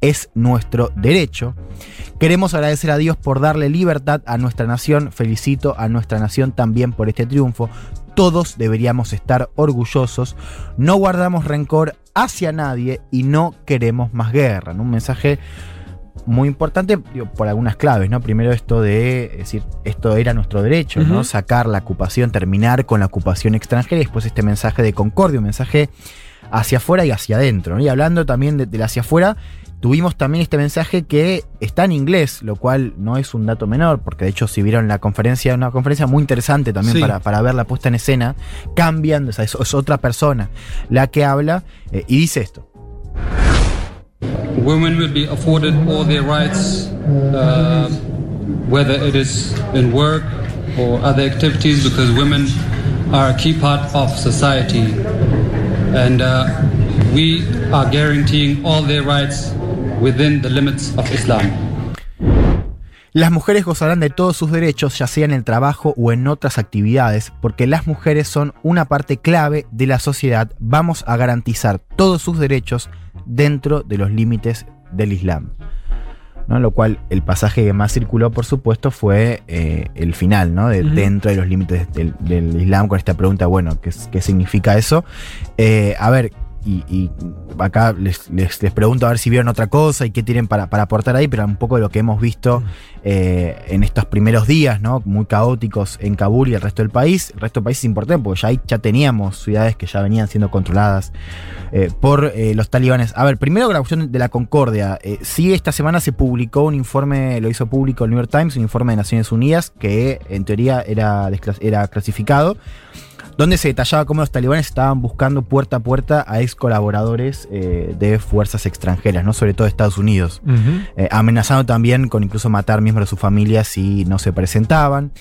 es nuestro derecho. Queremos agradecer a Dios por darle libertad a nuestra nación, felicito a nuestra nación también por este triunfo. Todos deberíamos estar orgullosos, no guardamos rencor hacia nadie y no queremos más guerra. ¿no? Un mensaje muy importante digo, por algunas claves, ¿no? Primero esto de es decir, esto era nuestro derecho, ¿no? Sacar la ocupación, terminar con la ocupación extranjera y después este mensaje de concordia, un mensaje hacia afuera y hacia adentro, ¿no? Y hablando también de- del hacia afuera, tuvimos también este mensaje que está en inglés, lo cual no es un dato menor, porque de hecho si vieron la conferencia, una conferencia muy interesante también Sí. para, para ver la puesta en escena, cambian, o sea, es, es otra persona la que habla eh, y dice esto. Women will be afforded all their rights, uh, whether it is in work or other activities, because women are a key part of society. And uh, we are guaranteeing all their rights within the limits of Islam. Las mujeres gozarán de todos sus derechos, ya sea en el trabajo o en otras actividades, porque las mujeres son una parte clave de la sociedad. Vamos a garantizar todos sus derechos dentro de los límites del Islam. ¿no? Lo cual el pasaje que más circuló, por supuesto, fue eh, el final, ¿no? De. Dentro de los límites del, del Islam, con esta pregunta, bueno, ¿qué, qué significa eso? Eh, a ver, y, y acá les, les- les pregunto a ver si vieron otra cosa y qué tienen para, para aportar ahí, pero un poco de lo que hemos visto eh, en estos primeros días, ¿no? Muy caóticos en Kabul y el resto del país. El resto del país es importante porque ya, ahí ya teníamos ciudades que ya venían siendo controladas eh, por eh, los talibanes. A ver, primero la cuestión de la concordia. Sí, esta semana se publicó un informe, lo hizo público el New York Times, un informe de Naciones Unidas que en teoría era, era clasificado donde se detallaba cómo los talibanes estaban buscando puerta a puerta a ex colaboradores eh, de fuerzas extranjeras, ¿no? sobre todo de Estados Unidos, eh, amenazando también con incluso matar miembros de su familia si no se presentaban.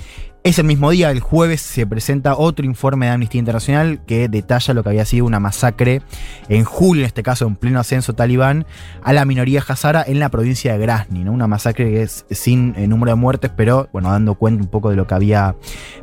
Ese mismo día, el jueves, se presenta otro informe de Amnistía Internacional que detalla lo que había sido una masacre en julio, en este caso en pleno ascenso talibán, a la minoría hazara en la provincia de Grasny, ¿no? Una masacre que es sin eh, número de muertes, pero bueno, dando cuenta un poco de lo que había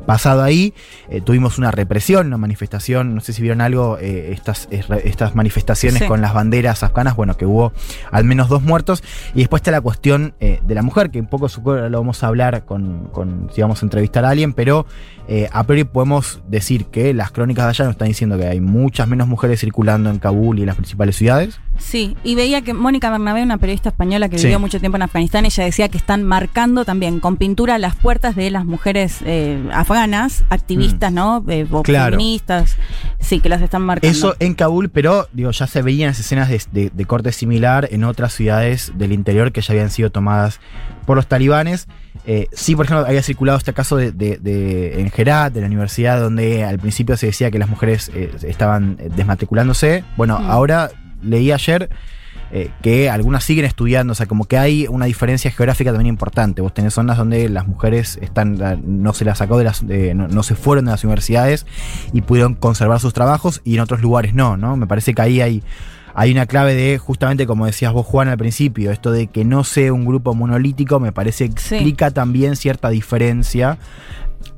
pasado ahí. Eh, tuvimos una represión, una manifestación, no sé si vieron algo, eh, estas, estas manifestaciones Sí. con las banderas afganas, bueno, que hubo al menos dos muertos. Y después está la cuestión de la mujer, que un poco que lo vamos a hablar con, con si vamos a entrevistar a alguien, pero eh, a priori podemos decir que las crónicas de allá nos están diciendo que hay muchas menos mujeres circulando en Kabul y en las principales ciudades. Sí, y veía que Mónica Bernabé, una periodista española que Sí. vivió mucho tiempo en Afganistán, ella decía que están marcando también con pintura las puertas de las mujeres eh, afganas, activistas, ¿no? Eh, Claro. feministas. Sí, que las están marcando. Eso en Kabul, pero digo, ya se veían esas escenas de, de- de corte similar en otras ciudades del interior que ya habían sido tomadas por los talibanes. Eh, sí, por ejemplo, había circulado este caso de, de- de- en Herat, de la universidad, donde al principio se decía que las mujeres eh, estaban eh, desmatriculándose. Bueno, Mm. ahora leí ayer eh, que algunas siguen estudiando, o sea, como que hay una diferencia geográfica también importante. Vos tenés zonas donde las mujeres están, no se las sacó de las, no se fueron de las universidades y pudieron conservar sus trabajos y en otros lugares no, ¿no? Me parece que ahí hay, hay una clave de, justamente como decías vos, Juan, al principio, esto de que no sea un grupo monolítico, me parece que Sí. explica también cierta diferencia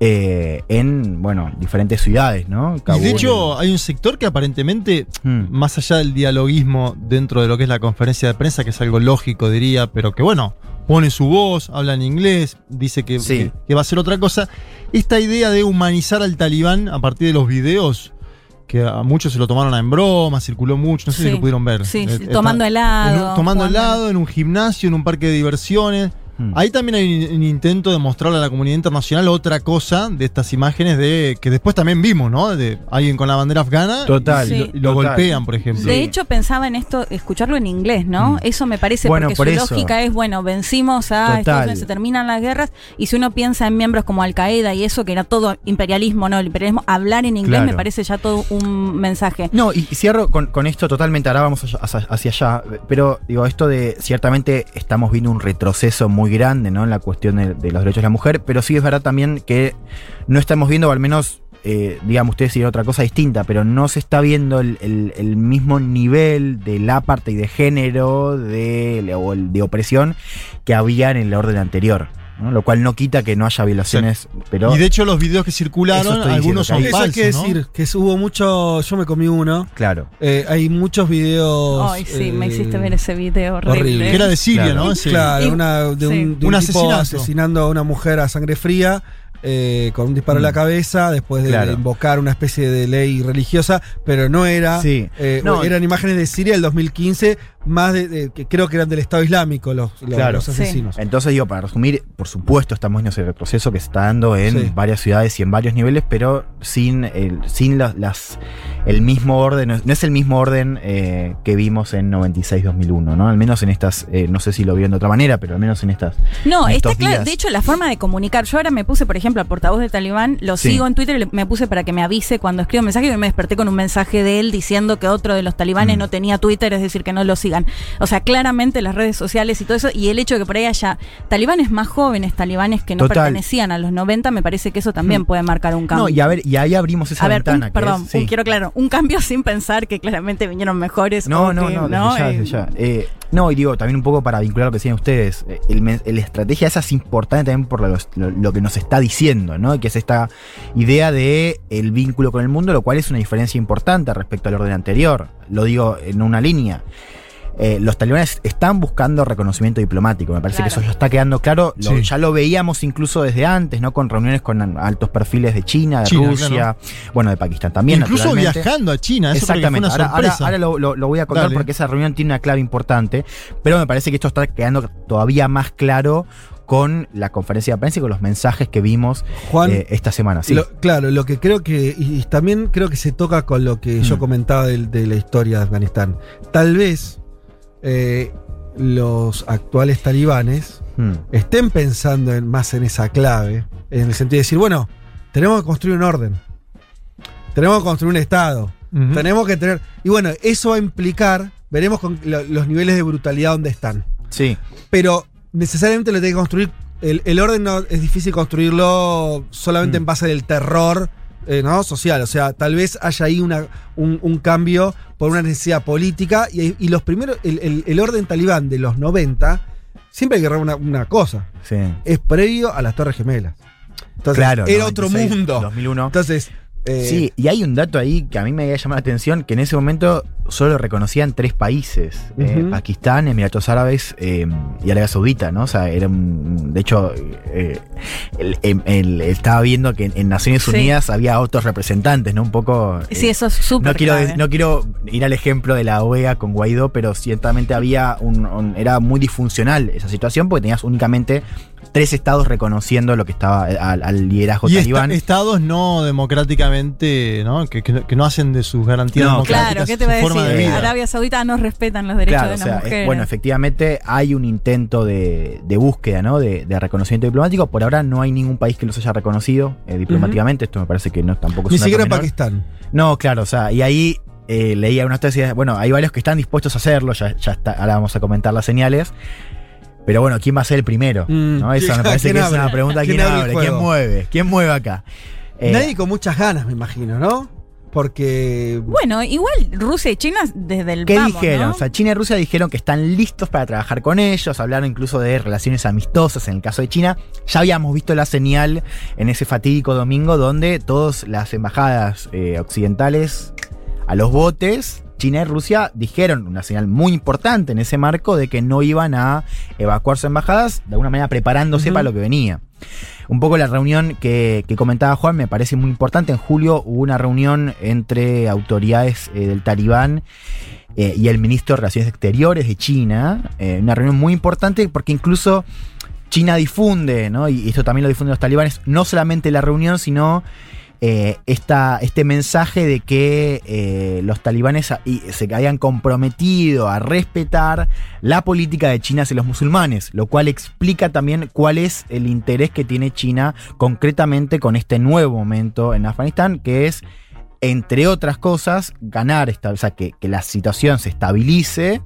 eh, en, bueno, diferentes ciudades, ¿no? Y de hecho, hay un sector que aparentemente, Mm. más allá del dialoguismo dentro de lo que es la conferencia de prensa, que es algo lógico, diría, pero que bueno, pone su voz, habla en inglés, dice que, Sí. que- que va a ser otra cosa. Esta idea de humanizar al talibán a partir de los videos, que a muchos se lo tomaron en broma, circuló mucho, no sé si lo pudieron ver. Sí, Eh, está- tomando en helado. un- tomando jugando- helado en un gimnasio, en un parque de diversiones. Mm. Ahí también hay un, un intento de mostrarle a la comunidad internacional otra cosa de estas imágenes de que después también vimos, ¿no? De alguien con la bandera afgana Total, y, lo- Sí. y lo total. golpean, por ejemplo. De hecho, pensaba en esto, escucharlo en inglés, ¿no? Mm. Eso me parece Bueno, porque por su eso. lógica es, bueno, vencimos a Total. Estados Unidos, se terminan las guerras, y si uno piensa en miembros como Al Qaeda y eso, que era todo imperialismo, ¿no? El imperialismo, hablar en inglés Claro. me parece ya todo un mensaje. No, y cierro con, con esto totalmente, ahora vamos allá- hacia, hacia allá, pero digo, esto de ciertamente estamos viendo un retroceso muy grande, ¿no? En la cuestión de, los derechos de la mujer, pero sí es verdad también que no estamos viendo, al menos eh, digamos, ustedes decían otra cosa distinta, pero no se está viendo el, el- el mismo nivel de la parte y de género de, o de opresión que había en el orden anterior. ¿No? Lo cual no quita que no haya violaciones, pero... y de hecho los videos que circularon, algunos son Eso hay que falsos, ¿no? decir, que hubo mucho. Yo me comí uno. Claro. Eh, hay muchos videos. Ay, sí, me eh, hiciste ver ese video horrible. horrible. Que era de Siria, Claro. ¿no? Ese- Claro, Y- una, de un, sí. de un Un tipo asesinato. asesinando a una mujer a sangre fría. eh, con un disparo en la Mm. cabeza después de Claro. invocar una especie de ley religiosa, pero no era. Sí. eh, No. eran imágenes de Siria del 2015, más de, de- que creo que eran del Estado Islámico los, los- Claro. los Sí. asesinos. Entonces digo, para resumir, por supuesto estamos en ese retroceso que se está dando en Sí. varias ciudades y en varios niveles, pero sin el, sin las, las- el mismo orden, no es el mismo orden eh, que vimos en 96-2001, ¿no? Al menos en estas, eh, no sé si lo vieron de otra manera, pero al menos en estas. No, en está claro. días. De hecho, la forma de comunicar. Yo ahora me puse, por ejemplo, al portavoz del Talibán, lo Sí. sigo en Twitter y me puse para que me avise cuando escribo un mensaje y me desperté con un mensaje de él diciendo que otro de los talibanes Mm. no tenía Twitter, es decir, que no lo O sea, claramente las redes sociales y todo eso, y el hecho de que por ahí haya talibanes más jóvenes, talibanes que no Total. pertenecían a los 90, me parece que eso también Mm. puede marcar un cambio. No, y a ver, y ahí abrimos esa A ver, un- ventana. perdón, es- sí. un- quiero claro, un cambio sin pensar que claramente vinieron mejores. No, no, que, no, desde ya, Eh, ya. Eh, no, y digo, también un poco para vincular lo que decían ustedes, eh, la estrategia esa es importante también por lo, lo- lo que nos está diciendo, ¿no? Que es esta idea de el vínculo con el mundo, lo cual es una diferencia importante respecto al orden anterior. Lo digo en una línea. Eh, los talibanes están buscando reconocimiento diplomático, me parece que eso ya está quedando claro. Lo- Sí. Ya lo veíamos incluso desde antes, ¿no? Con reuniones con altos perfiles de China, de China, Rusia, bueno, de Pakistán también. Incluso viajando a China, eso fue Exactamente. una Ahora, ahora- sorpresa. ahora lo, lo- lo voy a contar Dale. porque esa reunión tiene una clave importante, pero me parece que esto está quedando todavía más claro con la conferencia de prensa y con los mensajes que vimos Juan, eh, esta semana. Sí. Lo- claro, lo que creo que, y, y también creo que se toca con lo que yo Mm. comentaba de, la historia de Afganistán. Tal vez eh, los actuales talibanes Hmm. estén pensando en, más en esa clave, en el sentido de decir, bueno, tenemos que construir un orden, tenemos que construir un Estado, tenemos que tener... Y bueno, eso va a implicar, veremos con lo- los niveles de brutalidad donde están. Sí. Pero necesariamente lo tiene que construir. El, el orden no, es difícil construirlo solamente Mm. en base del terror eh, ¿no? social. O sea, tal vez haya ahí una, un, un cambio por una necesidad política. Y, y los primeros, el, el- el orden talibán de los 90, siempre hay que una, una cosa. Sí. Es previo a las Torres Gemelas. Entonces, Claro, era 96, otro mundo. 2001. Entonces, eh, Sí, y hay un dato ahí que a mí me había llamado la atención, que en ese momento solo reconocían tres países, eh. Pakistán, Emiratos Árabes eh, y Arabia Saudita, ¿no? O sea, era un- de hecho, eh, el- el- el- estaba viendo que en, en Naciones Sí. Unidas había otros representantes, ¿no? Un poco... eh, Sí, eso es súper no quiero, clave. no quiero ir al ejemplo de la OEA con Guaidó, pero ciertamente había un, un- era muy disfuncional esa situación porque tenías únicamente tres estados reconociendo lo que estaba eh, al, al liderazgo Y talibán. estados no democráticamente, ¿no? Que, que no- que no hacen de sus garantías No, democráticas Claro, ¿qué te va a decir? de. Arabia Saudita no respetan los derechos Claro, de o las es- mujeres. bueno, efectivamente hay un intento de, de búsqueda, ¿no? De, de reconocimiento diplomático. Por ahora no hay ningún país que los haya reconocido eh, diplomáticamente. Esto me parece que no tampoco es ni siquiera menor. Pakistán. No, claro, o sea, y ahí eh, leía unas tesis, bueno, hay varios que están dispuestos a hacerlo, ya, ya está, ahora vamos a comentar las señales. Pero bueno, ¿quién va a ser el primero? Mm, ¿No? Esa me ¿quién- parece que es una pregunta. ¿Quién, ¿Quién abre? ¿Quién mueve? ¿Quién mueve acá? Eh, Nadie con muchas ganas, me imagino, ¿no? Porque. Bueno, igual Rusia y China desde el ¿Qué vamos, dijeron? ¿no? O sea, China y Rusia dijeron que están listos para trabajar con ellos, hablaron incluso de relaciones amistosas en el caso de China. Ya habíamos visto la señal en ese fatídico domingo donde todas las embajadas eh, occidentales a los botes, China y Rusia dijeron una señal muy importante en ese marco de que no iban a evacuar sus embajadas, de alguna manera preparándose para lo que venía. Un poco la reunión que, que comentaba Juan me parece muy importante. En julio hubo una reunión entre autoridades eh, del Talibán eh, y el ministro de Relaciones Exteriores de China. eh, una reunión muy importante porque incluso China difunde, ¿no? y esto también lo difunden los talibanes, no solamente la reunión, sino eh, esta- este mensaje de que eh, los talibanes se habían comprometido a respetar la política de China hacia los musulmanes, lo cual explica también cuál es el interés que tiene China concretamente con este nuevo momento en Afganistán, que es, entre otras cosas, ganar, esta, o sea, que, que la situación se estabilice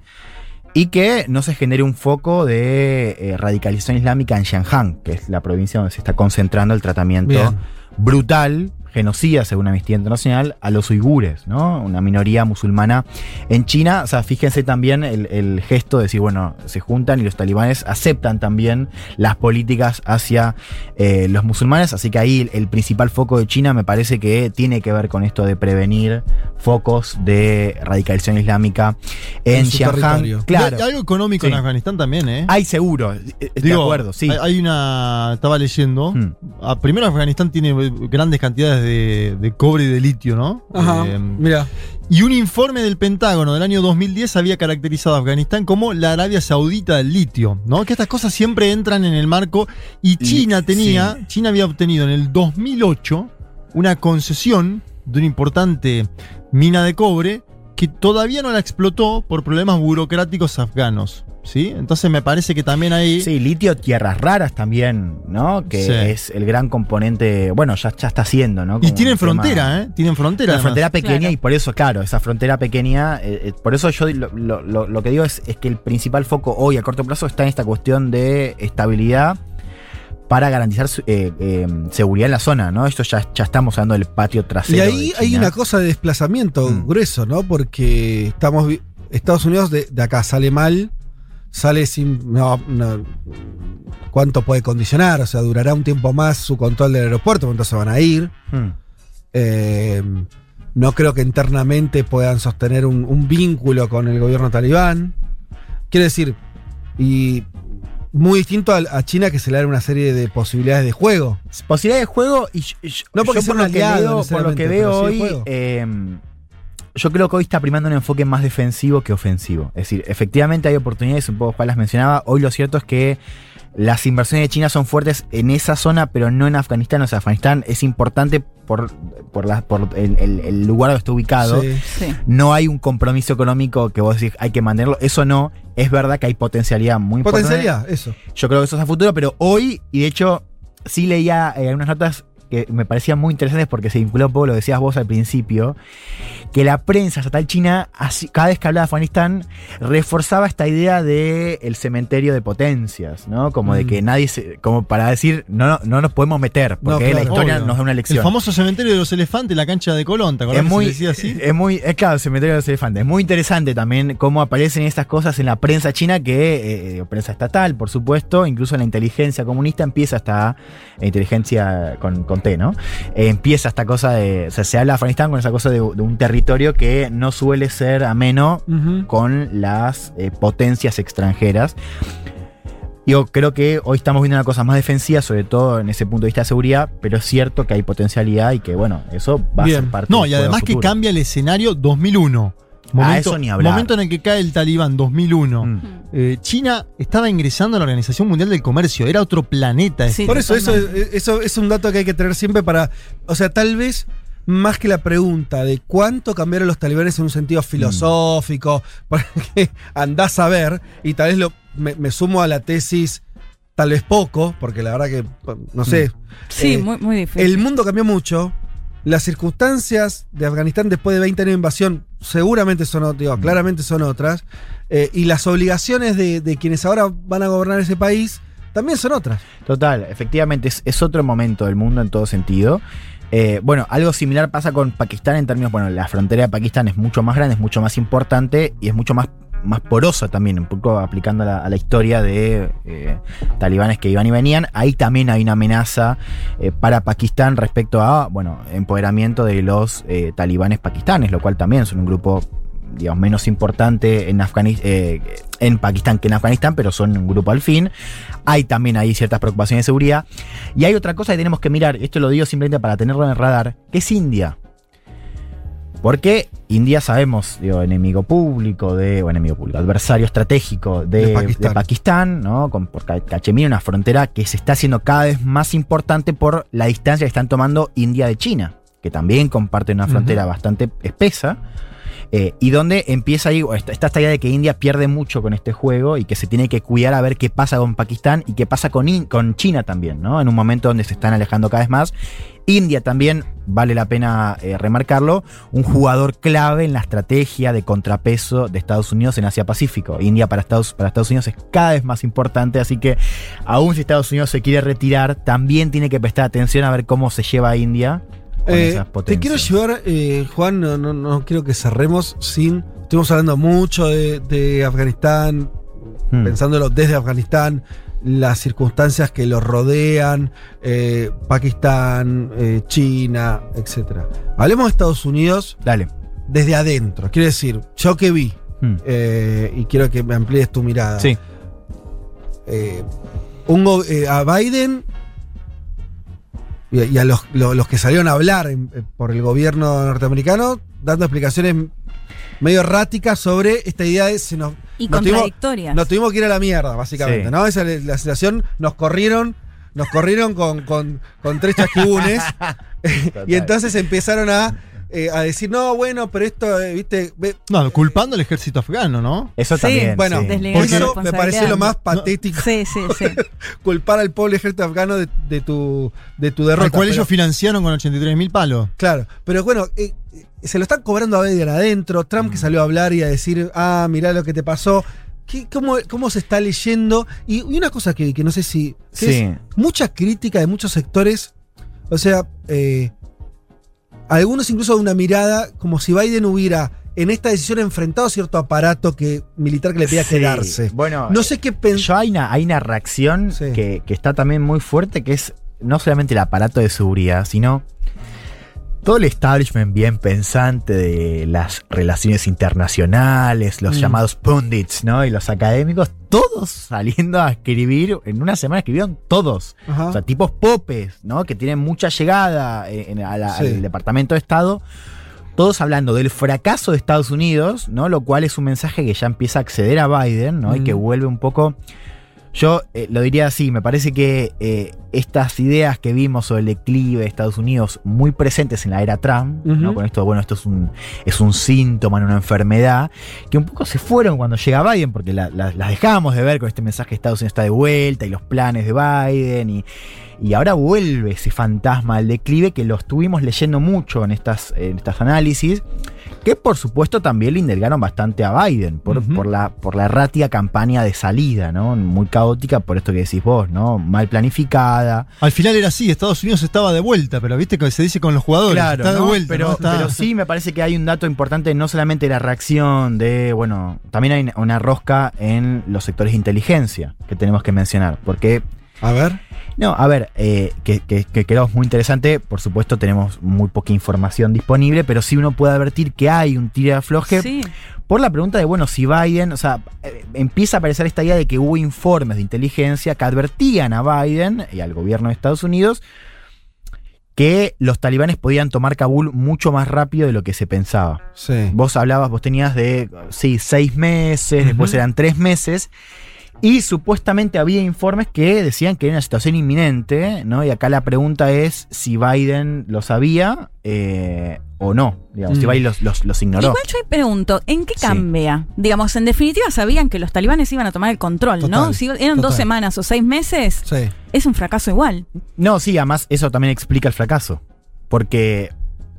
y que no se genere un foco de eh, radicalización islámica en Xinjiang, que es la provincia donde se está concentrando el tratamiento Bien. brutal, genocida, según Amnistía Internacional, a los uigures, ¿no? Una minoría musulmana en China. O sea, fíjense también el, el gesto de decir, bueno, se juntan y los talibanes aceptan también las políticas hacia eh, los musulmanes. Así que ahí el, principal foco de China me parece que tiene que ver con esto de prevenir focos de radicalización islámica en, En Xinjiang. Claro. Y algo económico Sí. en Afganistán también, ¿eh? Hay seguro, eh, de Digo, acuerdo, sí. Hay, hay una. Estaba leyendo. Hmm. Primero, Afganistán tiene grandes cantidades de, de cobre y de litio, ¿no? Ajá. Eh, Mira. y un informe del Pentágono del año 2010 había caracterizado a Afganistán como la Arabia Saudita del litio, ¿no? Que estas cosas siempre entran en el marco. Y China tenía. China había obtenido en el 2008 una concesión de una importante mina de cobre que todavía no la explotó por problemas burocráticos afganos. ¿Sí? Entonces me parece que también hay. Sí, litio, tierras raras también, ¿no? Que Sí. es el gran componente, bueno, ya, ya está haciendo, ¿no? Y tienen tema- frontera, ¿eh? Tienen frontera. Una además. frontera pequeña Claro. y por eso, claro, esa frontera pequeña, eh, eh, por eso yo lo, lo- lo- que digo es, es que el principal foco hoy a corto plazo está en esta cuestión de estabilidad para garantizar eh, eh, seguridad en la zona, ¿no? Esto ya, ya estamos hablando del patio trasero. Y ahí de hay una cosa de desplazamiento Mm. grueso, ¿no? Porque estamos Estados Unidos de, de acá sale mal, sale sin. No, no- ¿Cuánto puede condicionar? O sea, durará un tiempo más su control del aeropuerto, entonces se van a ir. Hmm. Eh, no creo que internamente puedan sostener un, un vínculo con el gobierno talibán. Quiero decir, y muy distinto a, a China que se le da una serie de posibilidades de juego. Posibilidad de juego y yo- yo- No porque yo por lo que aliado veo, por lo que veo sí hoy, eh, yo creo que hoy está primando un enfoque más defensivo que ofensivo. Es decir, efectivamente hay oportunidades, un poco Juan las mencionaba. Hoy lo cierto es que las inversiones de China son fuertes en esa zona, pero no en Afganistán. O sea, Afganistán es importante por, por, la- por el, el- el lugar donde está ubicado. Sí. Sí. No hay un compromiso económico que vos decís hay que mantenerlo. Eso no. Es verdad que hay potencialidad muy importante. Potencialidad, eso. Yo creo que eso es a futuro, pero hoy, y de hecho, sí leía eh, unas notas que me parecían muy interesantes porque se vinculó un poco lo que decías vos al principio, que la prensa estatal china, cada vez que hablaba de Afganistán, reforzaba esta idea de el cementerio de potencias, ¿no? Como de Mm. que nadie, se, como para decir, no, no, no nos podemos meter, No, porque la historia obvio. nos da una El lección. famoso cementerio de los elefantes, la cancha de Colón, ¿te acordás Es que muy, se decía así? es muy, es claro, el cementerio de los elefantes. Es muy interesante también cómo aparecen estas cosas en la prensa china, que eh, prensa estatal, por supuesto, incluso en la inteligencia comunista empieza esta eh, inteligencia con, con Eh, empieza esta cosa de, o sea, se habla de Afganistán con esa cosa de, de un territorio que no suele ser ameno con las eh, potencias extranjeras. Yo creo que hoy estamos viendo una cosa más defensiva, sobre todo en ese punto de vista de seguridad, pero es cierto que hay potencialidad y que, bueno, eso va a ser parte No, y además que cambia el escenario 2001. Momento, Ah, eso ni hablar. momento en el que cae el talibán, 2001. Mm. Eh, China estaba ingresando a la Organización Mundial del Comercio, era otro planeta. Sí. Por eso, eso, totalmente. eso es un dato que hay que tener siempre para. O sea, tal vez más que la pregunta de cuánto cambiaron los talibanes en un sentido filosófico, porque andás a ver, y tal vez lo, me, me sumo a la tesis, tal vez poco, porque la verdad que, no sé. Sí, eh, muy, muy difícil. El mundo cambió mucho. Las circunstancias de Afganistán después de 20 años de invasión seguramente son, ot- digo, claramente son otras. eh, y las obligaciones de, de quienes ahora van a gobernar ese país también son otras. Total, efectivamente, es, es otro momento del mundo en todo sentido. Eh, bueno, algo similar pasa con Pakistán en términos, bueno, la frontera de Pakistán es mucho más grande, es mucho más importante y es mucho más, más porosa también, un poco aplicando a la, historia de eh, talibanes que iban y venían. Ahí también hay una amenaza eh, para Pakistán respecto a, bueno, empoderamiento de los eh, talibanes pakistanes, lo cual también son un grupo digamos, menos importante en, Afganis- eh, en Pakistán que en Afganistán, pero son un grupo al fin. Hay también ahí ciertas preocupaciones de seguridad. Y hay otra cosa que tenemos que mirar, esto lo digo simplemente para tenerlo en el radar, que es India. Porque India sabemos, digo, enemigo público de, o enemigo público, adversario estratégico de, De de Pakistán. ¿no? Con, por Ca- Cachemira, una frontera que se está haciendo cada vez más importante por la distancia que están tomando India de China, que también comparten una frontera bastante espesa. Eh, y donde empieza ahí, está, esta idea de que India pierde mucho con este juego y que se tiene que cuidar a ver qué pasa con Pakistán y qué pasa con, con China también, ¿no? En un momento donde se están alejando cada vez más. India también, vale la pena eh, remarcarlo, un jugador clave en la estrategia de contrapeso de Estados Unidos en Asia-Pacífico. India para Estados, para Estados Unidos es cada vez más importante, así que aún si Estados Unidos se quiere retirar, también tiene que prestar atención a ver cómo se lleva a India Eh, te quiero llevar, eh, Juan, no, no, no quiero que cerremos sin. Estuvimos hablando mucho de, de Afganistán, Hmm. pensándolo desde Afganistán, las circunstancias que lo rodean, eh, Pakistán, China, etc. Hablemos de Estados Unidos Dale. desde adentro. Quiero decir, yo que vi, Hmm. y quiero que me amplíes tu mirada. Sí. Un a Biden y, a- y a los, lo- los que salieron a hablar en- eh, por el gobierno norteamericano, dando explicaciones medio erráticas sobre esta idea de se nos, Y nos tuvimos, contradictorias. nos tuvimos que ir a la mierda, básicamente, Sí. ¿no? Esa es la situación, nos corrieron, nos corrieron con, con, con tres chasquibunes. y entonces empezaron a, eh, a decir, no, bueno, pero esto, eh, viste, ve- No, culpando al ejército afgano, ¿no? Eso Sí, también. bueno, sí. Eso me pareció lo más patético. Sí, sí, sí. culpar al pobre ejército afgano de, de tu, de tu derrota. Al cual pero- ellos financiaron con 83 mil palos. Claro, pero bueno, eh, eh, se lo están cobrando a Biden adentro. Trump que salió a hablar y a decir, ah, mirá lo que te pasó. ¿Qué- cómo, cómo se está leyendo? Y, y una cosa que, que no sé si. que Sí. es mucha crítica de muchos sectores. O sea, eh, algunos incluso de una mirada como si Biden hubiera en esta decisión enfrentado cierto aparato que, militar que le pedía Sí. quedarse. Bueno, No sé qué pensar. Yo hay una, hay una reacción Sí. que, que está también muy fuerte, que es no solamente el aparato de seguridad, sino todo el establishment bien pensante de las relaciones internacionales, los Mm. llamados pundits, ¿no? Y los académicos, todos saliendo a escribir, en una semana escribieron todos. Ajá. O sea, tipos popes, ¿no? Que tienen mucha llegada eh, en- a la- Sí. al Departamento de Estado. Todos hablando del fracaso de Estados Unidos, ¿no? Lo cual es un mensaje que ya empieza a acceder a Biden, ¿no? Y Mm. que vuelve un poco. Yo eh, lo diría así, me parece que eh, estas ideas que vimos sobre el declive de Estados Unidos muy presentes en la era Trump, ¿no? Con esto, bueno, esto es un, es un síntoma, una enfermedad, que un poco se fueron cuando llega Biden, porque la- la- las dejamos de ver con este mensaje que Estados Unidos está de vuelta y los planes de Biden y, y ahora vuelve ese fantasma del declive que lo estuvimos leyendo mucho en estas, en estas análisis, que por supuesto también le indulgaron bastante a Biden por, por, la, por la errática campaña de salida, ¿no? Muy caótica por esto que decís vos, ¿no? Mal planificada. Al final era así, Estados Unidos estaba de vuelta, pero viste que se dice con los jugadores. Claro, está de vuelta. pero, ¿no? Está- pero sí me parece que hay un dato importante, no solamente la reacción de, bueno, también hay una rosca en los sectores de inteligencia que tenemos que mencionar, porque A ver. No, a ver, eh, que, que, que creo es muy interesante. Por supuesto, tenemos muy poca información disponible, pero sí uno puede advertir que hay un tira de afloje Sí. por la pregunta de, bueno, si Biden, o sea, eh, empieza a aparecer esta idea de que hubo informes de inteligencia que advertían a Biden y al gobierno de Estados Unidos que los talibanes podían tomar Kabul mucho más rápido de lo que se pensaba. Sí. Vos hablabas, vos tenías de, sí, seis meses, después eran tres meses. Y supuestamente había informes que decían que era una situación inminente, ¿no? Y acá la pregunta es si Biden lo sabía eh, o no. Digamos, si Mm. Biden los, los- los ignoró. Igual yo pregunto, ¿en qué Sí. cambia? Digamos, en definitiva sabían que los talibanes iban a tomar el control, ¿no? Si eran dos semanas o seis meses, Sí. es un fracaso igual. No, sí, además eso también explica el fracaso. Porque,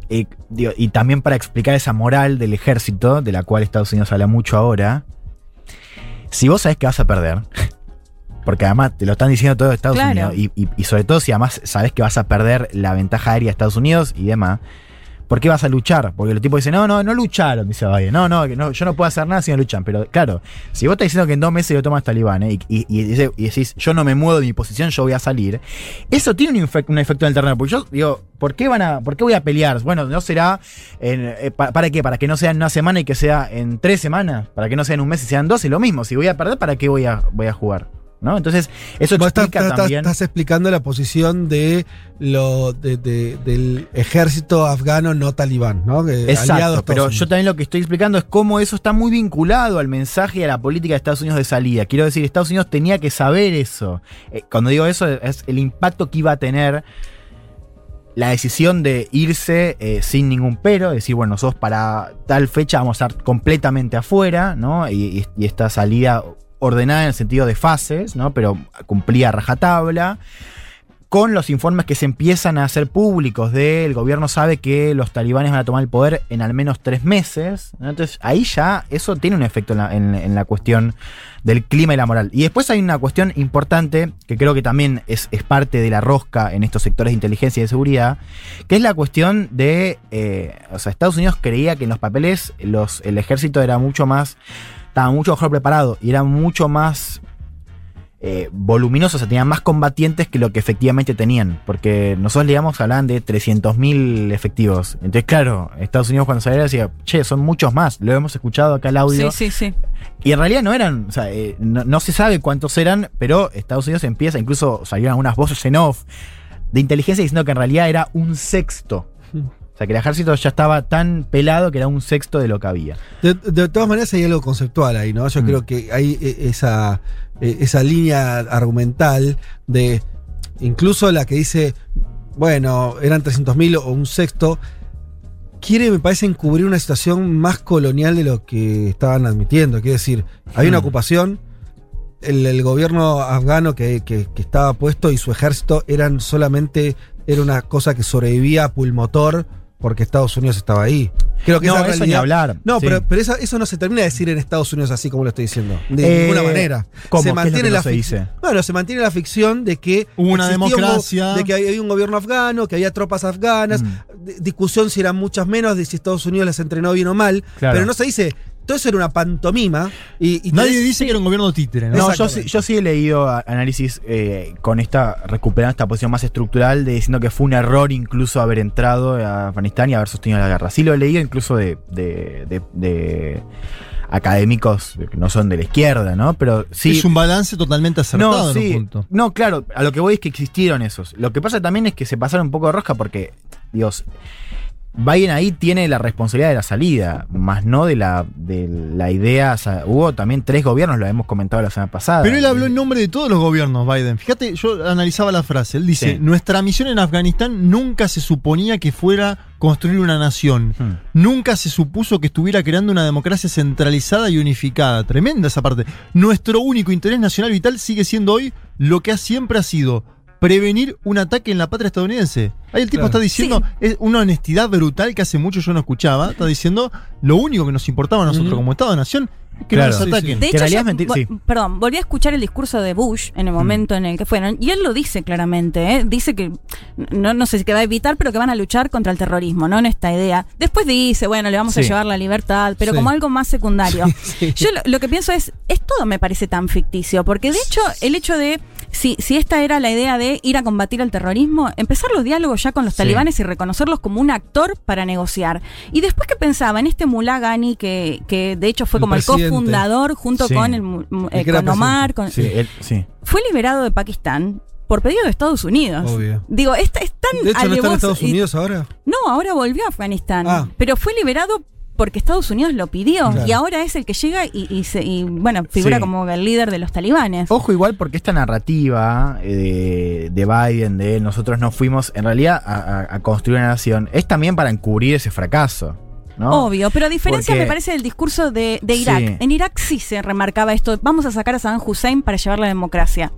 eh, digo, y también para explicar esa moral del ejército, de la cual Estados Unidos habla mucho ahora, si vos sabés que vas a perder, porque además te lo están diciendo todos Estados Claro. Unidos, y, y- y sobre todo si además sabés que vas a perder la ventaja aérea de Estados Unidos y demás, ¿por qué vas a luchar? Porque los tipos dicen, no, no, no lucharon, dice Biden. No, no, no, yo no puedo hacer nada si no luchan. Pero claro, si vos estás diciendo que en dos meses lo tomas talibán y, y- y dice- y decís, yo no me muevo de mi posición, yo voy a salir, eso tiene un, efecto en el terreno. Porque yo digo, ¿por qué, van a, ¿por qué voy a pelear? Bueno, no será, en- eh, pa- ¿para qué? Para que no sea en una semana y que sea en tres semanas, para que no sea en un mes y sean dos, es lo mismo. Si voy a perder, ¿para qué voy a, voy a jugar? ¿No? Entonces, eso Vos estás, explica estás- también. estás explicando la posición de lo de- de- del ejército afgano no talibán, ¿no? Que Exacto, pero Unidos. yo también lo que estoy explicando es cómo eso está muy vinculado al mensaje y a la política de Estados Unidos de salida. Quiero decir, Estados Unidos tenía que saber eso. Eh, cuando digo eso, es el impacto que iba a tener la decisión de irse eh, sin ningún pero, decir, bueno, nosotros para tal fecha vamos a estar completamente afuera, ¿no? Y esta salida ordenada en el sentido de fases, ¿no? Pero cumplía rajatabla con los informes que se empiezan a hacer públicos de el gobierno sabe que los talibanes van a tomar el poder en al menos tres meses. Entonces ahí ya eso tiene un efecto en la, cuestión del clima y la moral. Y después hay una cuestión importante que creo que también es, parte de la rosca en estos sectores de inteligencia y de seguridad, que es la cuestión de, eh, o sea, Estados Unidos creía que en los papeles el ejército era mucho más, estaba mucho mejor preparado y era mucho más eh, voluminosos, o sea, tenían más combatientes que lo que efectivamente tenían. Porque nosotros, digamos, hablaban de 300.000 efectivos. Entonces, claro, Estados Unidos cuando salió decía, che, son muchos más. Lo hemos escuchado acá el audio. Sí, sí, sí. Y en realidad no eran, o sea, eh, no, no se sabe cuántos eran, pero Estados Unidos empieza, incluso salieron algunas voces en off de inteligencia diciendo que en realidad era un sexto. O sea, que el ejército ya estaba tan pelado que era un sexto de lo que había. De, de todas maneras hay algo conceptual ahí, ¿no? Yo Mm. creo que hay eh, esa, eh, esa línea argumental de incluso la que dice, bueno, eran 300.000 o un sexto, quiere, me parece, encubrir una situación más colonial de lo que estaban admitiendo. Quiere decir, hay una Mm. ocupación, el, el gobierno afgano que, que- que estaba puesto y su ejército eran solamente, era una cosa que sobrevivía a pulmotor porque Estados Unidos estaba ahí. Creo que No, esa eso ni hablar, No, sí. pero, pero eso, eso no se termina de decir en Estados Unidos así como lo estoy diciendo. De Eh, ninguna manera. ¿cómo? Se ¿Qué es lo mantiene no la se dice? Bueno, se mantiene la ficción de que Hubo una un democracia. de que había un gobierno afgano, que había tropas afganas, Mm. discusión si eran muchas menos, de si Estados Unidos las entrenó bien o mal, Claro. pero no se dice, todo eso era una pantomima y, y Nadie tenés- dice que era un gobierno títere, ¿no? No, yo yo sí he leído a- análisis eh, con esta, recuperando esta posición más estructural, de diciendo que fue un error incluso haber entrado a Afganistán y haber sostenido la guerra. Sí lo he leído incluso de, de- de- de académicos que no son de la izquierda, ¿no? Pero sí. Es un balance totalmente acertado no, en un punto. No, claro, a lo que voy es que existieron esos. Lo que pasa también es que se pasaron un poco de rosca porque, Dios, Biden ahí tiene la responsabilidad de la salida, más no de la, de la idea. o sea, hubo también tres gobiernos, lo hemos comentado la semana pasada. Pero él habló en nombre de todos los gobiernos, Biden. Fíjate, yo analizaba la frase. Él dice, Sí. nuestra misión en Afganistán nunca se suponía que fuera construir una nación. Hmm. Nunca se supuso que estuviera creando una democracia centralizada y unificada. Tremenda esa parte. Nuestro único interés nacional vital sigue siendo hoy lo que siempre ha sido prevenir un ataque en la patria estadounidense. Ahí el tipo Claro. está diciendo, es una honestidad brutal que hace mucho yo no escuchaba. Está diciendo, lo único que nos importaba a nosotros como Estado de Nación es que Claro. no ataquen. De hecho, yo- mentir- sí. Mm. perdón, volví a escuchar el discurso de Bush en el momento en el que fueron, y él lo dice claramente, ¿eh? dice que, no, no sé si que va a evitar, pero que van a luchar contra el terrorismo, ¿no? En esta idea. Después dice, bueno, le vamos a llevar la libertad, pero Sí. como algo más secundario. Sí. Yo lo, lo que pienso es, es todo me parece tan ficticio, porque de hecho, el hecho de, si, si esta era la idea de ir a combatir el terrorismo, empezar los diálogos ya con los Sí. talibanes y reconocerlos como un actor para negociar. Y después que pensaba en este Mullah Ghani, que, que de hecho fue como el cofundador junto Sí. con, el, eh, con Omar, con- Sí, él- sí. fue liberado de Pakistán por pedido de Estados Unidos. Obvio. Digo, es, es tan De hecho, ¿no está en Estados y- Unidos ahora? no, ahora volvió a Afganistán. Ah. Pero fue liberado porque Estados Unidos lo pidió. Claro. Y ahora es el que llega y, y se- y, bueno, figura Sí. como el líder de los talibanes. Ojo igual porque esta narrativa eh, de, de Biden, de él, nosotros no fuimos en realidad a, a- a construir una nación, es también para encubrir ese fracaso. ¿no? Obvio, pero a diferencia Porque- me parece del discurso de, de Irak. Sí. En Irak sí se remarcaba esto, vamos a sacar a Saddam Hussein para llevar la democracia.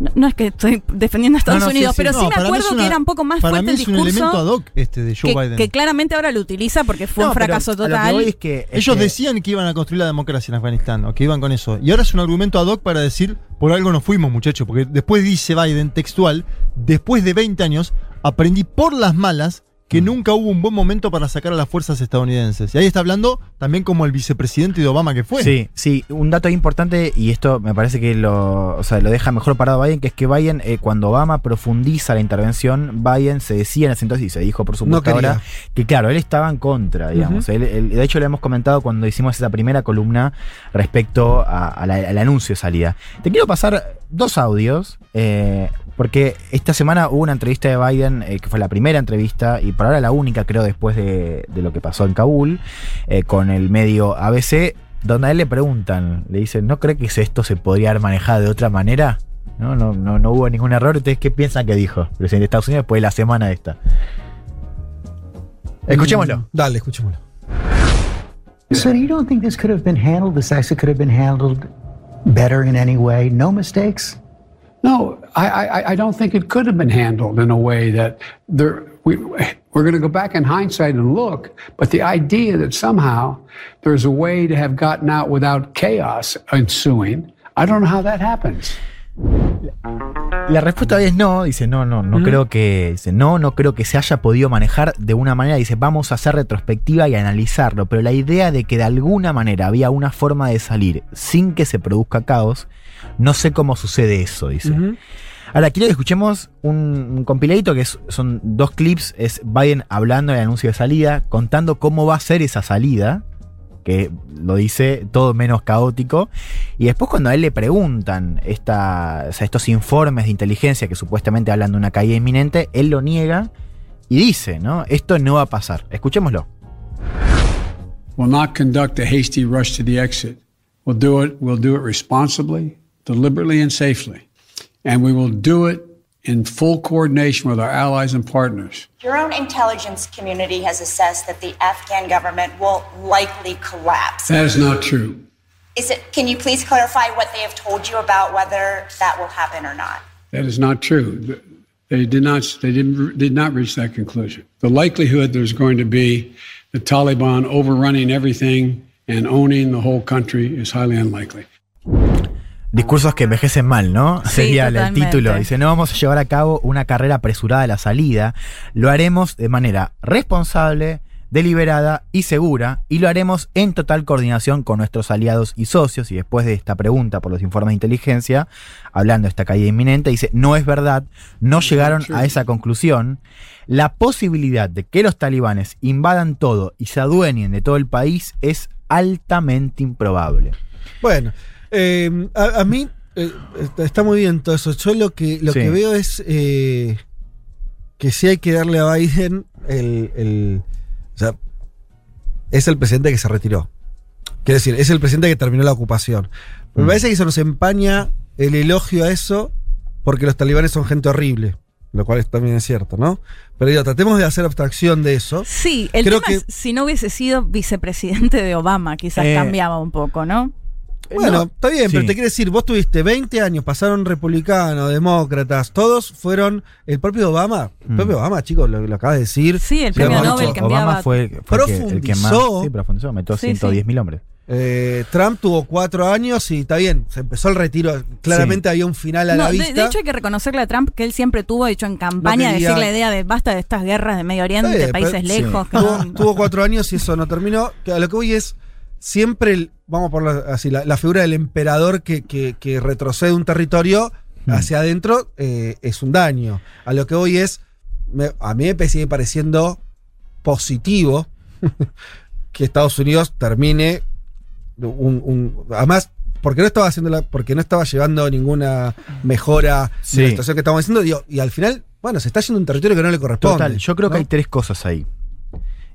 No, no es que estoy defendiendo a Estados No, no, sí, Unidos, sí. pero No, sí me acuerdo una- que era un poco más Para fuerte mí el es un elemento ad discurso hoc este de Joe que, Biden. que claramente ahora lo utiliza porque fue No, un pero fracaso a lo que total. voy es que- es Ellos que- decían que iban a construir la democracia en Afganistán, o que iban con eso. Y ahora es un argumento ad hoc para decir, por algo nos fuimos, muchachos. Porque después dice Biden, textual, después de 20 años, aprendí por las malas que nunca hubo un buen momento para sacar a las fuerzas estadounidenses. Y ahí está hablando también como el vicepresidente de Obama que fue. Sí, sí, un dato importante, y esto me parece que lo, o sea, lo deja mejor parado Biden, que es que Biden, eh, cuando Obama profundiza la intervención, Biden se decía en ese entonces, y se dijo por supuesto No ahora, que claro, él estaba en contra, digamos. Él- él- de hecho, le hemos comentado cuando hicimos esa primera columna respecto a- a la- al anuncio de salida. Te quiero pasar dos audios, eh, porque esta semana hubo una entrevista de Biden, eh, que fue la primera entrevista, y por ahora la única, creo, después de, de lo que pasó en Kabul, eh, con el medio ABC, donde a él le preguntan, le dicen, ¿no cree que esto se podría haber manejado de otra manera? No, no, no, no hubo ningún error. Entonces, ¿qué piensan que dijo el presidente de Estados Unidos después de la semana esta? Escuchémoslo. Mm, Dale, escuchémoslo. So you don't think this could have been handled, this actually could have been handled better in any way? No mistakes? No, I, I, I don't think it could have been handled in a way that there, we, we're going to go back in hindsight and look, but the idea that somehow there's a way to have gotten out without chaos ensuing, I don't know how that happens. La respuesta es no, dice no, no, no creo que dice no, no creo que se haya podido manejar de una manera, dice vamos a hacer retrospectiva y analizarlo, pero la idea de que de alguna manera había una forma de salir sin que se produzca caos, no sé cómo sucede eso, dice. Ahora quiero que escuchemos un, un compiladito que es- son dos clips, es Biden hablando del anuncio de salida, contando cómo va a ser esa salida, que lo dice todo menos caótico. Y después cuando a él le preguntan esta, o sea, estos informes de inteligencia que supuestamente hablan de una caída inminente, él lo niega y dice, ¿no? Esto no va a pasar. Escuchémoslo. We'll not conduct a hasty rush to the exit. We'll do it, we'll do it responsibly, deliberately, and safely. And we will do it in full coordination with our allies and partners. Your own intelligence community has assessed that the Afghan government will likely collapse. That is not true. Is it? Can you please clarify what they have told you about whether that will happen or not? That is not true. They did not. They didn't. Did not reach that conclusion. The likelihood there's going to be the Taliban overrunning everything and owning the whole country is highly unlikely. Discursos que envejecen mal, ¿no? Sí, Sería el título. Dice, no vamos a llevar a cabo una carrera apresurada de la salida, lo haremos de manera responsable, deliberada y segura, y lo haremos en total coordinación con nuestros aliados y socios. Y después de esta pregunta por los informes de inteligencia, hablando de esta caída inminente, dice, no es verdad, no llegaron a esa conclusión. La posibilidad de que los talibanes invadan todo y se adueñen de todo el país es altamente improbable. Bueno, eh, a, a mí eh, está- muy bien todo eso. Yo lo que, lo Sí. que veo es eh, que sí hay que darle a Biden el, el- O sea, es el presidente que se retiró. Quiero decir, es el presidente que terminó la ocupación. Me Mm. parece que eso nos empaña el elogio a eso porque los talibanes son gente horrible. Lo cual también es cierto, ¿no? Pero digo, tratemos de hacer abstracción de eso. Sí, el Creo tema que- es, si no hubiese sido vicepresidente de Obama, quizás Eh, cambiaba un poco, ¿no? Bueno, No, está bien, pero te quiero decir, vos tuviste 20 años, pasaron republicanos, demócratas, todos fueron. El propio Obama, el Mm. propio Obama, chicos, lo, lo acabas de decir. Sí, el premio Nobel enviaba- Obama fue, el- fue que- el que más Profundizó. sí, profundizó, metió Sí, 110 mil hombres. Eh, Trump tuvo cuatro años y está bien, se empezó el retiro. Claramente había un final a No, la vista. de hecho hay que reconocerle a Trump que él siempre tuvo, de hecho en campaña, No quería- decir la idea de basta de estas guerras de Medio Oriente, Eh, países pero- lejos. sí. que Tuvo, cuatro años y eso no terminó. Que a lo que voy es siempre, el- vamos por la, así, la, la figura del emperador que, que- que retrocede un territorio Mm. hacia adentro eh, es un daño. A lo que voy es, me- a mí me sigue pareciendo positivo que Estados Unidos termine un, un- además porque no estaba haciendo la, porque no estaba llevando ninguna mejora Sí. de la situación que estamos diciendo digo, y al final bueno se está yendo un territorio que no le corresponde Total, yo creo ¿no? que hay tres cosas ahí.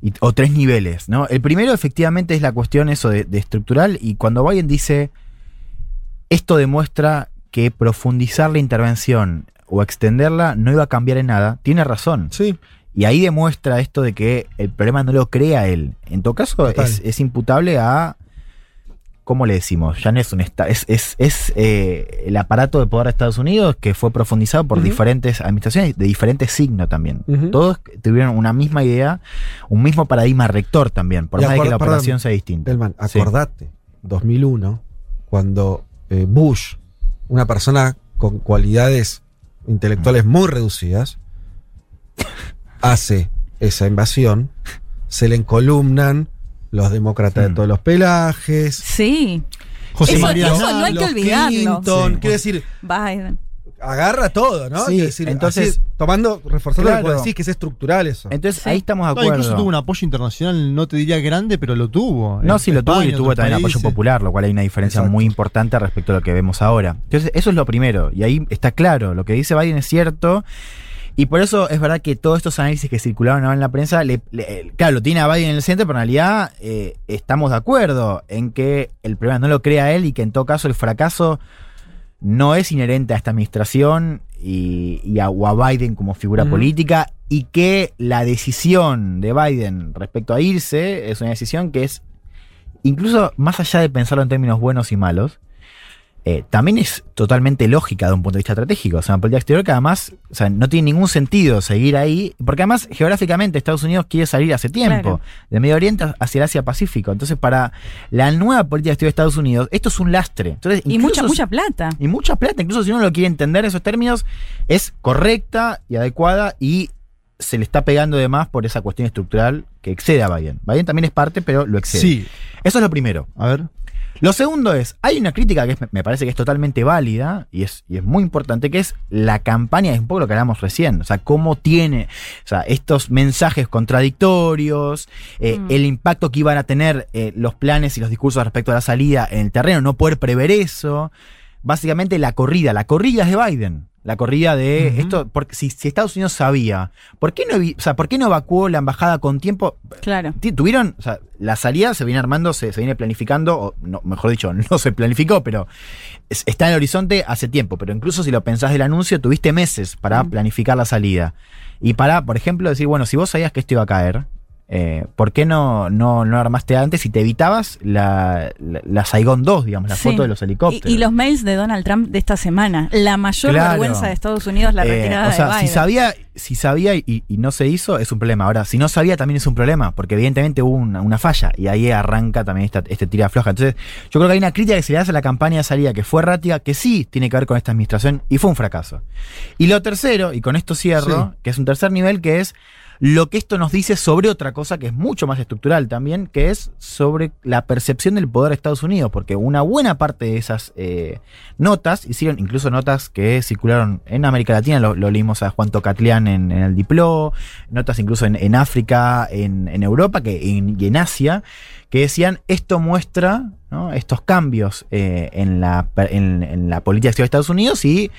Y- o tres niveles, ¿no? El primero, efectivamente, es la cuestión eso de, de estructural. Y cuando Biden dice esto demuestra que profundizar la intervención o extenderla no iba a cambiar en nada, tiene razón. Sí. Y ahí demuestra esto de que el problema no lo crea él. En todo caso, es imputable a. ¿Cómo le decimos? Ya no es un esta- es, es, es, eh, el aparato de poder de Estados Unidos que fue profundizado por diferentes administraciones de diferente signo también. Todos tuvieron una misma idea, un mismo paradigma rector también, por Y más de que la perdón, operación sea distinta. Delman, Sí. acordate, 2001, cuando eh, Bush, una persona con cualidades intelectuales muy reducidas, hace esa invasión, se le encolumnan los demócratas Mm. de todos los pelajes. Sí. José Eso- María eso no hay que olvidarlo. Clinton, Sí. quiero decir, Biden. agarra todo, ¿no? Sí, decir, entonces- así, tomando, reforzando lo que Claro. vos decís, que es estructural eso. Entonces Sí. ahí estamos de No, acuerdo. incluso tuvo un apoyo internacional, no te diría grande, pero lo tuvo. No, sí, lo tuvo y tuvo también apoyo popular, lo cual hay una diferencia Exacto. muy importante respecto a lo que vemos ahora. Entonces, eso es lo primero. Y ahí está claro, lo que dice Biden es cierto. Y por eso es verdad que todos estos análisis que circularon ahora en la prensa, le- le- claro, lo tiene a Biden en el centro, pero en realidad eh, estamos de acuerdo en que el problema no lo crea él y que en todo caso el fracaso no es inherente a esta administración y, y a, o a Biden como figura política y que la decisión de Biden respecto a irse es una decisión que es, incluso más allá de pensarlo en términos buenos y malos, eh, también es totalmente lógica de un punto de vista estratégico. O sea, una política exterior que además o sea, no tiene ningún sentido seguir ahí, porque además geográficamente Estados Unidos quiere salir hace tiempo, Claro. del Medio Oriente hacia el Asia-Pacífico. Entonces, para la nueva política exterior de Estados Unidos, esto es un lastre. Entonces, Y mucha, mucha plata. y mucha plata, incluso si uno lo quiere entender en esos términos, es correcta y adecuada y se le está pegando de más por esa cuestión estructural que excede a Biden. Biden también es parte, pero lo excede. Sí. Eso es lo primero. A ver. Lo segundo es, hay una crítica que es- me parece que es totalmente válida y es, y es muy importante, que es la campaña, es un poco lo que hablamos recién, o sea, cómo tiene, o sea, estos mensajes contradictorios, eh, Mm. el impacto que iban a tener eh, los planes y los discursos respecto a la salida en el terreno, no poder prever eso, básicamente la corrida, la corrida es de Biden. La corrida de esto, porque si, si Estados Unidos sabía, ¿por qué no, o sea, ¿por qué no evacuó la embajada con tiempo? Claro. Tuvieron, o sea, la salida se viene armando, se, se viene planificando, o no, mejor dicho, no se planificó, pero es- está en el horizonte hace tiempo. Pero incluso si lo pensás del anuncio, tuviste meses para planificar la salida. Y para, por ejemplo, decir, bueno, si vos sabías que esto iba a caer, eh, ¿por qué no, no, no armaste antes y te evitabas la, la, la Saigon 2, digamos, la Sí. foto de los helicópteros? y los mails de Donald Trump de esta semana. La mayor Claro. vergüenza de Estados Unidos, la Eh, retirada o sea, de si sabía, si sabía y, y no se hizo, es un problema. Ahora, si no sabía, también es un problema, porque evidentemente hubo una, una falla y ahí arranca también esta, este tira floja. Entonces, yo creo que hay una crítica que se le hace a la campaña de salida que fue errática, que sí tiene que ver con esta administración y fue un fracaso. Y lo tercero, y con esto cierro, Sí. que es un tercer nivel, que es lo que esto nos dice sobre otra cosa que es mucho más estructural también, que es sobre la percepción del poder de Estados Unidos, porque una buena parte de esas eh, notas, hicieron incluso notas que circularon en América Latina, lo, leímos a Juan Tocatlián en, el Diplo, notas incluso en, en África, en, en Europa que, y en Asia, que decían esto muestra estos cambios eh, en, la, en, la política de Estados Unidos y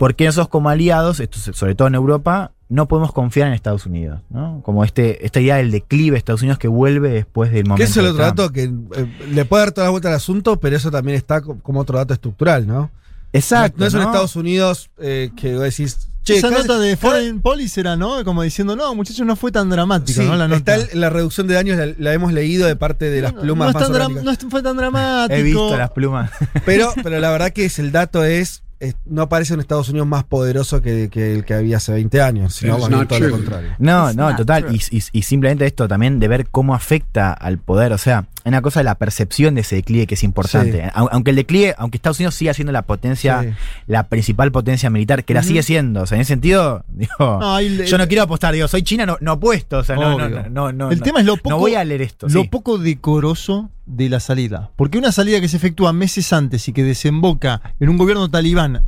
por qué nosotros como aliados, esto sobre todo en Europa, no podemos confiar en Estados Unidos, ¿no? Como este, esta idea del declive de Estados Unidos que vuelve después del momento. Que es el de otro Trump. dato que eh, le puede dar toda la vuelta al asunto, pero eso también está co- como otro dato estructural, ¿no? Exacto. No, no es un ¿no? Estados Unidos eh, que vos decís. Che, Esa cada- nota de cada- Foreign Policy era, ¿no? Como diciendo, no, muchachos, no fue tan dramática, Sí, ¿no? La está nota. la reducción de daños, la, la hemos leído de parte de las plumas no es más tan no fue tan dramático. He visto las plumas. Pero, pero la verdad que es, el dato es- no parece un Estados Unidos más poderoso que, que el que había hace 20 años, sino todo lo contrario. No, It's no, total. Y, y- y simplemente esto también de ver cómo afecta al poder. O sea, hay una cosa de la percepción de ese declive que es importante. Sí. Aunque el declive, aunque Estados Unidos siga siendo la potencia, Sí. la principal potencia militar, que la sigue siendo. O sea, en ese sentido, digo, No, yo no quiero apostar, digo, soy China, no, no apuesto. O sea, no, no, no, no, no, El no. tema es lo poco, No voy a leer esto. lo sí. poco decoroso de la salida. Porque una salida que se efectúa meses antes y que desemboca en un gobierno talibán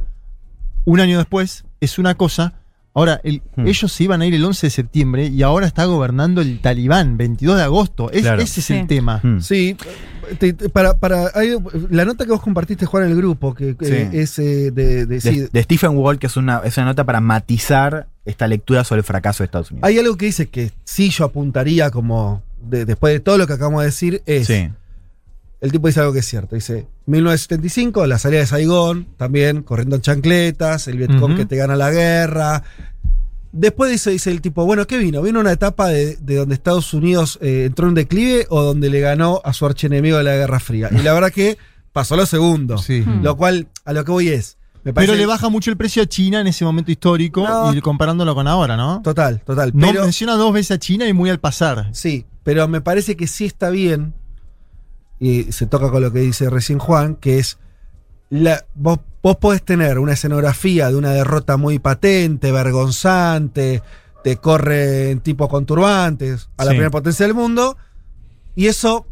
un año después es una cosa. Ahora, el- Hmm. ellos se iban a ir el 11 de septiembre y ahora está gobernando el talibán, 22 de agosto. Es- Claro. Ese es Sí. el tema. Hmm. Sí, te- te- para, para, hay- la nota que vos compartiste, Juan, en el grupo, que Sí. es eh, de, de- sí, de, de Stephen Wall, que es una, es una nota para matizar esta lectura sobre el fracaso de Estados Unidos. hay algo que dice que sí yo apuntaría como, de- después de todo lo que acabamos de decir, es... El tipo dice algo que es cierto. Dice, 1975, la salida de Saigón, también corriendo en chancletas, el Vietcong que te gana la guerra. Después dice, dice el tipo, bueno, ¿qué vino? ¿Vino una etapa de, de donde Estados Unidos eh, entró en un declive o donde le ganó a su archienemigo de la Guerra Fría? Y la verdad que pasó lo segundo. Sí. Hmm. Lo cual, a lo que voy es, me parece... Pero le baja mucho el precio a China en ese momento histórico No. y comparándolo con ahora, ¿no? Total, total. No Pero, menciona dos veces a China y muy al pasar. Sí, pero me parece que sí está bien, y se toca con lo que dice recién Juan, que es, la, vos, vos podés tener una escenografía de una derrota muy patente, vergonzante, te corren tipos con turbantes a la Sí. primera potencia del mundo, y eso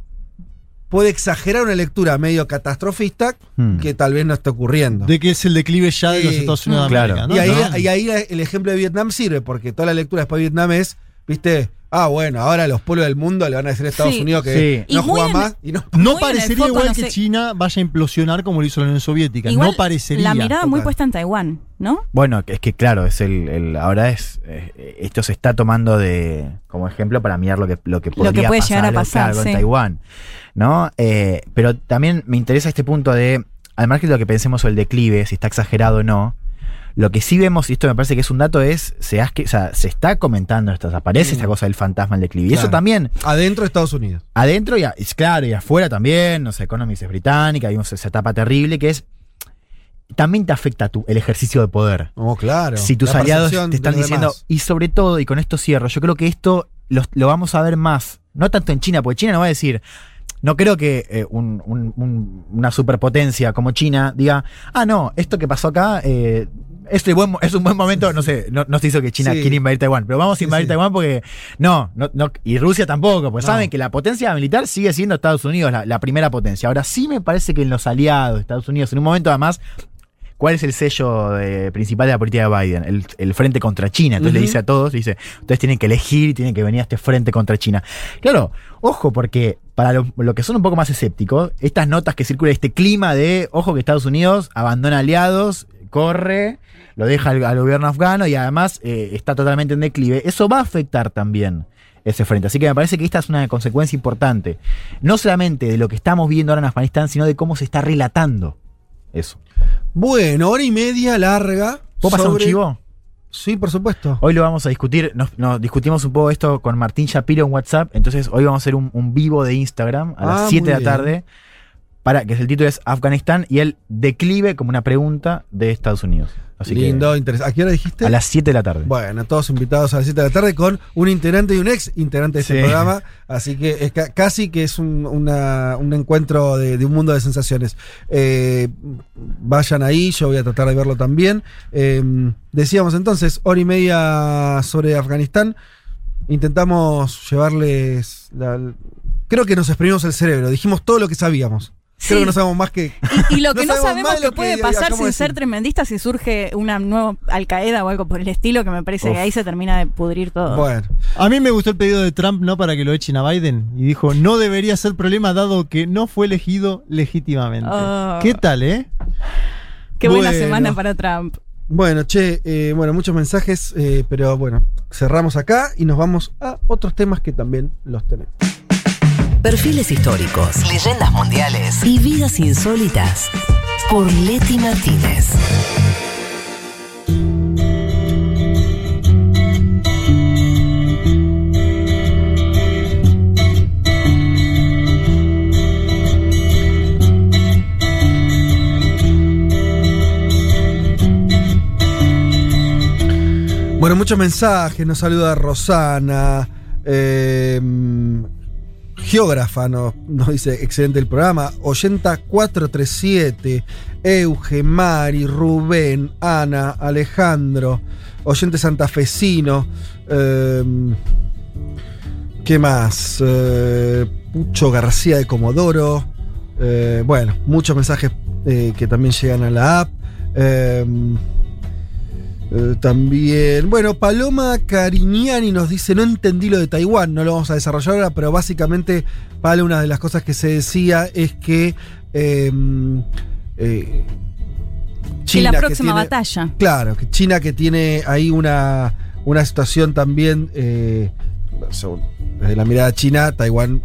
puede exagerar una lectura medio catastrofista Hmm. que tal vez no esté ocurriendo. De que es el declive ya de los. Estados Unidos de Claro. América, ¿no? y, ahí, ¿No? y ahí el ejemplo de Vietnam sirve, porque toda la lectura después de Vietnam es, viste, ah, bueno, ahora los pueblos del mundo le van a decir a Estados Sí. Unido que Sí. no juega en- más y no. No parecería foco, igual no que sé. China vaya a implosionar como lo hizo la Unión Soviética. Igual no parecería. La mirada muy puesta en Taiwán, ¿no? Bueno, que es que claro, es el, el- ahora es eh, esto se está tomando de como ejemplo para mirar lo que lo que podría puede pasar, llegar a pasar, sí. en Taiwán, ¿no? Eh, pero también me interesa este punto de al margen de lo que pensemos sobre el declive, si está exagerado o no. Lo que sí vemos, y esto me parece que es un dato, es se, has que- o sea, se está comentando esto, aparece Mm. esta cosa del fantasma del declive. Y eso también, Adentro de Estados Unidos. adentro y, a- y claro, y afuera también, no sé, Economist es británica, vimos esa etapa terrible que es también te afecta tu, el ejercicio de poder. Oh, claro. Si tus La aliados te están diciendo, demás. y sobre todo, y con esto cierro, yo creo que esto lo, lo vamos a ver más, no tanto en China, porque China no va a decir, no creo que eh, un- un- un- una superpotencia como China diga, ah, no, esto que pasó acá eh, es, de buen es un buen momento, no sé, no, no se hizo que China Sí. quiera invadir Taiwán, pero vamos a invadir sí. Taiwán porque no, no, no, y Rusia tampoco, pues No. saben que la potencia militar sigue siendo Estados Unidos la, la primera potencia. Ahora sí me parece que en los aliados Estados Unidos, en un momento además, ¿Cuál es el sello de- principal de la política de Biden? El, el frente contra China. Entonces le dice a todos, le dice, ustedes tienen que elegir tienen que venir a este frente contra China. Claro, ojo, porque para lo, lo que son un poco más escépticos, estas notas que circulan, este clima de, ojo que Estados Unidos abandona aliados, corre, lo deja al, al gobierno afgano y además eh, está totalmente en declive, eso va a afectar también ese frente. Así que me parece que esta es una consecuencia importante, no solamente de lo que estamos viendo ahora en Afganistán, sino de cómo se está relatando eso. Bueno, hora y media larga. ¿Puedo pasar un sobre- chivo? Sí, por supuesto. Hoy lo vamos a discutir, nos, nos discutimos un poco esto con Martín Shapiro en WhatsApp, entonces hoy vamos a hacer un, un vivo de Instagram a Ah, las 7 de la bien. Para que el título es Afganistán y el declive como una pregunta de Estados Unidos. Así que Lindo, interesante. ¿A qué hora dijiste? a las 7 de la tarde. Bueno, todos invitados a las 7 de la tarde con un integrante y un ex integrante de este Sí. programa. Así que es ca- casi que es un, una- un encuentro de, de un mundo de sensaciones. Eh, vayan ahí, yo voy a tratar de verlo también. Eh, decíamos entonces, hora y media sobre Afganistán. Intentamos llevarles. la- creo que nos exprimimos el cerebro, dijimos todo lo que sabíamos. Creo Sí. que no sabemos más que. Y lo que no, sabemos que puede que pasar sin de ser tremendista si surge una nueva Al Qaeda o algo por el estilo, que me parece Uf. que ahí se termina de pudrir todo. Bueno, A mí me gustó el pedido de Trump, ¿no? Para que lo echen a Biden. Y dijo, no debería ser problema dado que no fue elegido legítimamente. Oh. ¿Qué tal, eh? Qué buena semana para Trump. Bueno, che, eh, bueno, muchos mensajes, eh, pero bueno, cerramos acá y nos vamos a otros temas que también los tenemos. Perfiles históricos, leyendas mundiales. Y vidas insólitas. Por Leti Martínez. Bueno, muchos mensajes, nos saluda Rosana, eh, geógrafa, nos, dice excelente el programa, 80437, Euge, Mari, Rubén, Ana, Alejandro, oyente santafesino, eh, ¿qué más? Eh, Pucho García de Comodoro, eh, bueno, muchos mensajes eh, que también llegan a la app. Eh, también, bueno, Paloma Cariñani nos dice, no entendí lo de Taiwán, no lo vamos a desarrollar ahora, pero básicamente, Palo, una de las cosas que se decía es que... eh, eh, Y la que próxima tiene- batalla. Claro, que China que tiene ahí una, una situación también, eh, según- desde la mirada china, Taiwán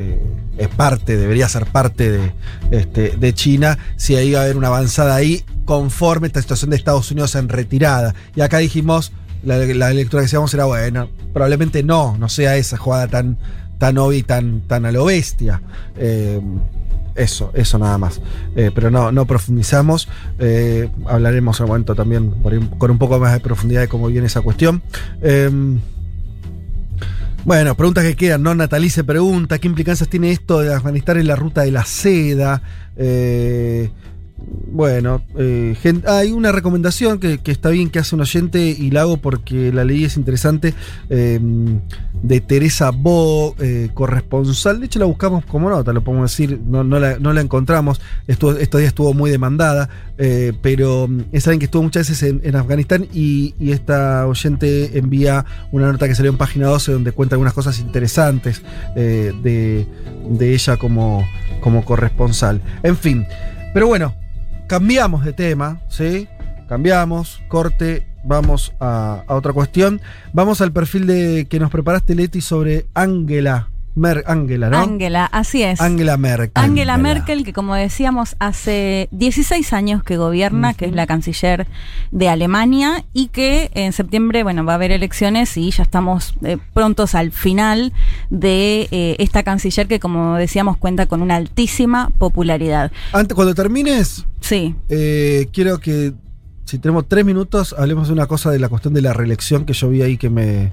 eh, es parte, debería ser parte de, este, de China, si ahí va a haber una avanzada ahí, conforme esta situación de Estados Unidos en retirada. Y acá dijimos, la, la lectura que hacíamos era, bueno, probablemente no, no sea esa jugada tan, tan obvia y tan, tan a lo bestia. Eh, eso, eso nada más. Eh, pero no, no profundizamos. Hablaremos en un momento también con un poco más de profundidad de cómo viene esa cuestión. Bueno, preguntas que quedan, ¿no? Natalie se pregunta, ¿qué implicancias tiene esto de Afganistán en la ruta de la seda? Eh, bueno, eh, hay una recomendación que, está bien que hace un oyente y la hago porque la leí es interesante, eh, de Teresa Bo, eh, corresponsal. De hecho, la buscamos como nota, lo podemos decir, no, la, encontramos. Estuvo, estos días estuvo muy demandada, eh, pero mm, es que estuvo muchas veces en, en Afganistán y, esta oyente envía una nota que salió en página 12 donde cuenta algunas cosas interesantes de, ella como corresponsal. En fin, pero bueno, cambiamos de tema, ¿sí? Cambiamos, corte, vamos a, otra cuestión. Vamos al perfil de que nos preparaste, Leti, sobre Ángela Mer Angela, ¿no? Angela, así es. Angela Merkel. Angela Merkel, que como decíamos, hace 16 años que gobierna, que es la canciller de Alemania, y que en septiembre, bueno, va a haber elecciones y ya estamos eh, prontos al final de eh, esta canciller que, como decíamos, cuenta con una altísima popularidad. Antes, cuando termines, Sí. eh, quiero que, si tenemos tres minutos, hablemos de una cosa de la cuestión de la reelección que yo vi ahí que me.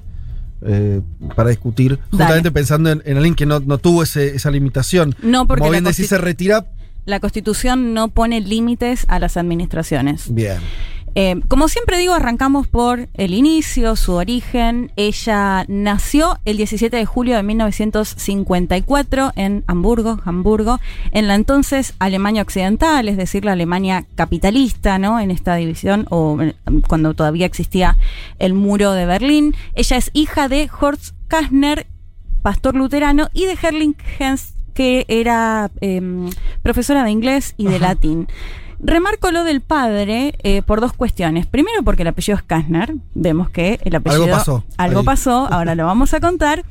Eh, para discutir, justamente pensando en, en alguien que no, no tuvo ese- esa limitación. No, porque Como bien decís, se retira. La Constitución no pone límites a las administraciones. Bien. Eh, como siempre digo, arrancamos por el inicio, su origen. Ella nació el 17 de julio de 1954 en Hamburgo, Hamburgo, en la entonces Alemania Occidental, es decir, la Alemania capitalista, ¿no? En esta división, o eh, cuando todavía existía el muro de Berlín. Ella es hija de Horst Kastner, pastor luterano, y de Herling Hens, que era em, profesora de inglés y de latín. Remarco lo del padre eh, por dos cuestiones. Primero, porque el apellido es Kastner. Vemos que el apellido. Algo pasó Algo ahí. pasó, ahora lo vamos a contar.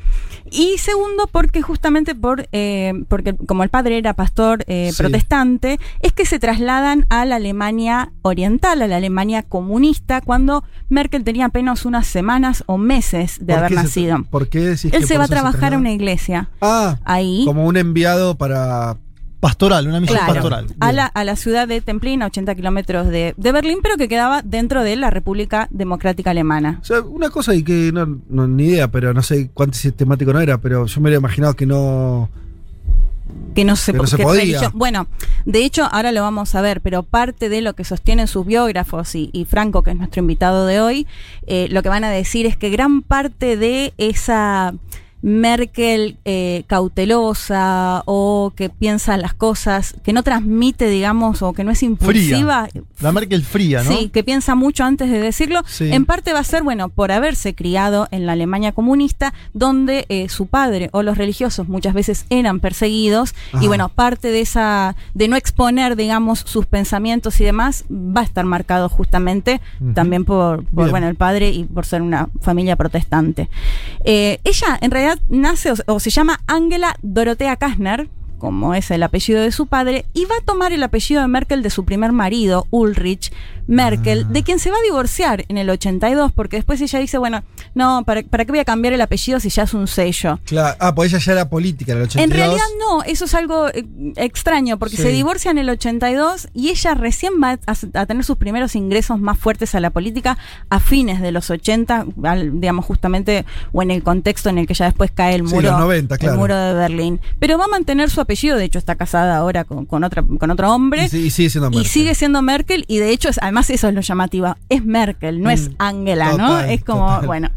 Y segundo, porque justamente por eh, porque como el padre era pastor eh, Sí. protestante, es que se trasladan a la Alemania oriental, a la Alemania comunista, cuando Merkel tenía apenas unas semanas o meses de ¿Por haber nacido. ¿Por qué decís Él que se va a trabajar a una iglesia. Ah, Ahí. como un enviado para. Pastoral, una misión Claro, pastoral. a la, a la ciudad de Templin, a 80 kilómetros de, de Berlín, pero que quedaba dentro de la República Democrática Alemana. O sea, una cosa y que no, no- ni idea, pero no sé cuánto sistemático no era, pero yo me hubiera imaginado que no. que no se, Que no se que podía. religión- Bueno, de hecho, ahora lo vamos a ver, pero parte de lo que sostienen sus biógrafos y, y Franco, que es nuestro invitado de hoy, eh, lo que van a decir es que gran parte de esa Merkel eh, cautelosa o que piensa las cosas, que no transmite, digamos, o que no es impulsiva. Fría. La Merkel fría, ¿no? Sí, que piensa mucho antes de decirlo. Sí. En parte va a ser, bueno, por haberse criado en la Alemania comunista, donde eh, su padre o los religiosos muchas veces eran perseguidos. Ajá. Y bueno, parte de esa, de no exponer, digamos, sus pensamientos y demás, va a estar marcado justamente también por, bueno, el padre y por ser una familia protestante. Eh, ella en realidad nace o, se llama Angela Dorothea Kastner, como es el apellido de su padre, y va a tomar el apellido de Merkel de su primer marido, Ulrich Merkel, de quien se va a divorciar en el 82, porque después ella dice, bueno, no, ¿para, para qué voy a cambiar el apellido si ya es un sello? Claro. Ah, pues ella ya era política en el 82. En realidad no, eso es algo eh, extraño, porque Sí. se divorcia en el 82 y ella recién va a, a tener sus primeros ingresos más fuertes a la política a fines de los 80, al- digamos justamente, o en el contexto en el que ya después cae el Sí, muro, los 90, claro. el muro de Berlín. Pero va a mantener su apellido, de hecho está casada ahora con, con, otra, con otro hombre. Y, sí- y sigue siendo Y Merkel. sigue siendo Merkel, y de hecho, es, además eso es lo llamativo. Es Merkel, no es Mm, Angela, ¿no? Es como, total. bueno.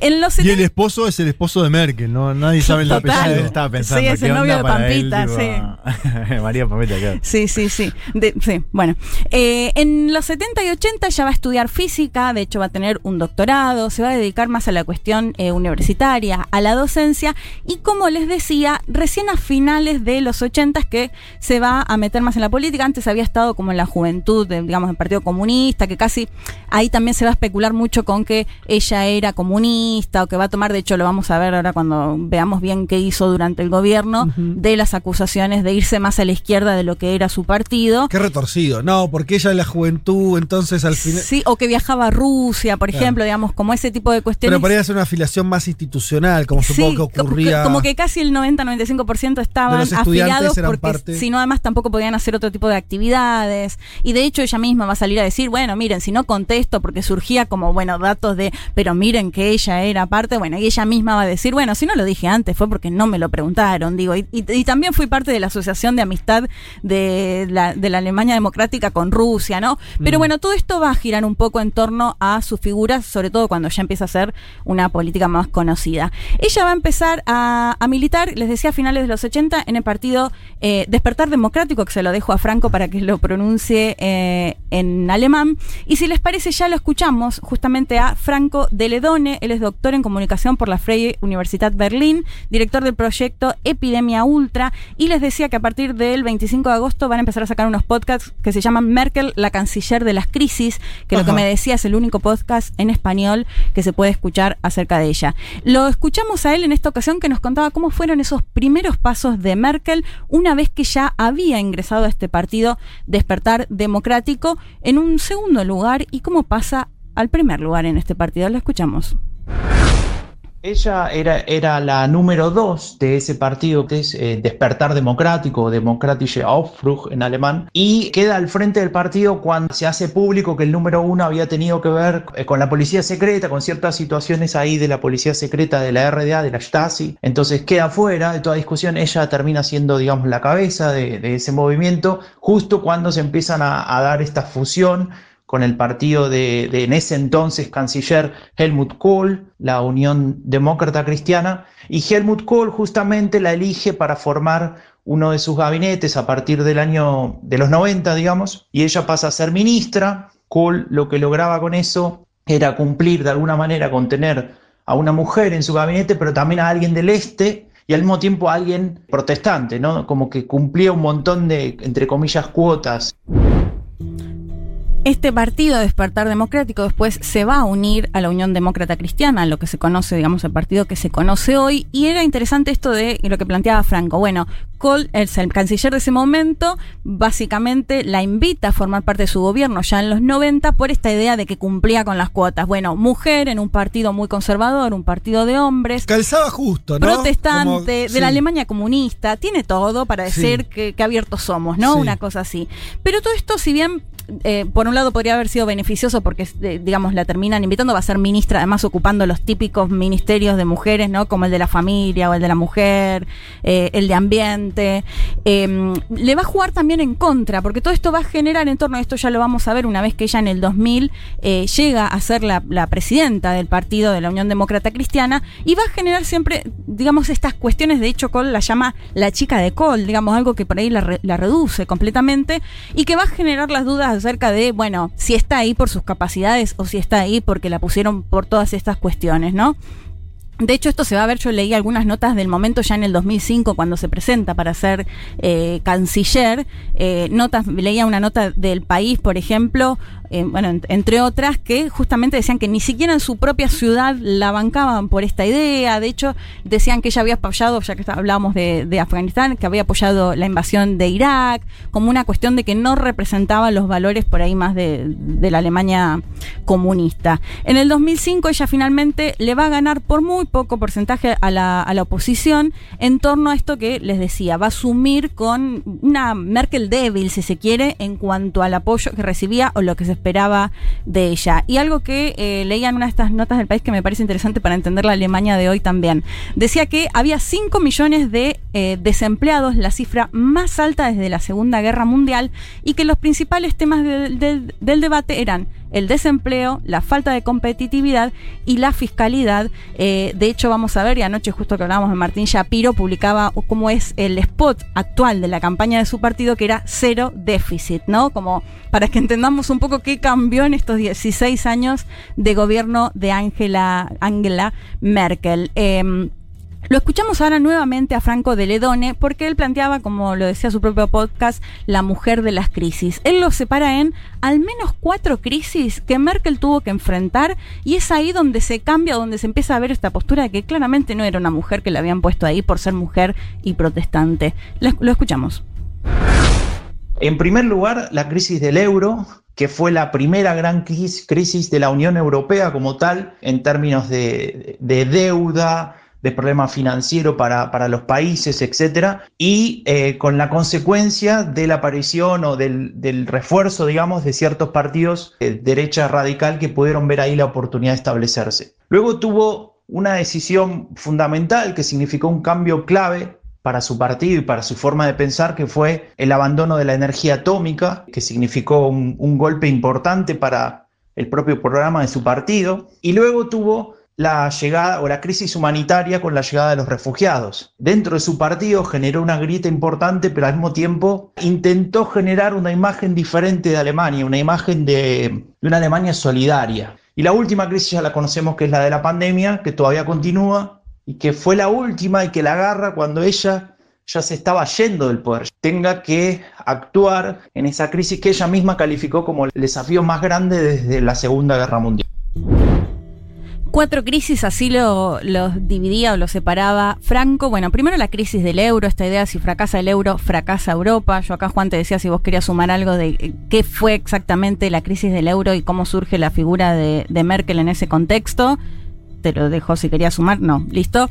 En los Y 70 el esposo es el esposo de Merkel, ¿no? Nadie sabe el apellido. Estaba pensando, Sí, es el ¿qué novio de él, Pampita, tipo, María Pampita, claro. Sí, sí, sí. De- sí, bueno. Eh, en los 70 y 80 ya va a estudiar física, de hecho va a tener un doctorado, se va a dedicar más a la cuestión eh, universitaria, a la docencia y como les decía, recién a finales de los 80 es que se va a meter más en la política, antes había estado como en la juventud, de, digamos, del Partido Comunista, que casi ahí también se va a especular mucho con que ella era comunista o que va a tomar, de hecho lo vamos a ver ahora cuando veamos bien qué hizo durante el gobierno, de las acusaciones de irse más a la izquierda de lo que era su partido. Qué retorcido. No, porque ella en la juventud, entonces al final. Sí, o que viajaba a Rusia, por Claro. ejemplo, digamos, como ese tipo de cuestiones. Pero podría ser una afiliación más institucional, como Sí, supongo que ocurría. Como que casi el 90-95% estaban afiliados porque si no además tampoco podían hacer otro tipo de actividades. Y de hecho ella misma va a salir a decir, bueno, miren, si no contesto porque surgía como, bueno, datos de, pero miren que ella era parte, bueno, y ella misma va a decir, bueno, si no lo dije antes fue porque no me lo preguntaron, digo, y, y- y también fui parte de la Asociación de Amistad de la, de la Alemania Democrática con Rusia, ¿no? Pero Mm. bueno, todo esto va a girar un poco en torno a su figura, sobre todo cuando ya empieza a ser una política más conocida. Ella va a empezar a, a militar, les decía, a finales de los 80, en el partido eh, Despertar Democrático, que se lo dejo a Franco para que lo pronuncie eh, en alemán. Alemán. Y si les parece, ya lo escuchamos justamente a Franco de Ledone. Él es doctor en comunicación por la Freie Universität Berlín, director del proyecto Epidemia Ultra. Y les decía que a partir del 25 de agosto van a empezar a sacar unos podcasts que se llaman Merkel, la canciller de las crisis, que lo que me decía es el único podcast en español que se puede escuchar acerca de ella. Lo escuchamos a él en esta ocasión que nos contaba cómo fueron esos primeros pasos de Merkel una vez que ya había ingresado a este partido Despertar Democrático en un segundo lugar y cómo pasa al primer lugar en este partido. Lo escuchamos. Ella era, era la número dos de ese partido que es eh, Despertar Democrático Demokratische Aufbruch en alemán y queda al frente del partido cuando se hace público que el número uno había tenido que ver eh, con la policía secreta, con ciertas situaciones ahí de la policía secreta de la RDA, de la Stasi. Entonces queda fuera de toda discusión. Ella termina siendo, digamos, la cabeza de, de ese movimiento justo cuando se empiezan a, a dar esta fusión con el partido de, en ese entonces canciller Helmut Kohl, la Unión Demócrata Cristiana, y Helmut Kohl justamente la elige para formar uno de sus gabinetes a partir del año de los 90, digamos, y ella pasa a ser ministra. Kohl lo que lograba con eso era cumplir de alguna manera con tener a una mujer en su gabinete, pero también a alguien del este y al mismo tiempo a alguien protestante, ¿no? Como que cumplía un montón de, entre comillas, cuotas. Este partido Despertar Democrático después se va a unir a la Unión Demócrata Cristiana, lo que se conoce, digamos, el partido que se conoce hoy. Y era interesante esto de lo que planteaba Franco. Bueno, Kohl, el, el canciller de ese momento, básicamente la invita a formar parte de su gobierno ya en los 90 por esta idea de que cumplía con las cuotas. Bueno, mujer en un partido muy conservador, un partido de hombres. Calzaba justo, ¿no? Protestante, Como, de la Alemania comunista. Tiene todo para decir sí. que, que, abiertos somos, ¿no? Sí. Una cosa así. Pero todo esto, si bien eh, por un lado podría haber sido beneficioso porque, eh, digamos, la terminan invitando, va a ser ministra, además ocupando los típicos ministerios de mujeres, ¿no? Como el de la familia o el de la mujer, eh, el de ambiente. Em, le va a jugar también en contra, porque todo esto va a generar en torno a esto, ya lo vamos a ver una vez que ella en el 2000 eh, llega a ser la, la, presidenta del partido de la Unión Demócrata Cristiana y va a generar siempre, digamos, estas cuestiones, de hecho, Cole la llama la chica de Cole, digamos, algo que por ahí la, re, la reduce completamente y que va a generar las dudas acerca de, bueno, si está ahí por sus capacidades o si está ahí porque la pusieron por todas estas cuestiones, ¿no? De hecho, esto se va a ver, yo leí algunas notas del momento ya en el 2005, cuando se presenta para ser eh, canciller. Eh, notas, leía una nota del país, por ejemplo, eh, bueno, en, entre otras, que justamente decían que ni siquiera en su propia ciudad la bancaban por esta idea. De hecho, decían que ella había apoyado, ya que hablábamos de, de Afganistán, que había apoyado la invasión de Irak, como una cuestión de que no representaba los valores por ahí más de, de la Alemania comunista. En el 2005 ella finalmente le va a ganar por muy poco porcentaje a la, a la oposición en torno a esto que les decía, va a asumir con una Merkel débil, si se quiere, en cuanto al apoyo que recibía o lo que se esperaba de ella. Y algo que eh, leía en una de estas notas del país que me parece interesante para entender la Alemania de hoy también. Decía que había 5 millones de eh, desempleados, la cifra más alta desde la Segunda Guerra Mundial, y que los principales temas de, de, del debate eran el desempleo, la falta de competitividad y la fiscalidad. Eh, de hecho, vamos a ver, y anoche justo que hablábamos de Martín Shapiro, publicaba cómo es el spot actual de la campaña de su partido, que era cero déficit, ¿no? Como para que entendamos un poco qué cambió en estos 16 años de gobierno de Angela, Angela Merkel. Eh, lo escuchamos ahora nuevamente a Franco de Ledone porque él planteaba, como lo decía su propio podcast, la mujer de las crisis. Él lo separa en al menos cuatro crisis que Merkel tuvo que enfrentar y es ahí donde se cambia, donde se empieza a ver esta postura de que claramente no era una mujer que la habían puesto ahí por ser mujer y protestante. Lo, escuchamos. En primer lugar, la crisis del euro, que fue la primera gran crisis de la Unión Europea como tal, en términos de deuda, de problema financiero para, para los países, etcétera, y eh, con la consecuencia de la aparición o del, del refuerzo, digamos, de ciertos partidos de derecha radical que pudieron ver ahí la oportunidad de establecerse. Luego tuvo una decisión fundamental que significó un cambio clave para su partido y para su forma de pensar, que fue el abandono de la energía atómica, que significó un golpe importante para el propio programa de su partido. Y luego tuvo la llegada o la crisis humanitaria con la llegada de los refugiados. Dentro de su partido generó una grieta importante, pero al mismo tiempo intentó generar una imagen diferente de Alemania, una imagen de, una Alemania solidaria. Y la última crisis ya la conocemos, que es la de la pandemia, que todavía continúa y que fue la última y que la agarra cuando ella ya se estaba yendo del poder, tenga que actuar en esa crisis que ella misma calificó como el desafío más grande desde la Segunda Guerra Mundial. Cuatro crisis, así lo, los dividía o lo separaba Franco. Bueno, primero la crisis del euro, esta idea si fracasa el euro, fracasa Europa. Yo acá, Juan, te decía si vos querías sumar algo de eh, qué fue exactamente la crisis del euro y cómo surge la figura de, de Merkel en ese contexto. Te lo dejo si querías sumar, no, listo.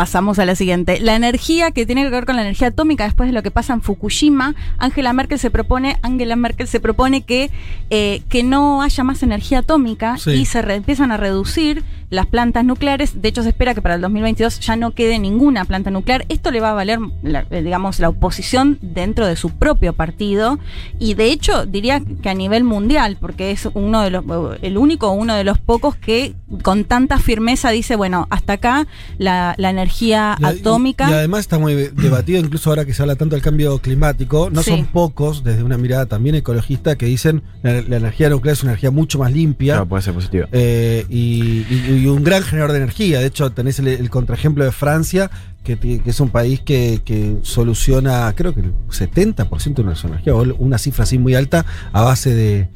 Pasamos a la siguiente. La energía que tiene que ver con la energía atómica después de lo que pasa en Fukushima, Angela Merkel se propone, Angela Merkel se propone que, eh, que no haya más energía atómica Sí. y se re- empiezan a reducir las plantas nucleares. De hecho, se espera que para el 2022 ya no quede ninguna planta nuclear. Esto le va a valer, la- eh, digamos, la oposición dentro de su propio partido y de hecho diría que a nivel mundial, porque es uno de los, el único, uno de los pocos que con tanta firmeza dice, bueno, hasta acá la, la energía Y a- atómica. Y, y además está muy debatido, incluso ahora que se habla tanto del cambio climático, no Sí. son pocos, desde una mirada también ecologista, que dicen la, la energía nuclear es una energía mucho más limpia. Claro, puede ser positivo. eh, y, y- y un gran generador de energía. De hecho, tenés el, el contraejemplo de Francia, que, es un país que, que soluciona, creo que el 70% de su energía, o una cifra así muy alta, a base de,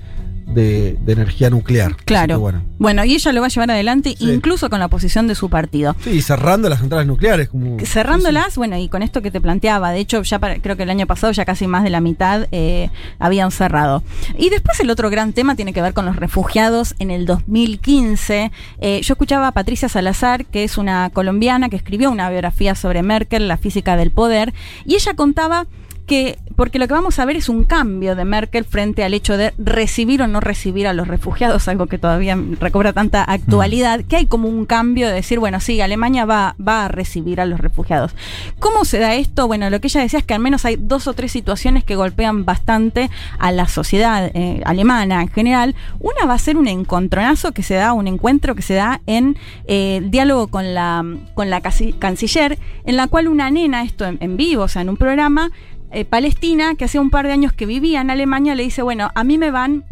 de- de energía nuclear. Claro. bueno. Bueno, y ella lo va a llevar adelante incluso con la oposición de su partido. Sí, cerrando las centrales nucleares. Como, Cerrándolas, bueno, y con esto que te planteaba, de hecho, ya para- creo que el año pasado ya casi más de la mitad eh, habían cerrado. Y después el otro gran tema tiene que ver con los refugiados en el 2015. Eh, yo escuchaba a Patricia Salazar, que es una colombiana que escribió una biografía sobre Merkel, la física del poder, y ella contaba que, porque lo que vamos a ver es un cambio de Merkel frente al hecho de recibir o no recibir a los refugiados, algo que todavía recobra tanta actualidad, que hay como un cambio de decir, bueno, sí, Alemania va, va a recibir a los refugiados. ¿Cómo se da esto? Bueno, lo que ella decía es que al menos hay dos o tres situaciones que golpean bastante a la sociedad eh, alemana en general. Una va a ser un encontronazo que se da, un encuentro que se da en eh, diálogo con la, con la canciller, en la cual una nena, esto en, en vivo, o sea, en un programa, eh, Palestina, que hacía un par de años que vivía en Alemania, le dice, bueno, a mí me van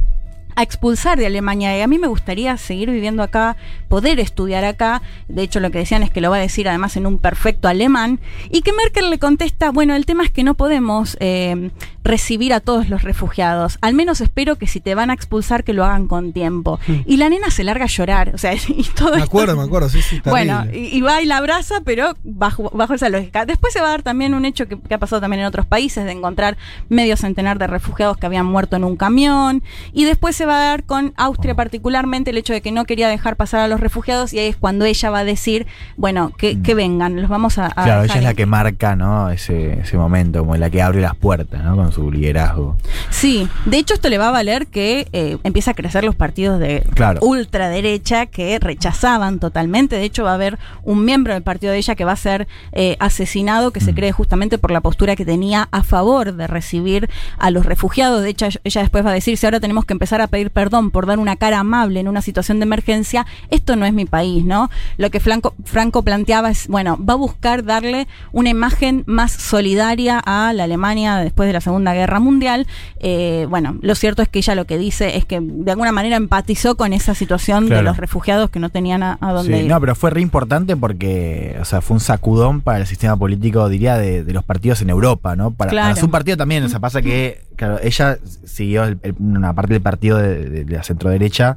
a expulsar de Alemania y a mí me gustaría seguir viviendo acá, poder estudiar acá. De hecho, lo que decían es que lo va a decir además en un perfecto alemán. Y que Merkel le contesta, bueno, el tema es que no podemos eh, recibir a todos los refugiados. Al menos espero que si te van a expulsar que lo hagan con tiempo. Y la nena se larga a llorar. O sea, y todo Me esto- acuerdo, me acuerdo, sí, sí. bueno, y, y va y la abraza, pero bajo, bajo esa lógica. Después se va a dar también un hecho que, que ha pasado también en otros países, de encontrar medio centenar de refugiados que habían muerto en un camión. Y después se va a dar con Austria particularmente el hecho de que no quería dejar pasar a los refugiados y ahí es cuando ella va a decir, bueno, que, que vengan, los vamos a... a Claro, ella es la ir". que marca, ¿no? Ese, ese momento, como la que abre las puertas, ¿no? Con su liderazgo. Sí, de hecho esto le va a valer que eh, empieza a crecer los partidos de Claro. ultraderecha que rechazaban totalmente. De hecho va a haber un miembro del partido de ella que va a ser eh, asesinado, que Mm. se cree justamente por la postura que tenía a favor de recibir a los refugiados. De hecho ella después va a decir, si ahora tenemos que empezar a pedir perdón por dar una cara amable en una situación de emergencia, esto no es mi país, ¿no? Lo que Franco, Franco planteaba es, bueno, va a buscar darle una imagen más solidaria a la Alemania después de la Segunda Guerra Mundial. Eh, bueno, lo cierto es que ella lo que dice es que de alguna manera empatizó con esa situación de los refugiados que no tenían a, a dónde Sí, ir. no, pero fue re importante porque, o sea, fue un sacudón para el sistema político, diría, de, de los partidos en Europa, ¿no? Para, Claro. para su partido también, o sea, pasa que, claro, ella siguió el- el- una parte del partido de, de- de la centroderecha, él,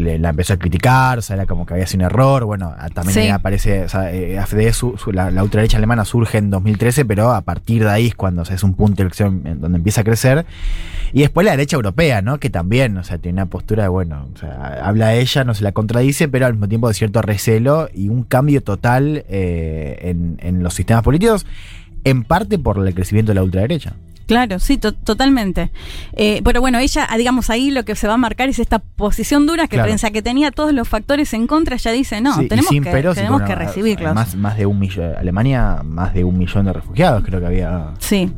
la empezó a criticar, o sea, era como que había sido un error, bueno, a- también Sí. aparece, o sea, eh, AfD, su- su- la, la ultraderecha alemana surge en 2013, pero a partir de ahí es cuando o sea, es un punto de elección en donde empieza a crecer. Y después la derecha europea, ¿no? Que también, o sea, tiene una postura de, bueno, o sea, habla ella, no se la contradice, pero al mismo tiempo de cierto recelo y un cambio total eh, en, en los sistemas políticos, en parte por el crecimiento de la ultraderecha. Claro, sí, to- totalmente. Eh, pero bueno, ella, ah, digamos, ahí lo que se va a marcar es esta posición dura que Claro. piensa que tenía todos los factores en contra. Ella dice, no, Sí, tenemos, que, peros tenemos que ah, recibirlos. Más, más de un millón, Alemania, más de un millón de refugiados, creo que había. Sí.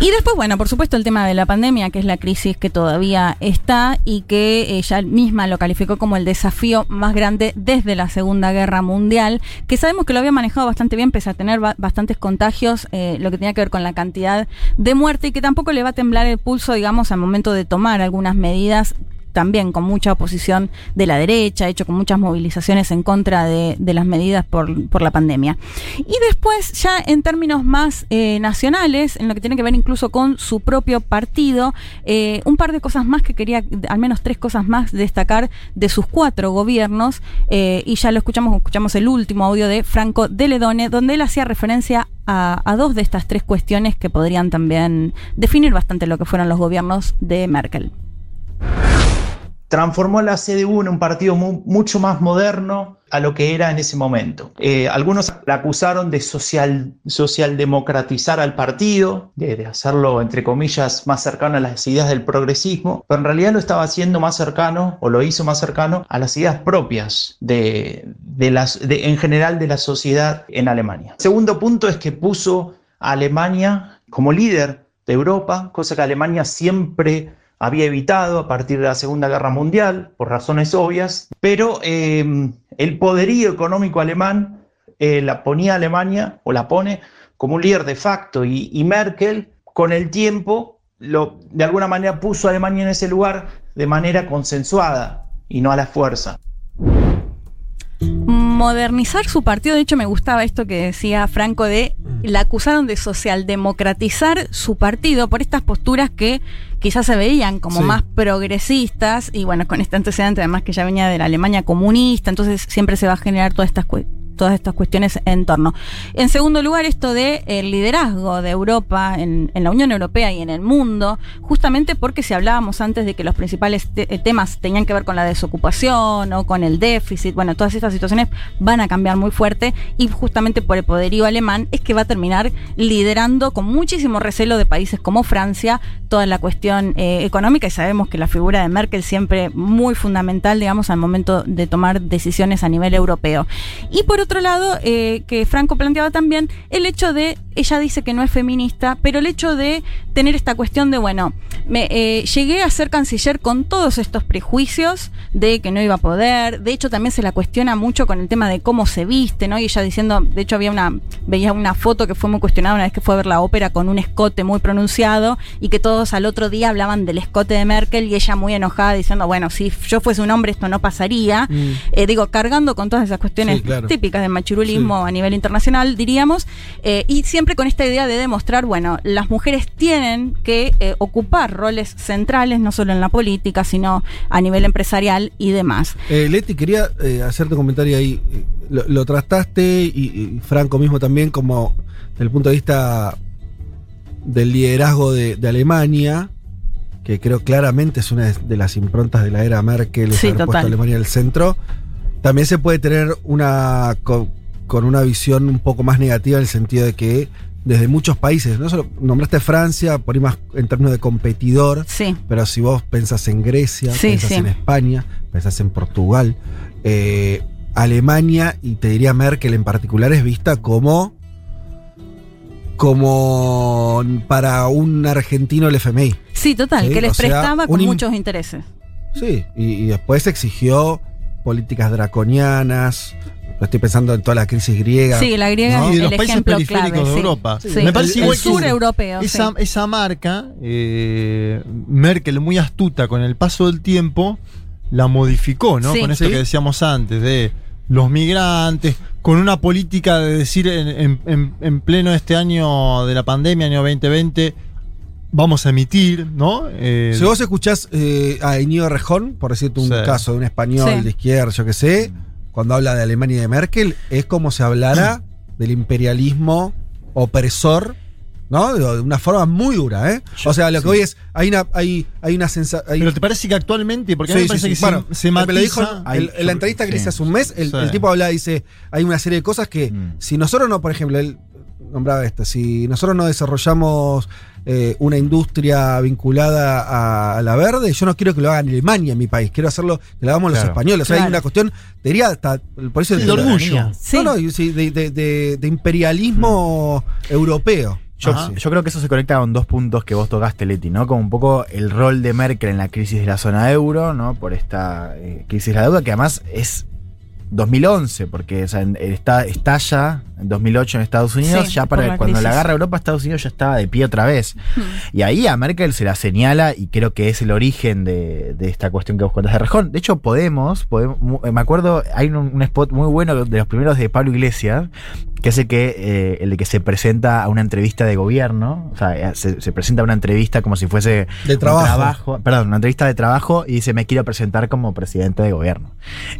Y después, bueno, por supuesto el tema de la pandemia, que es la crisis que todavía está y que ella misma lo calificó como el desafío más grande desde la Segunda Guerra Mundial, que sabemos que lo había manejado bastante bien, pese a tener ba- bastantes contagios, eh, lo que tenía que ver con la cantidad de muerte y que tampoco le va a temblar el pulso, digamos, al momento de tomar algunas medidas también con mucha oposición de la derecha, hecho con muchas movilizaciones en contra de, las medidas por, la pandemia. Y después, ya en términos más eh, nacionales, en lo que tiene que ver incluso con su propio partido, eh, un par de cosas más que quería, al menos tres cosas más, destacar de sus cuatro gobiernos, eh, y ya lo escuchamos, escuchamos el último audio de Franco de Ledone, donde él hacía referencia a dos de estas tres cuestiones que podrían también definir bastante lo que fueron los gobiernos de Merkel transformó la CDU en un partido mu mucho más moderno a lo que era en ese momento. Eh, algunos la acusaron de social, socialdemocratizar al partido, de, hacerlo, entre comillas, más cercano a las ideas del progresismo, pero en realidad lo estaba haciendo más cercano, o lo hizo más cercano, a las ideas propias de, de las, de, en general de la sociedad en Alemania. Segundo punto es que puso a Alemania como líder de Europa, cosa que Alemania siempre había evitado a partir de la Segunda Guerra Mundial, por razones obvias, pero eh, el poderío económico alemán eh, la ponía a Alemania, o la pone, como un líder de facto, y, Merkel, con el tiempo, de alguna manera puso a Alemania en ese lugar de manera consensuada y no a la fuerza modernizar su partido. De hecho, me gustaba esto que decía Franco de la acusaron de socialdemocratizar su partido por estas posturas que quizás se veían como sí. más progresistas y bueno, con este antecedente además que ya venía de la Alemania comunista, entonces siempre se va a generar todas estas todas estas cuestiones en torno. En segundo lugar, esto de el liderazgo de Europa en, la Unión Europea y en el mundo, justamente porque si hablábamos antes de que los principales te temas tenían que ver con la desocupación o con el déficit, bueno, todas estas situaciones van a cambiar muy fuerte y justamente por el poderío alemán es que va a terminar liderando con muchísimo recelo de países como Francia toda la cuestión eh, económica y sabemos que la figura de Merkel siempre muy fundamental, digamos, al momento de tomar decisiones a nivel europeo. Y por otro lado, eh, que Franco planteaba también, el hecho de, ella dice que no es feminista, pero el hecho de tener esta cuestión de, bueno, me, eh, llegué a ser canciller con todos estos prejuicios de que no iba a poder, de hecho también se la cuestiona mucho con el tema de cómo se viste, ¿no? Y ella diciendo, de hecho había una, veía una foto que fue muy cuestionada una vez que fue a ver la ópera con un escote muy pronunciado y que todos al otro día hablaban del escote de Merkel y ella muy enojada diciendo, bueno, si yo fuese un hombre esto no pasaría, mm. eh, digo, cargando con todas esas cuestiones sí, claro. típicas del machirulismo sí. a nivel internacional, diríamos, eh, y siempre con esta idea de demostrar, bueno, las mujeres tienen que eh, ocupar roles centrales, no solo en la política, sino a nivel empresarial y demás. Eh, Leti, quería hacerte un comentario ahí. Lo, lo trataste y, y, Franco mismo también como desde el punto de vista del liderazgo de, de Alemania, que creo claramente es una de las improntas de la era Merkel, sí, haber puesto a Alemania en el centro. También se puede tener una con, con, una visión un poco más negativa en el sentido de que desde muchos países, no solo nombraste Francia, por ahí más en términos de competidor, sí. pero si vos pensás en Grecia, sí, pensás sí. en España, pensás en Portugal, eh, Alemania y te diría Merkel en particular es vista como como para un argentino el FMI. Sí, total, ¿sí? que les o sea, prestaba con muchos intereses. Sí, y, y, después exigió políticas draconianas. Estoy pensando en toda la crisis griega. Sí, la griega ¿no? es y de el los países ejemplo periféricos clave, de sí. Europa. Sí. Me parece el, igual el que sur europeo. esa, sí. esa marca, eh, Merkel muy astuta con el paso del tiempo, la modificó, ¿no? Sí. Con esto Sí. que decíamos antes, de los migrantes, con una política de decir en, en- en- en pleno este año de la pandemia, año 2020, vamos a emitir, ¿no? Eh, Si vos escuchás eh, a Íñigo Rejón, por decirte un Sí. caso de un español Sí. de izquierda, yo qué sé, cuando habla de Alemania y de Merkel, es como si hablara del imperialismo opresor, ¿no? De una forma muy dura, ¿eh? O sea, lo que hoy es, hay una, hay, hay una sensación. Pero te parece que actualmente, porque a mí Sí, me parece sí, que sí. se- Bueno, se, me matiza. lo dijo Hay- el- en la entrevista que le hice hace un mes, el, Sí. el tipo habla, dice, hay una serie de cosas que Mm. si nosotros no, por ejemplo, él nombraba esto, si nosotros no desarrollamos eh, una industria vinculada a, a la verde, yo no quiero que lo hagan en Alemania, en mi país, quiero hacerlo, que lo hagamos los Claro. españoles. O sea, hay una cuestión, te diría hasta, por eso Sí, te- de orgullo. Sí. No, no, de, de- de- de imperialismo europeo. Yo, yo creo que eso se conecta con dos puntos que vos tocaste, Leti, ¿no? Como un poco el rol de Merkel en la crisis de la zona euro, ¿no? Por esta eh, crisis de la deuda, que además es 2011, porque o sea, en- está, estalla en 2008 en Estados Unidos, Sí, ya para la cuando la crisis. agarra Europa, Estados Unidos ya estaba de pie otra vez. Y ahí a Merkel se la señala y creo que es el origen de, de esta cuestión que vos contás de Rejón. De hecho, Podemos, Podemos- eh, me acuerdo, hay un, un spot muy bueno de los primeros de Pablo Iglesias, que es el que, eh, el de que se presenta a una entrevista de gobierno, o sea, eh, se, se presenta a una entrevista como si fuese De un trabajo. perdón, una entrevista de trabajo y dice, me quiero presentar como presidente de gobierno,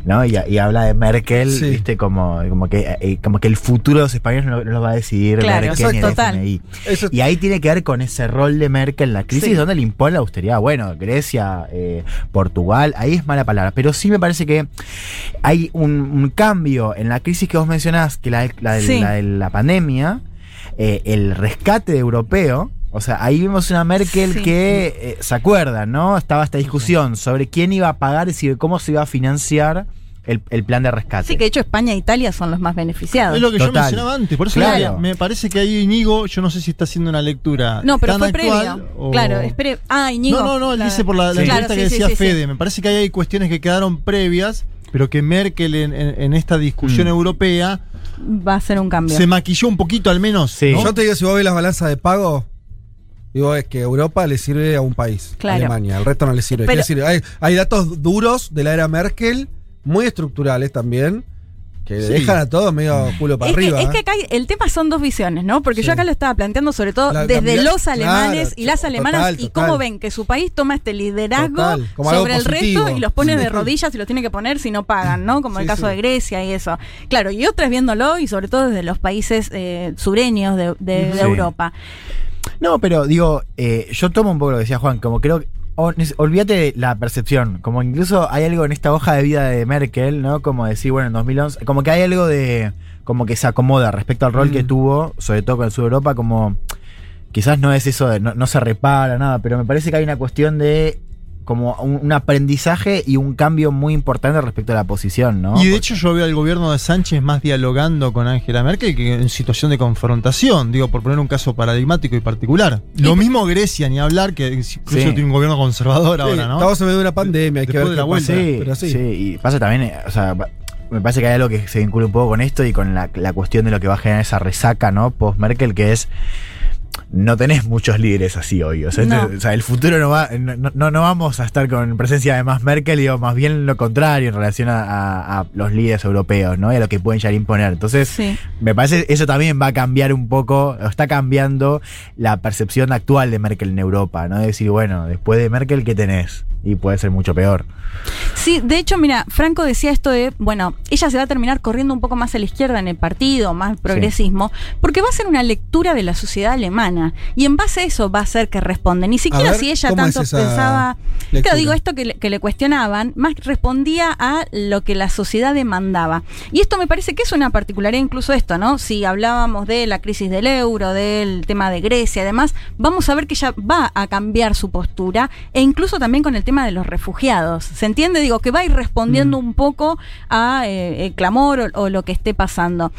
¿no? Y, y habla de Merkel, Sí. viste, como, como, que, como que el futuro de los españoles no, no lo va a decidir Claro, Merkel el total. FMI. Eso- Y ahí tiene que ver con ese rol de Merkel en la crisis, Sí. donde le impone la austeridad. Bueno, Grecia, eh, Portugal, ahí es mala palabra. Pero sí me parece que hay un, un cambio en la crisis que vos mencionás, que la, la, de- Sí. la de la pandemia, eh, el rescate europeo. O sea, ahí vimos una Merkel Sí. que eh, se acuerdan, ¿no? Estaba esta discusión sobre quién iba a pagar y cómo se iba a financiar el, el plan de rescate. Sí, que de hecho España e Italia son los más beneficiados. Es lo que yo mencionaba antes. Por eso Claro. me parece que ahí Inigo, yo no sé si está haciendo una lectura. No, pero tan fue actual previo. o- Claro, espere. Ah, Iñigo. No, no, no, él dice por la, la Sí. Claro, entrevista sí, que decía sí, sí. Fede. Me parece que ahí hay cuestiones que quedaron previas, pero que Merkel en, en- en esta discusión Mm. europea Va a ser un cambio. se maquilló un poquito al menos. Sí. ¿no? Yo te digo, si vos ves las balanzas de pago, digo, es que Europa le sirve a un país, Claro. Alemania, al resto no le sirve. Pero- Quiere decir, hay, hay datos duros de la era Merkel, muy estructurales también, que Sí. dejan a todos medio culo para es, arriba. que, es que acá el tema son dos visiones, ¿no? Porque Sí. yo acá lo estaba planteando sobre todo La- desde la- los claro, alemanes y las total, alemanas y cómo ven que su país toma este liderazgo Total, sobre el resto y los pone Sí. de rodillas y los tiene que poner si no pagan, ¿no? Como el caso de Grecia y eso. Claro, y otras viéndolo y sobre todo desde los países eh, sureños de, de- de Sí. Europa. No, pero digo, eh, yo tomo un poco lo que decía Juan, como creo que. Olvídate de la percepción, como incluso hay algo en esta hoja de vida de Merkel, ¿no? Como decir, bueno, en 2011, como que hay algo de. como que se acomoda respecto al rol Mm. que tuvo, sobre todo con el sur de Europa, como. quizás no es eso de. no, no se repara, nada, pero me parece que hay una cuestión de. Como un, un aprendizaje y un cambio muy importante respecto a la posición, ¿no? Y de Porque- hecho yo veo al gobierno de Sánchez más dialogando con Angela Merkel que en situación de confrontación, digo, por poner un caso paradigmático y particular. Lo mismo Grecia, ni hablar, que incluso Sí. tiene un gobierno conservador Sí, ahora, ¿no? Estamos en medio de una pandemia, hay que ver de la vuelta. Sí, pero sí. sí, y pasa también, o sea, me parece que hay algo que se vincula un poco con esto y con la, la cuestión de lo que va a generar esa resaca, ¿no? Post-Merkel, que es. No tenés muchos líderes así hoy. O sea, No. este- o sea, el futuro no va. No, no, no vamos a estar con presencia de más Merkel, digo, más bien lo contrario en relación a, a- a los líderes europeos, ¿no? Y a lo que pueden llegar a imponer. Entonces, Sí. me parece eso también va a cambiar un poco, o está cambiando la percepción actual de Merkel en Europa, ¿no? De decir, bueno, después de Merkel, ¿qué tenés? Y puede ser mucho peor. Sí, de hecho, mira, Franco decía esto de, bueno, ella se va a terminar corriendo un poco más a la izquierda en el partido, más progresismo, porque va a ser una lectura de la sociedad alemana. Y en base a eso va a ser que responde. Ni siquiera ver, si ella ¿cómo tanto es pensaba. lectura? Claro, digo, esto que le, que le cuestionaban, más respondía a lo que la sociedad demandaba. Y esto me parece que es una particularidad, incluso esto, ¿no? Si hablábamos de la crisis del euro, del tema de Grecia, además, vamos a ver que ella va a cambiar su postura, e incluso también con el tema de los refugiados. ¿Se entiende? Digo, que va a ir respondiendo un poco a eh, el clamor o, o lo que esté pasando.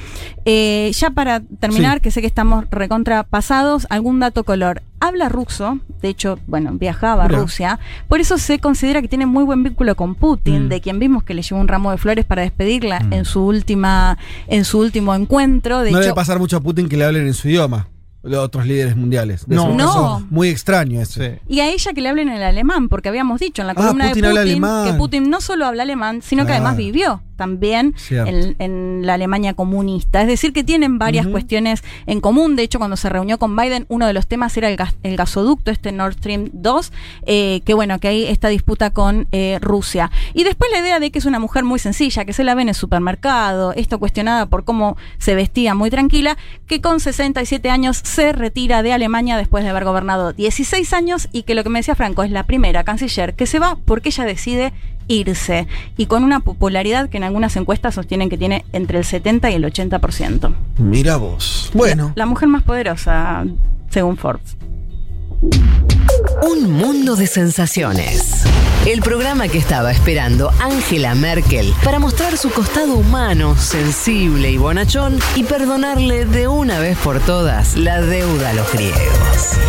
Eh, ya para terminar, Sí. que sé que estamos recontrapasados, algún dato color. Habla ruso, de hecho, bueno, viajaba a. Rusia, por eso se considera que tiene muy buen vínculo con Putin, Mm. de quien vimos que le llevó un ramo de flores para despedirla Mm. en su última, en su último encuentro. De no hecho, debe pasar mucho a Putin que le hablen en su idioma, los otros líderes mundiales. Debe No. No. caso Muy extraño ese. Sí. Y a ella que le hablen en el alemán, porque habíamos dicho en la Ah, columna Putin de Putin que Putin no solo habla alemán, sino que además vivió también en, en la Alemania comunista. Es decir, que tienen varias cuestiones en común. De hecho, cuando se reunió con Biden, uno de los temas era el, gas- el gasoducto, este Nord Stream 2, eh, que bueno, que hay esta disputa con eh, Rusia. Y después la idea de que es una mujer muy sencilla, que se la ve en el supermercado, esto cuestionada por cómo se vestía muy tranquila, que con 67 años se retira de Alemania después de haber gobernado 16 años y que lo que me decía Franco es la primera canciller que se va porque ella decide irse y con una popularidad que en algunas encuestas sostienen que tiene entre el 70 y el 80%. Mira vos. Bueno. La mujer más poderosa, según Forbes. Un mundo de sensaciones. El programa que estaba esperando Angela Merkel para mostrar su costado humano, sensible y bonachón y perdonarle de una vez por todas la deuda a los griegos.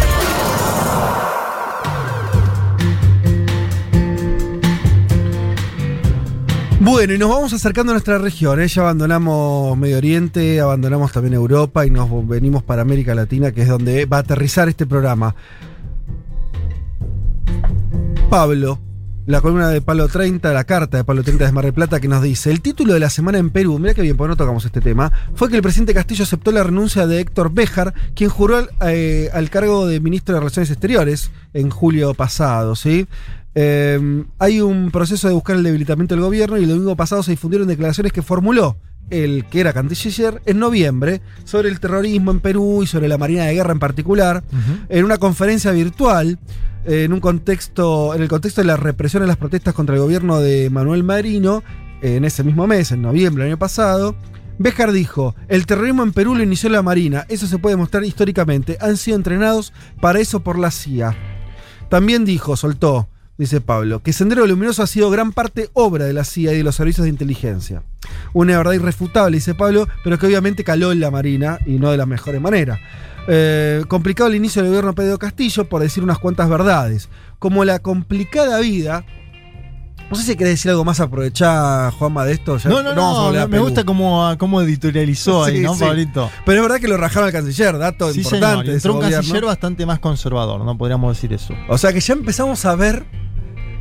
Bueno, y nos vamos acercando a nuestra región. ¿eh? Ya abandonamos Medio Oriente, abandonamos también Europa y nos venimos para América Latina, que es donde va a aterrizar este programa. Pablo, la columna de Palo 30, la carta de Palo 30 de Mar del Plata, que nos dice: El título de la semana en Perú, mira que bien, porque no tocamos este tema, fue que el presidente Castillo aceptó la renuncia de Héctor Béjar, quien juró al, eh, al cargo de ministro de Relaciones Exteriores en julio pasado, ¿sí? Eh, hay un proceso de buscar el debilitamiento del gobierno y el domingo pasado se difundieron declaraciones que formuló el que era canciller en noviembre sobre el terrorismo en Perú y sobre la Marina de Guerra en particular, en una conferencia virtual, en un contexto, en el contexto de la represión a las protestas contra el gobierno de Manuel Marino, en ese mismo mes, en noviembre del año pasado. Béjar dijo, el terrorismo en Perú lo inició la Marina, eso se puede mostrar históricamente, han sido entrenados para eso por la CIA. También dijo, soltó, dice Pablo, que Sendero Luminoso ha sido gran parte obra de la CIA y de los servicios de inteligencia. Una verdad irrefutable, dice Pablo, pero que obviamente caló en la Marina y no de la mejor manera. Eh, complicado el inicio del gobierno de Pedro Castillo, por decir unas cuantas verdades. Como la complicada vida. No sé si querés decir algo más aprovechar, Juanma, de esto. Ya No, no, no, me gusta cómo, cómo editorializó ahí, ¿no, sí. Pablito? Pero es verdad que lo rajaron al canciller, dato Sí, importante. señor. Entró un gobierno. canciller bastante más conservador, no podríamos decir eso. O sea que ya empezamos a ver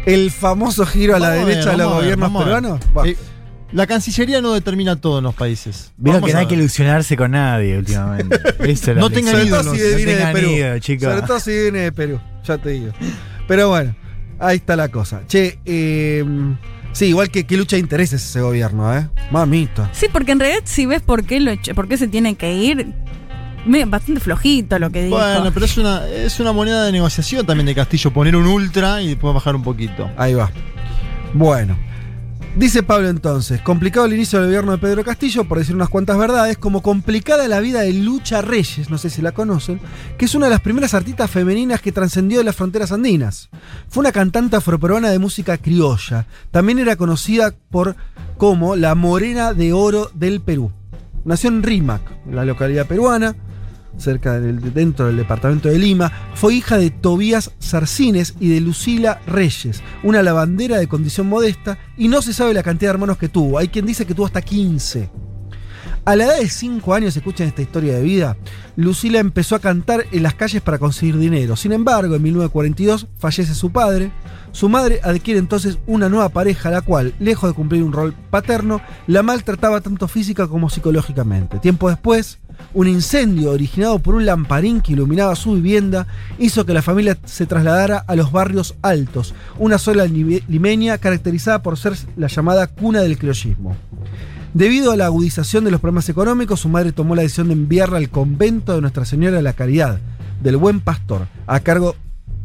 el famoso giro a la Vamos a derecha ver, de los gobiernos ver. peruanos. Eh, la Cancillería no determina todo en los países. Vieron Vamos que no hay que ilusionarse con nadie últimamente. Eso No tengan. Sobre todo ídolos, si no viene de Perú. ídolos, chicos. Sobre todo si viene de Perú, ya te digo. Pero bueno, ahí está la cosa. Che, eh, sí, igual que lucha de intereses ese gobierno, ¿eh? Mamita. Sí, porque en realidad si ves por qué, lo por qué se tiene que ir, bastante flojito lo que dijo. Bueno, pero es una, es una moneda de negociación también de Castillo, poner un ultra y después bajar un poquito. Ahí va. Bueno. Dice Pablo entonces, complicado el inicio del gobierno de Pedro Castillo, por decir unas cuantas verdades, como complicada la vida de Lucha Reyes, no sé si la conocen, que es una de las primeras artistas femeninas que trascendió de las fronteras andinas. Fue una cantante afroperuana de música criolla. También era conocida por como la Morena de Oro del Perú. Nació en Rímac, en la localidad peruana, cerca dentro del departamento de Lima. Fue hija de Tobías Sarcines y de Lucila Reyes, una lavandera de condición modesta, y no se sabe la cantidad de hermanos que tuvo. Hay quien dice que tuvo hasta 15. A la edad de 5 años, escuchen esta historia de vida, Lucila empezó a cantar en las calles para conseguir dinero. Sin embargo, en 1942 fallece su padre. Su madre adquiere entonces una nueva pareja, la cual, lejos de cumplir un rol paterno, la maltrataba tanto física como psicológicamente. Tiempo después, un incendio originado por un lamparín que iluminaba su vivienda hizo que la familia se trasladara a los barrios altos, una sola limeña caracterizada por ser la llamada cuna del criollismo. Debido a la agudización de los problemas económicos, su madre tomó la decisión de enviarla al convento de Nuestra Señora de la Caridad, del Buen Pastor, a cargo,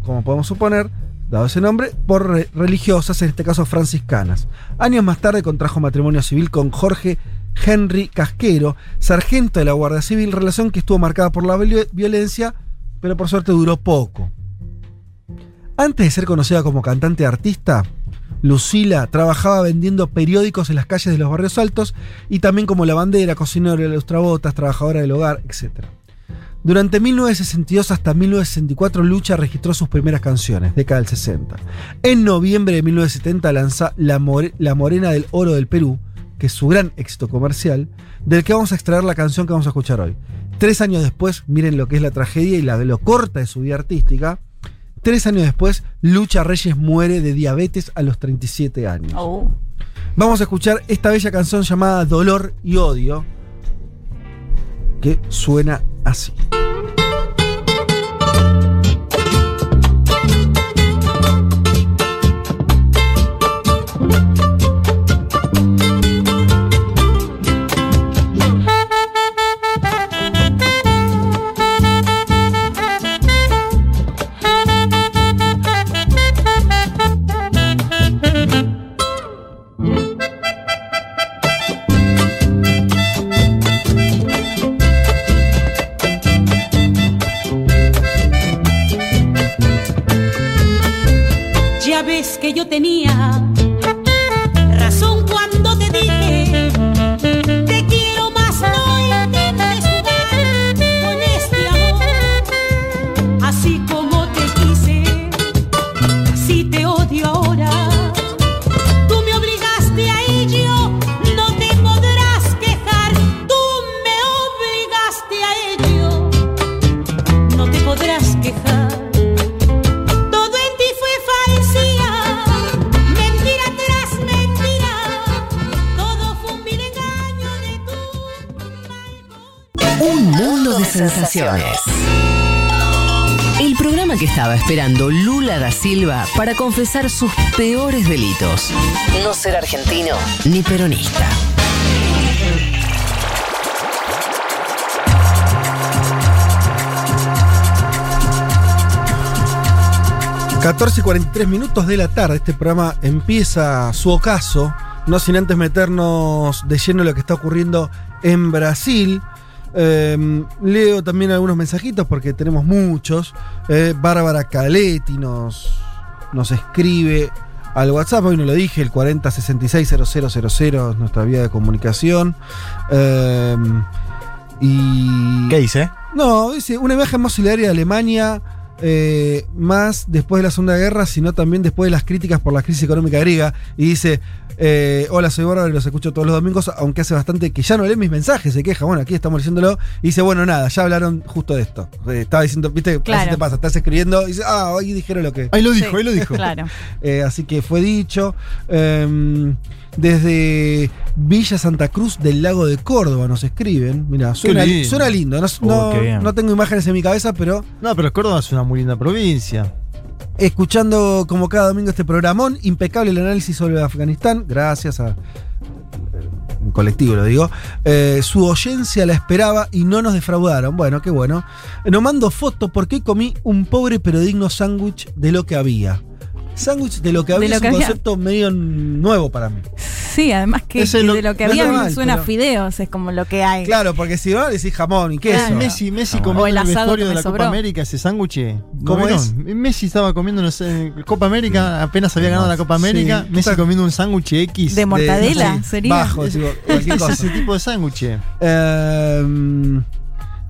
como podemos suponer, dado ese nombre, por re- religiosas, en este caso franciscanas. Años más tarde contrajo matrimonio civil con Jorge Henry Casquero, sargento de la Guardia Civil, relación que estuvo marcada por la viol- violencia, pero por suerte duró poco. Antes de ser conocida como cantante artista, Lucila trabajaba vendiendo periódicos en las calles de los barrios altos y también como lavandera, cocinera de lustrabotas, trabajadora del hogar, etc. Durante 1962 hasta 1964 Lucha registró sus primeras canciones, década del 60. En noviembre de 1970 lanza La Morena del Oro del Perú, que es su gran éxito comercial, del que vamos a extraer la canción que vamos a escuchar hoy. Tres años después, miren lo que es la tragedia y la, lo corta de su vida artística. Tres años después, Lucha Reyes muere de diabetes a los 37 años. Oh. Vamos a escuchar esta bella canción llamada Dolor y Odio, que suena así. Yo tenía El programa que estaba esperando Lula da Silva para confesar sus peores delitos. No ser argentino ni peronista. Ujú. 14 y 43 minutos de la tarde, este programa empieza su ocaso, no sin antes meternos de lleno en lo que está ocurriendo en Brasil. Eh, leo también algunos mensajitos porque tenemos muchos. Eh, Bárbara Caletti nos, nos escribe al WhatsApp, hoy no lo dije, el 40660000 es nuestra vía de comunicación. Eh, y ¿Qué dice? No, dice, una imagen más solidaria de Alemania, eh, más después de la Segunda Guerra, sino también después de las críticas por la crisis económica griega. Y dice, eh, hola, soy Bárbara y los escucho todos los domingos, aunque hace bastante que ya no lee mis mensajes, se queja. Bueno, aquí estamos leyéndolo. Y dice, bueno, nada, ya hablaron justo de esto. Eh, estaba diciendo, viste, Claro. así te pasa, estás escribiendo y dice, ah, hoy dijeron lo que... Ahí lo dijo, Sí, ahí lo dijo. Claro. Eh, así que fue dicho. Em, desde Villa Santa Cruz del Lago de Córdoba nos escriben. Mira, suena, lindo. suena lindo. No, Oh, no- qué bien. no tengo imágenes en mi cabeza, pero No, pero Córdoba es una muy linda provincia. Escuchando como cada domingo este programón, impecable el análisis sobre Afganistán, gracias a un colectivo lo digo, Eh, su oyencia la esperaba y no nos defraudaron. Bueno, qué bueno. No mando foto porque comí un pobre pero digno sándwich de lo que había. Sándwich de lo que había lo es que un había. concepto medio nuevo para mí. Sí, además que, Ese que lo- de lo que no había está mal, suena a pero- fideos, es como lo que hay. Claro, porque si no decís jamón y queso. Claro. Messi, Messi O comiendo el en el asado vestuario de la sobró. Copa América, ese sándwich. ¿no ¿Cómo vieron? Messi estaba comiendo en la Copa América, apenas había ganado la Copa América. Sí. Messi comiendo un sándwich X. De mortadela, sería. Bajo, Es- digo, cualquier es cosa. ese tipo de sándwich. Ehm,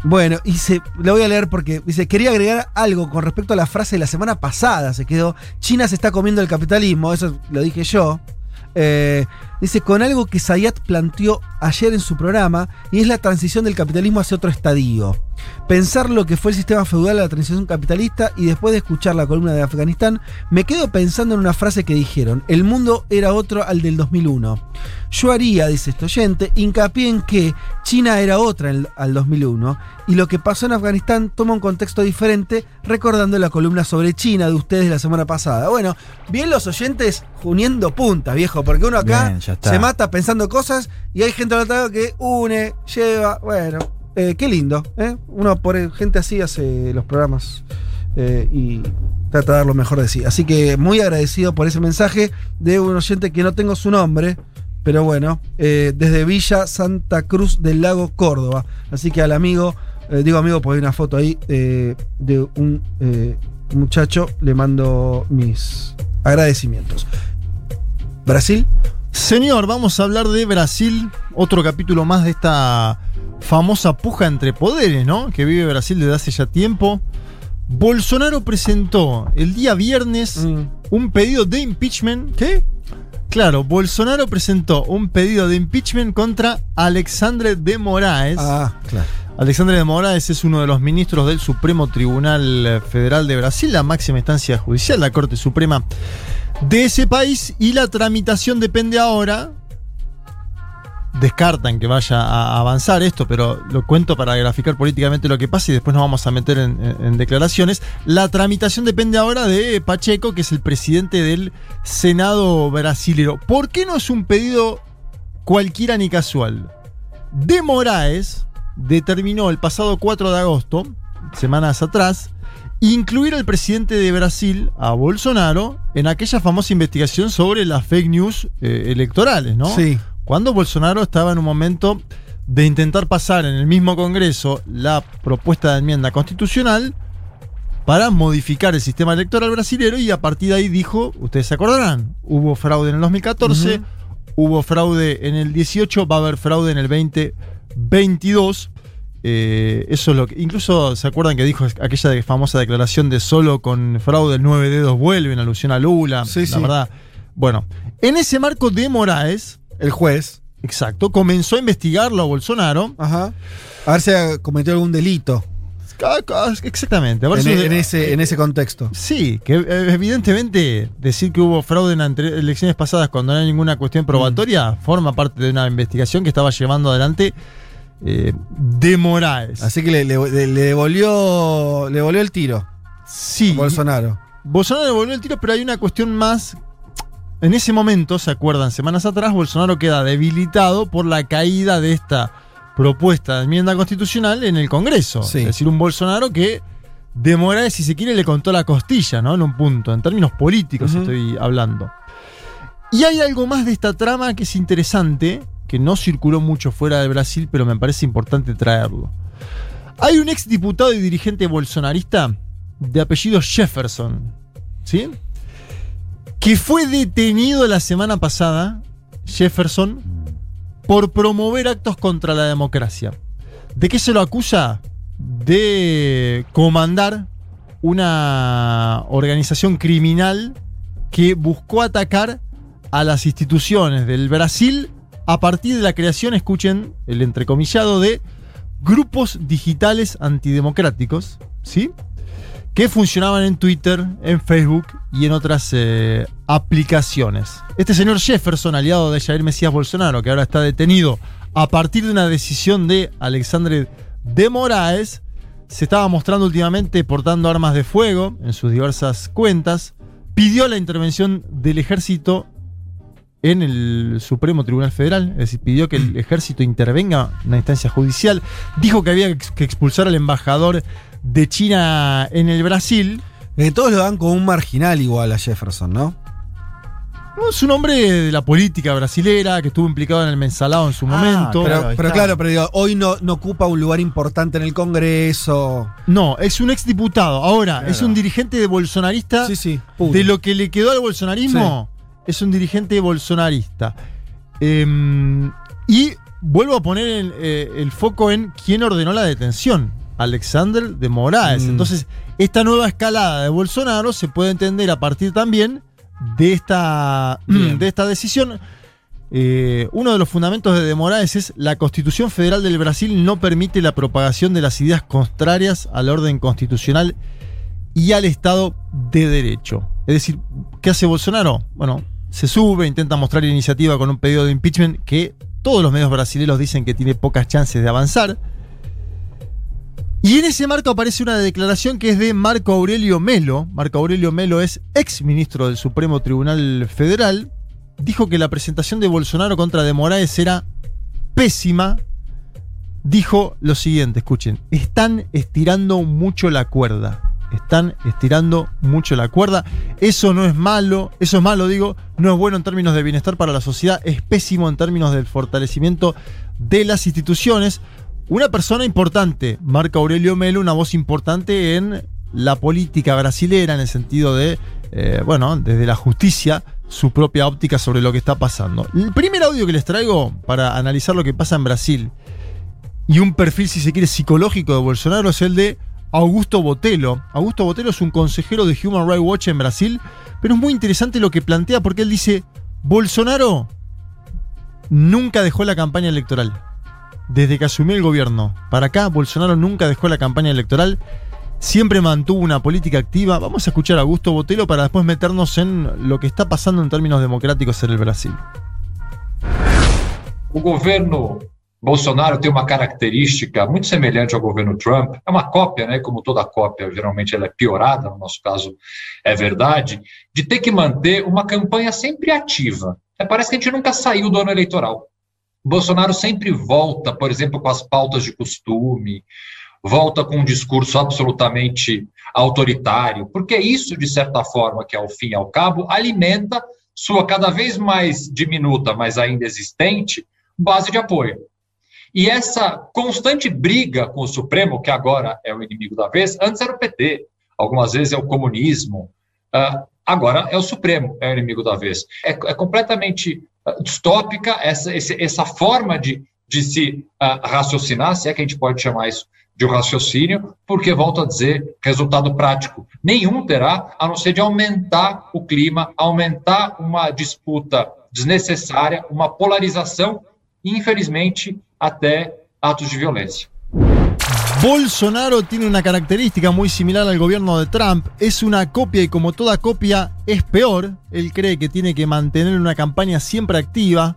bueno, y se, lo voy a leer porque dice, quería agregar algo con respecto a la frase de la semana pasada, se quedó, China se está comiendo el capitalismo, eso lo dije yo. Eh, dice, con algo que Sayat planteó ayer en su programa, y es la transición del capitalismo hacia otro estadio. Pensar lo que fue el sistema feudal a la transición capitalista y después de escuchar la columna de Afganistán, me quedo pensando en una frase que dijeron, el mundo era otro al del 2001. Yo haría, dice este oyente, hincapié en que China era otra en- al 2001 y lo que pasó en Afganistán toma un contexto diferente recordando la columna sobre China de ustedes la semana pasada. Bueno, bien los oyentes uniendo puntas, viejo, porque uno acá Bien, se mata pensando cosas y hay gente al otro lado que une, lleva, bueno, eh, qué lindo, ¿eh? Uno por gente así hace los programas eh, y trata de dar lo mejor de sí. Así que muy agradecido por ese mensaje de un oyente que no tengo su nombre, pero bueno, desde Villa Santa Cruz del Lago, Córdoba. Así que al amigo, digo amigo porque hay una foto ahí de un muchacho, le mando mis agradecimientos. Brasil. Señor, vamos a hablar de Brasil, otro capítulo más de esta famosa puja entre poderes, ¿no? Que vive Brasil desde hace ya tiempo. Bolsonaro presentó el día viernes Mm. un pedido de impeachment. ¿Qué? Claro, Bolsonaro presentó un pedido de impeachment contra Alexandre de Moraes. Ah, claro. Alexandre de Moraes es uno de los ministros del Supremo Tribunal Federal de Brasil, la máxima instancia judicial, la Corte Suprema de ese país, y la tramitación depende ahora. Descartan que vaya a avanzar esto, pero lo cuento para graficar políticamente lo que pasa y después nos vamos a meter en declaraciones. La tramitación depende ahora de Pacheco, que es el presidente del Senado brasilero. ¿Por qué no es un pedido cualquiera ni casual? De Moraes determinó el pasado 4 de agosto, semanas atrás, incluir al presidente de Brasil, a Bolsonaro, en aquella famosa investigación sobre las fake news eh, electorales, ¿no? Sí. Cuando Bolsonaro estaba en un momento de intentar pasar en el mismo Congreso la propuesta de enmienda constitucional para modificar el sistema electoral brasilero y a partir de ahí dijo, ustedes se acordarán, hubo fraude en el 2014, hubo fraude en el 18, va a haber fraude en el 2022. Eh, eso es lo que. Incluso se acuerdan que dijo aquella famosa declaración de solo con fraude nueve dedos vuelven, alusión a Lula. Sí, la sí. verdad. Bueno, en ese marco de Moraes. El juez. Exacto, comenzó a investigarlo a Bolsonaro. Ajá. A ver si ha cometido algún delito. Exactamente. a ver En, si- en ese, en ese contexto. Sí, que eh, evidentemente decir que hubo fraude en elecciones pasadas cuando no hay ninguna cuestión probatoria Mm. forma parte de una investigación que estaba llevando adelante eh, de Moraes. Así que le, le- le devolvió, le devolvió el tiro. Sí. Bolsonaro. Bolsonaro devolvió el tiro, pero hay una cuestión más. En ese momento, ¿se acuerdan? Semanas atrás, Bolsonaro queda debilitado por la caída de esta propuesta de enmienda constitucional en el Congreso. Sí. Es decir, un Bolsonaro que de Moraes, si se quiere, le contó la costilla, ¿no? En un punto, en términos políticos estoy hablando. Y hay algo más de esta trama que es interesante, que no circuló mucho fuera de Brasil, pero me parece importante traerlo. Hay un ex diputado y dirigente bolsonarista de apellido Jefferson, ¿sí? Que fue detenido la semana pasada, Jefferson, por promover actos contra la democracia. ¿De qué se lo acusa? De comandar una organización criminal que buscó atacar a las instituciones del Brasil a partir de la creación, escuchen el entrecomillado, de grupos digitales antidemocráticos, ¿sí? Que funcionaban en Twitter, en Facebook y en otras eh, aplicaciones. Este señor Jefferson, aliado de Jair Mesías Bolsonaro, que ahora está detenido a partir de una decisión de Alexandre de Moraes, se estaba mostrando últimamente portando armas de fuego en sus diversas cuentas, pidió la intervención del ejército en el Supremo Tribunal Federal, es decir, pidió que el ejército intervenga en una instancia judicial, dijo que había que expulsar al embajador de China en el Brasil. Eh, todos lo dan como un marginal igual a Jefferson, ¿no? No, Es un hombre de la política brasilera que estuvo implicado en el mensalado en su momento. Pero, pero claro, pero digo, hoy no, no ocupa un lugar importante en el Congreso. No, es un exdiputado. Ahora, Claro. es un dirigente de bolsonarista. Sí, sí, puro. De lo que le quedó al bolsonarismo, es un dirigente bolsonarista. Em, y vuelvo a poner el, eh, el foco en quién ordenó la detención. Alexander de Moraes. Mm. Entonces, esta nueva escalada de Bolsonaro se puede entender a partir también de esta, Bien. de esta decisión. Eh, uno de los fundamentos de De Moraes es la Constitución Federal del Brasil no permite la propagación de las ideas contrarias al orden constitucional y al Estado de Derecho. Es decir, ¿qué hace Bolsonaro? Bueno, se sube, intenta mostrar iniciativa con un pedido de impeachment que todos los medios brasileños dicen que tiene pocas chances de avanzar. Y en ese marco aparece una declaración que es de Marco Aurelio Melo. Marco Aurelio Melo es ex ministro del Supremo Tribunal Federal. Dijo que la presentación de Bolsonaro contra De Moraes era pésima. Dijo lo siguiente, escuchen, están estirando mucho la cuerda. Están estirando mucho la cuerda. Eso no es malo, eso es malo, digo, no es bueno en términos de bienestar para la sociedad, es pésimo en términos del fortalecimiento de las instituciones. Una persona importante, Marco Aurelio Melo, una voz importante en la política brasilera, en el sentido de, eh, bueno, desde la justicia, su propia óptica sobre lo que está pasando. El primer audio que les traigo para analizar lo que pasa en Brasil y un perfil, si se quiere, psicológico de Bolsonaro es el de Augusto Botelho. Augusto Botelho es un consejero de Human Rights Watch en Brasil, pero es muy interesante lo que plantea porque él dice, Bolsonaro nunca dejó la campaña electoral. Desde que asumió el gobierno para acá, Bolsonaro nunca dejó la campaña electoral, siempre mantuvo una política activa. Vamos a escuchar a Augusto Botelho para después meternos en lo que está pasando en términos democráticos en el Brasil. O governo Bolsonaro tem uma característica muito semelhante ao governo Trump. É uma cópia, né? Como toda cópia, geralmente ela é piorada, no nosso caso é verdade, de ter que manter uma campanha sempre ativa. É, parece que a gente nunca saiu do ano eleitoral. Bolsonaro sempre volta, por exemplo, com as pautas de costume, volta com um discurso absolutamente autoritário, porque isso, de certa forma, que ao fim e ao cabo, alimenta sua cada vez mais diminuta, mas ainda existente, base de apoio. E essa constante briga com o Supremo, que agora é o inimigo da vez, antes era o PT. algumas vezes é o comunismo. Ah, agora é o Supremo, é o inimigo da vez. É, é completamente ah, distópica essa, essa forma de, de se ah, raciocinar, se é que a gente pode chamar isso de um raciocínio, porque, volto a dizer, resultado prático nenhum terá, a não ser de aumentar o clima, aumentar uma disputa desnecessária, uma polarização e, infelizmente, até atos de violência. Bolsonaro tiene una característica muy similar al gobierno de Trump. Es una copia y como toda copia es peor. Él cree que tiene que mantener una campaña siempre activa.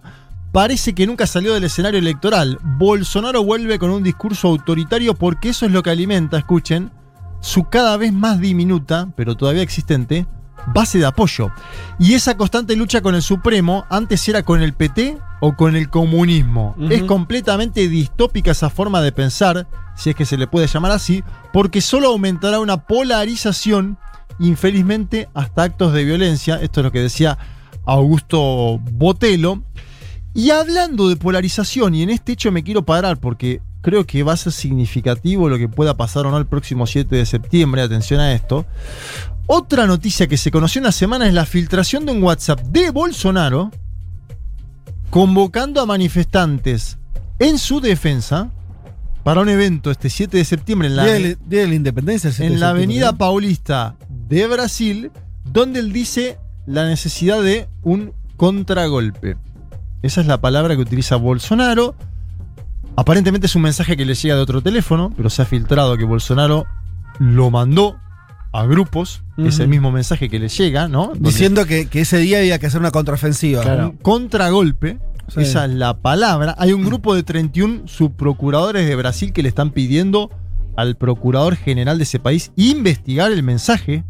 Parece que nunca salió del escenario electoral. Bolsonaro vuelve con un discurso autoritario porque eso es lo que alimenta, escuchen, su cada vez más diminuta, pero todavía existente, base de apoyo. Y esa constante lucha con el Supremo, antes era con el PT o con el comunismo. Es completamente distópica esa forma de pensar, si es que se le puede llamar así, porque solo aumentará una polarización, infelizmente, hasta actos de violencia. Esto es lo que decía Augusto Botelo. Y hablando de polarización, y en este hecho me quiero parar porque creo que va a ser significativo lo que pueda pasar o no el próximo 7 de septiembre, atención a esto. Otra noticia que se conoció una semana es la filtración de un WhatsApp de Bolsonaro convocando a manifestantes en su defensa para un evento este 7 de septiembre en la, Día de, la- Día de la Independencia. el 7 de en la avenida. Paulista de Brasil, donde él dice la necesidad de un contragolpe. Esa es la palabra que utiliza Bolsonaro. Aparentemente es un mensaje que le llega de otro teléfono, pero se ha filtrado que Bolsonaro lo mandó a grupos. Es Ujú. el mismo mensaje que le llega, ¿no? Donde- Diciendo que, que ese día había que hacer una contraofensiva. un contragolpe. Sí. Esa es la palabra. Hay un grupo de 31 subprocuradores de Brasil que le están pidiendo al procurador general de ese país investigar el mensaje,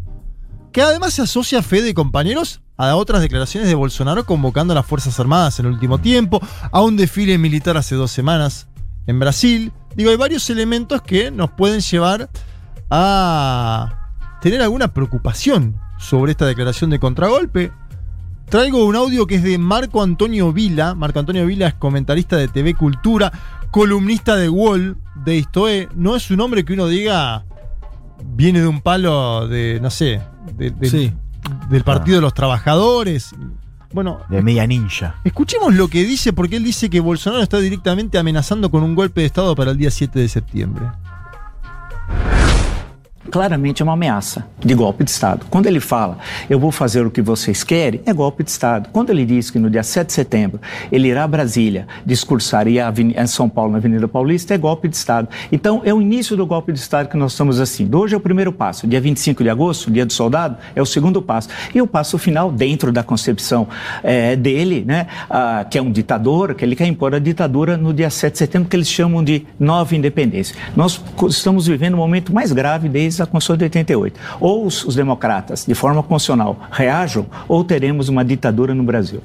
que además se asocia a fe de compañeros a otras declaraciones de Bolsonaro convocando a las Fuerzas Armadas en el último tiempo, a un desfile militar hace dos semanas en Brasil. Digo, hay varios elementos que nos pueden llevar a tener alguna preocupación sobre esta declaración de contragolpe. Traigo un audio que es de Marco Antonio Vila. Marco Antonio Vila es comentarista de TV Cultura, columnista de Wall, de Istoe. No es un hombre que uno diga viene de un palo de, no sé, de- de- Sí. del Partido de los Trabajadores. Bueno, De media ninja. escuchemos lo que dice, porque él dice que Bolsonaro está directamente amenazando con un golpe de Estado para el día 7 de septiembre. Claramente é uma ameaça de golpe de Estado. Quando ele fala, eu vou fazer o que vocês querem, é golpe de Estado. Quando ele diz que no dia 7 de setembro ele irá a Brasília discursar e a em São Paulo, na Avenida Paulista, é golpe de Estado. Então, é o início do golpe de Estado que nós estamos assim. Hoje é o primeiro passo. Dia 25 de agosto, dia do soldado, é o segundo passo. E o passo final, dentro da concepção eh, dele, né, ah, que é um ditador, que ele quer impor a ditadura no dia 7 de setembro, que eles chamam de nova independência. Nós estamos vivendo o momento mais grave desde a Constituição de 88. Ou os, os democratas, de forma constitucional, reajam, ou teremos uma ditadura no Brasil.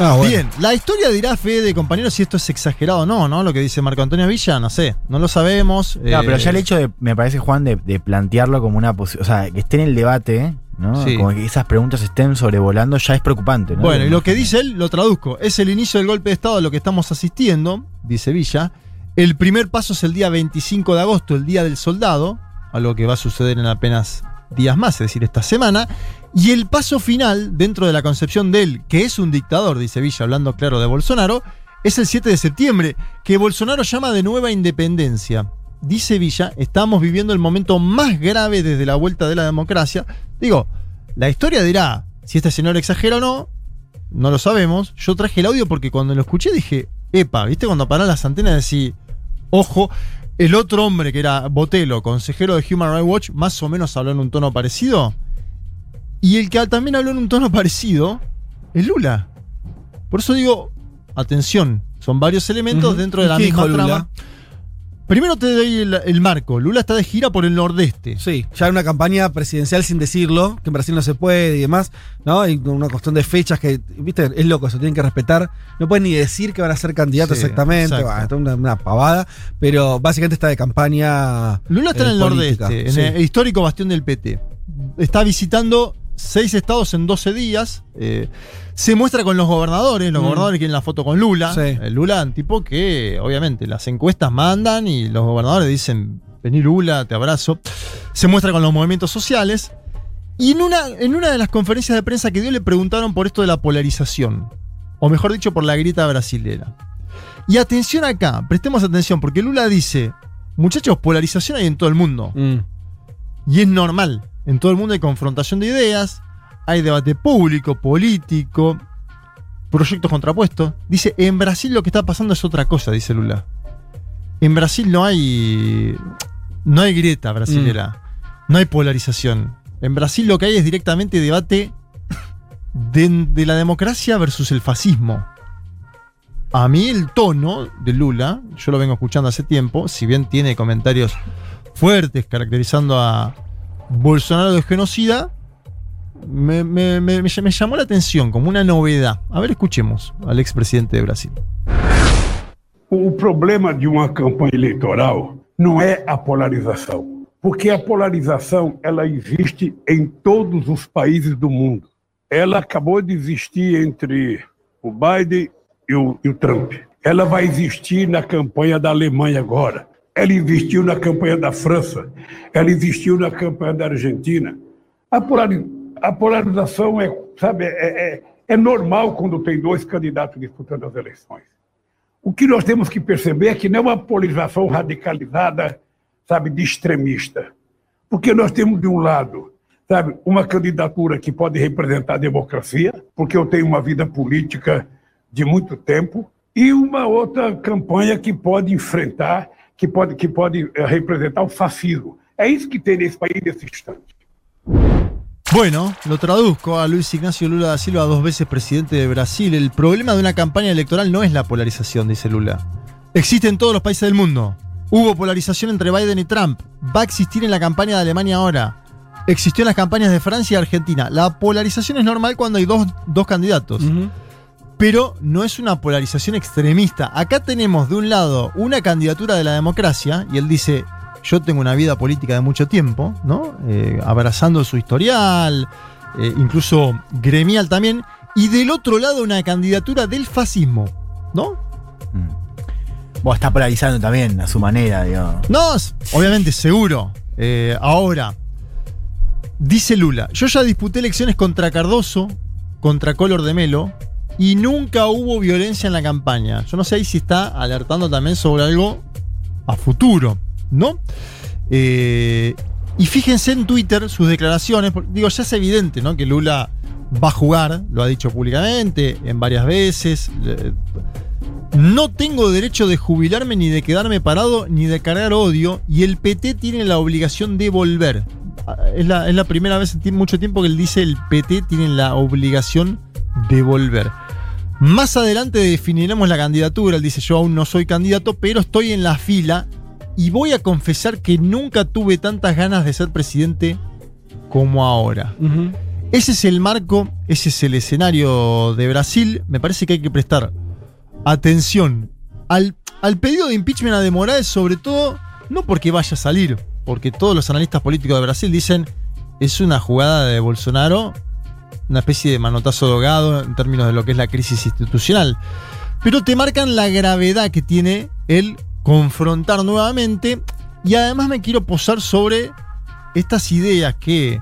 Ah, bueno. Bien, la historia dirá fe de compañeros si esto es exagerado o no, ¿no? Lo que dice Marco Antonio Villa, no sé, no lo sabemos. No, eh, pero ya el hecho de, me parece, Juan, de, de plantearlo como una posibilidad, o sea, que esté en el debate, ¿no? Sí. Como que esas preguntas estén sobrevolando ya es preocupante, ¿no? Bueno, y lo que dice él, lo traduzco. Es el inicio del golpe de Estado a lo que estamos asistiendo, dice Villa. El primer paso es el día 25 de agosto, el Día del Soldado, algo que va a suceder en apenas días más, es decir, esta semana. Y el paso final, dentro de la concepción de él, que es un dictador, dice Villa, hablando claro de Bolsonaro, es el 7 de septiembre, que Bolsonaro llama de nueva independencia. Dice Villa, estamos viviendo el momento más grave desde la vuelta de la democracia. Digo, la historia dirá si este señor exagera o no, no lo sabemos. Yo traje el audio porque cuando lo escuché dije, epa, ¿viste? Cuando paran las antenas decís, ojo, el otro hombre que era Botelo, consejero de Human Rights Watch, más o menos habló en un tono parecido. Y el que también habló en un tono parecido es Lula. Por eso digo, atención, son varios elementos dentro de ¿Y la misma trama. Primero te doy el, el marco. Lula está de gira por el nordeste. Sí, ya en una campaña presidencial sin decirlo, que en Brasil no se puede y demás, ¿no? Y con una cuestión de fechas que, viste, es loco, eso tienen que respetar. No pueden ni decir que van a ser candidatos Sí, exactamente, exacto. bueno, esto es una, una pavada, pero básicamente está de campaña. Lula está eh, en el política, nordeste, en el histórico bastión del PT. Está visitando seis estados en 12 días. eh, se muestra con los gobernadores. Los Mm. gobernadores quieren la foto con Lula. Sí. Lula, un tipo que, obviamente, las encuestas mandan y los gobernadores dicen: Vení, Lula, te abrazo. Se muestra con los movimientos sociales. Y en una, en una de las conferencias de prensa que dio le preguntaron por esto de la polarización. O mejor dicho, por la grieta brasilera. Y atención acá, prestemos atención, porque Lula dice, muchachos, polarización hay en todo el mundo. Y es normal. En todo el mundo hay confrontación de ideas, hay debate público, político, proyectos contrapuestos. Dice, en Brasil lo que está pasando es otra cosa, dice Lula. En Brasil no hay. No hay grieta brasilera. No hay polarización. En Brasil lo que hay es directamente debate de, de la democracia versus el fascismo. A mí el tono de Lula, yo lo vengo escuchando hace tiempo, si bien tiene comentarios fuertes caracterizando a Bolsonaro de genocida, me, me- me- me- llamó la atención como una novedad. A ver, escuchemos al expresidente de Brasil. O problema de uma campanha eleitoral não é a polarização, porque a polarização ela existe em todos os países do mundo. Ela acabou de existir entre o Biden e o, e o Trump. Ela vai existir na campanha da Alemanha agora. Ela existiu na campanha da França. Ela existiu na campanha da Argentina. A, polari- a polarização é, sabe, é, é- é normal quando tem dois candidatos disputando as eleições. O que nós temos que perceber é que não é uma polarização radicalizada, sabe, de extremista. Porque nós temos, de um lado, sabe, uma candidatura que pode representar a democracia, porque eu tenho uma vida política de muito tempo, e uma outra campanha que pode enfrentar, que pode, que pode eh, representar o fascismo. É isso que tem nesse país nesse instante. Bueno, lo traduzco a Luis Ignacio Lula da Silva, dos veces presidente de Brasil. El problema de una campaña electoral no es la polarización, dice Lula. Existe en todos los países del mundo. Hubo polarización entre Biden y Trump. Va a existir en la campaña de Alemania ahora. Existió en las campañas de Francia y Argentina. La polarización es normal cuando hay dos, dos candidatos. Pero no es una polarización extremista. Acá tenemos de un lado una candidatura de la democracia, y él dice, yo tengo una vida política de mucho tiempo, ¿no? Eh, abrazando su historial, eh, incluso gremial también, y del otro lado una candidatura del fascismo, ¿no? Vos está polarizando también a su manera, digamos. No, obviamente, seguro. Eh, ahora, dice Lula, yo ya disputé elecciones contra Cardoso, contra Color de Melo, y nunca hubo violencia en la campaña. Yo no sé ahí si está alertando también sobre algo a futuro, ¿no? Eh, y fíjense en Twitter sus declaraciones, porque, digo, ya es evidente, ¿no? Que Lula va a jugar, lo ha dicho públicamente, en varias veces. eh, no tengo derecho de jubilarme ni de quedarme parado ni de cargar odio y el PT tiene la obligación de volver. Es la, es la primera vez en mucho tiempo que él dice el PT tiene la obligación de volver. Más adelante definiremos la candidatura. Él dice yo aún no soy candidato, pero estoy en la fila y voy a confesar que nunca tuve tantas ganas de ser presidente como ahora. Ese es el marco, ese es el escenario de Brasil. Me parece que hay que prestar atención al, al pedido de impeachment a de Moraes, sobre todo, no porque vaya a salir, porque todos los analistas políticos de Brasil dicen es una jugada de Bolsonaro, una especie de manotazo dogado en términos de lo que es la crisis institucional. Pero te marcan la gravedad que tiene el confrontar nuevamente y además me quiero posar sobre estas ideas que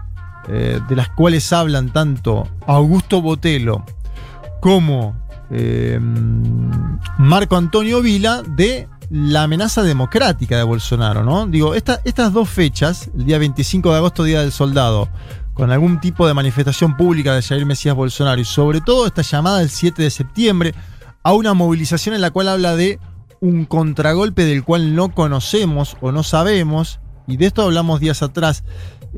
eh, de las cuales hablan tanto Augusto Botelo como eh, Marco Antonio Vila de la amenaza democrática de Bolsonaro, ¿no? Digo, esta- estas dos fechas, el día 25 de agosto, Día del Soldado, con algún tipo de manifestación pública de Jair Mesías Bolsonaro y sobre todo esta llamada el 7 de septiembre a una movilización en la cual habla de un contragolpe del cual no conocemos o no sabemos, y de esto hablamos días atrás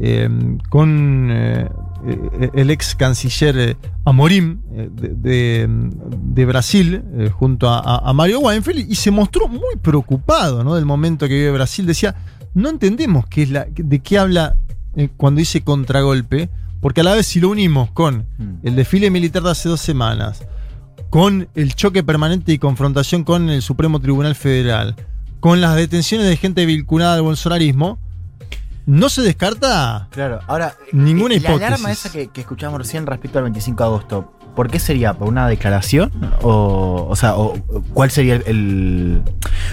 eh, con eh, eh, el ex canciller Amorim de, de- de Brasil, eh, junto a, Mario Weinfeld, y se mostró muy preocupado ¿no? del momento que vive Brasil. Decía, no entendemos qué es la, de qué habla cuando dice contragolpe, porque a la vez si lo unimos con el desfile militar de hace dos semanas, con el choque permanente y confrontación con el Supremo Tribunal Federal, con las detenciones de gente vinculada al bolsonarismo, no se descarta Claro, ahora. ninguna eh, hipótesis. La alarma esa que, que escuchamos recién respecto al 25 de agosto, ¿por qué sería? ¿Por una declaración? O, o sea, o, ¿cuál sería el, el-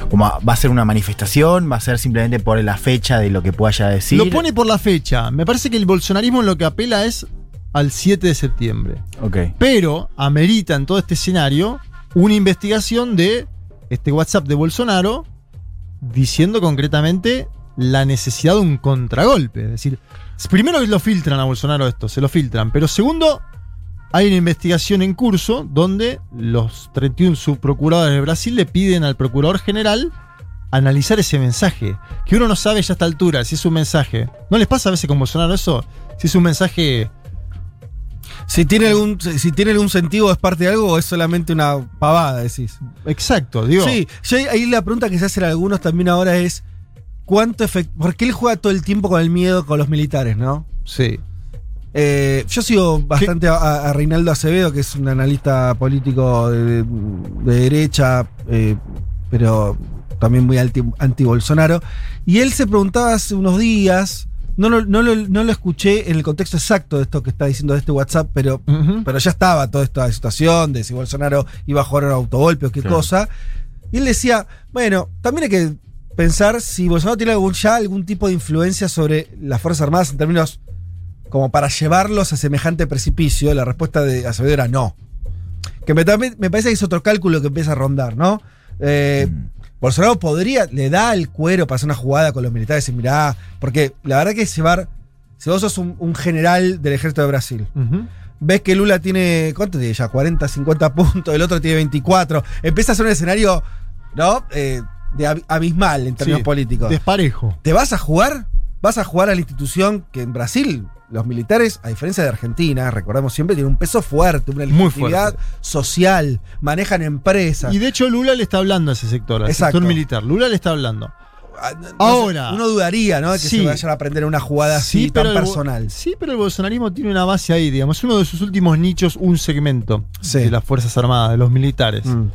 como ¿Va a ser una manifestación? ¿Va a ser simplemente por la fecha de lo que pueda decir? Lo pone por la fecha. Me parece que el bolsonarismo lo que apela es al 7 de septiembre. Ok. Pero amerita en todo este escenario una investigación de este WhatsApp de Bolsonaro diciendo concretamente la necesidad de un contragolpe. Es decir, primero lo filtran a Bolsonaro esto, se lo filtran. Pero segundo, hay una investigación en curso donde los 31 subprocuradores de Brasil le piden al procurador general analizar ese mensaje. Que uno no sabe ya a esta altura si es un mensaje. ¿No les pasa a veces con Bolsonaro eso? Si es un mensaje Si tiene algún, si tiene algún sentido, es parte de algo o es solamente una pavada, decís. Exacto, digo. Sí, yo ahí- ahí la pregunta que se hacen algunos también ahora es: ¿cuánto efecto? Porque él juega todo el tiempo con el miedo con los militares, ¿no? Sí. Eh, yo sigo bastante a, a Reinaldo Acevedo, que es un analista político de, de- de derecha, eh, pero también muy anti- anti-Bolsonaro. y él se preguntaba hace unos días, no lo, no, lo, no lo escuché en el contexto exacto de esto que está diciendo de este WhatsApp, pero, pero ya estaba toda esta situación de si Bolsonaro iba a jugar un autogolpe o qué Claro. cosa. Y él decía, bueno, también hay que pensar si Bolsonaro tiene algún, ya algún tipo de influencia sobre las Fuerzas Armadas en términos como para llevarlos a semejante precipicio, la respuesta de Acevedo era no. Que me, me parece que es otro cálculo que empieza a rondar, ¿no? Eh, Bolsonaro podría, le da el cuero para hacer una jugada con los militares y mirá, porque la verdad que es llevar, si vos sos un, un general del ejército de Brasil, ves que Lula tiene, ¿cuánto tiene ya? 40, 50 puntos, el otro tiene 24, empieza a ser un escenario, ¿no? Eh, de ab- abismal en términos Sí, políticos. Desparejo. ¿Te vas a jugar? Vas a jugar a la institución que en Brasil, los militares, a diferencia de Argentina, recordamos siempre, tienen un peso fuerte, una legitimidad social, manejan empresas. Y de hecho Lula le está hablando a ese sector, al Exacto. sector militar. Lula le está hablando. Sé, Ahora. Uno dudaría, ¿no? De que Sí. se vayan a aprender una jugada así tan el personal. Sí, pero el bolsonarismo tiene una base ahí, digamos. Uno de sus últimos nichos, un segmento de las Fuerzas Armadas, de los militares. Mm.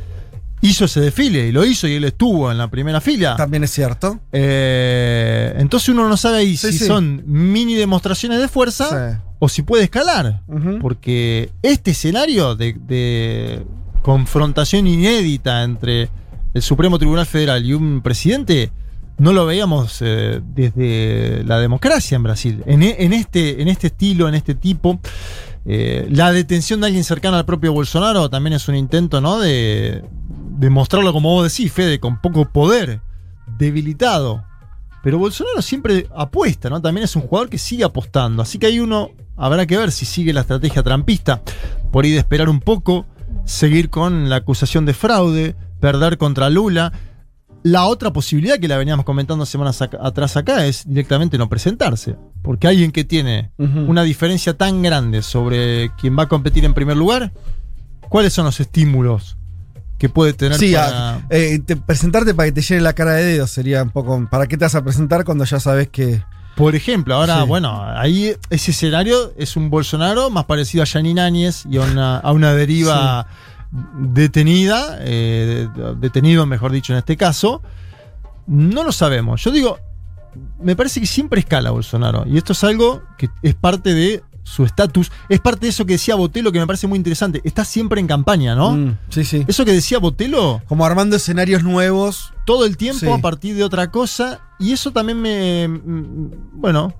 Hizo ese desfile y lo hizo y él estuvo en la primera fila. También es cierto. Eh, entonces uno no sabe ahí Sí, si sí. son mini demostraciones de fuerza Sí. o si puede escalar. Porque este escenario de, de confrontación inédita entre el Supremo Tribunal Federal y un presidente no lo veíamos eh, desde la democracia en Brasil. En, e- en este, en este estilo, en este tipo. Eh, la detención de alguien cercano al propio Bolsonaro también es un intento, ¿no? De, de mostrarlo, como vos decís, Fede, con poco poder, debilitado. Pero Bolsonaro siempre apuesta, ¿no? También es un jugador que sigue apostando. Así que ahí uno habrá que ver si sigue la estrategia trampista. Por ahí de esperar un poco, seguir con la acusación de fraude, perder contra Lula. La otra posibilidad que la veníamos comentando semanas atrás acá es directamente no presentarse. Porque alguien que tiene una diferencia tan grande sobre quien va a competir en primer lugar, ¿cuáles son los estímulos que puede tener Sí, para- a- eh, te- presentarte para que te llene la cara de dedos sería un poco. ¿Para qué te vas a presentar cuando ya sabes que. Por ejemplo, ahora, Sí. bueno, ahí ese escenario es un Bolsonaro más parecido a Yanine Áñez y a una, a una deriva detenida, eh, de- detenido, mejor dicho, en este caso. No lo sabemos. Yo digo, me parece que siempre escala Bolsonaro. Y esto es algo que es parte de su estatus. Es parte de eso que decía Botelo, que me parece muy interesante. Está siempre en campaña, ¿no? Mm, sí, sí. Eso que decía Botelo. Como armando escenarios nuevos. Todo el tiempo Sí. a partir de otra cosa. Y eso también me. mm, Bueno,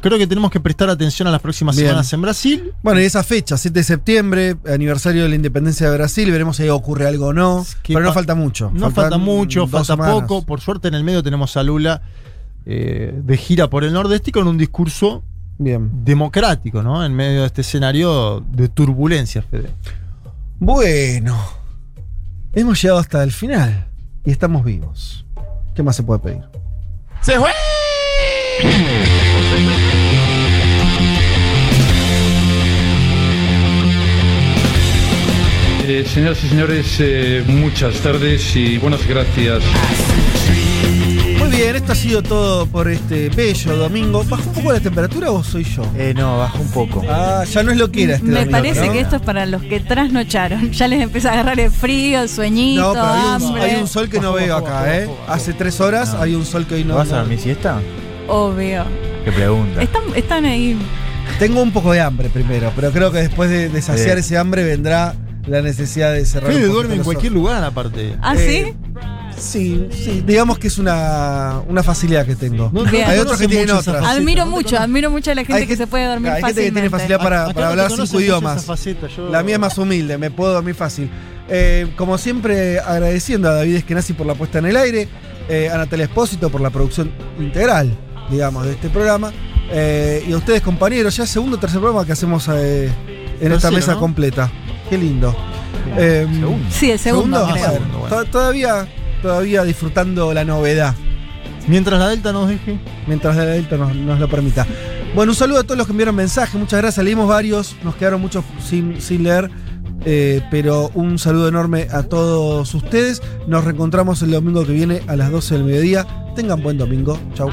creo que tenemos que prestar atención a las próximas Bien. semanas en Brasil. Bueno, y esa fecha, 7 de septiembre, aniversario de la independencia de Brasil, veremos si ocurre algo o no. que pero no falta mucho. No Faltan falta mucho, falta semanas. poco. Por suerte en el medio tenemos a Lula eh, de gira por el Nordeste y con un discurso Bien. democrático, ¿no? En medio de este escenario de turbulencia, Fede. Bueno, hemos llegado hasta el final y estamos vivos. ¿Qué más se puede pedir? ¡Se fue! Eh, señoras y señores, eh, muchas tardes y buenas gracias. Muy bien, esto ha sido todo por este bello domingo. ¿Bajó un poco la temperatura o soy yo? Eh, no, bajó un poco. Ah, ya no es lo que era este Me domingo, parece ¿no? que esto es para los que trasnocharon. Ya les empieza a agarrar el frío, el sueñito, No, pero hay un, hambre. hay un sol que no veo acá, ¿eh? Hace tres horas hay un sol que hoy no. ¿Vas a no- dormir siesta? Obvio. Qué pregunta. Están, están ahí Tengo un poco de hambre primero, pero creo que después de, de saciar Sí. ese hambre vendrá la necesidad de cerrar. Fede duerme en cualquier lugar, aparte. ¿Ah, Eh, Sí, sí, digamos que es una, una facilidad que tengo. No. Hay otros que tienen otras. Admiro mucho, admiro mucho a la gente Hay que se puede dormir Hay gente que tiene fácilmente. facilidad para, hablar cinco idiomas. faceta, yo- La mía es más humilde, me puedo dormir fácil. Eh, como siempre, agradeciendo a David Eskenazi por la puesta en el aire, eh, a Natalia Espósito por la producción integral, digamos, de este programa, eh, y a ustedes, compañeros, ya segundo o tercer programa que hacemos eh, en esta mesa ¿no? completa. Qué lindo. Eh, Sí, el segundo, creo. Bueno, to- todavía, todavía disfrutando la novedad. Mientras la Delta nos deje. Mientras la Delta nos, nos lo permita. Bueno, un saludo a todos los que enviaron mensajes. Muchas gracias. Leímos varios. Nos quedaron muchos sin, sin leer. eh, pero un saludo enorme a todos ustedes. Nos reencontramos el domingo que viene a las 12 del mediodía. Tengan buen domingo. Chau.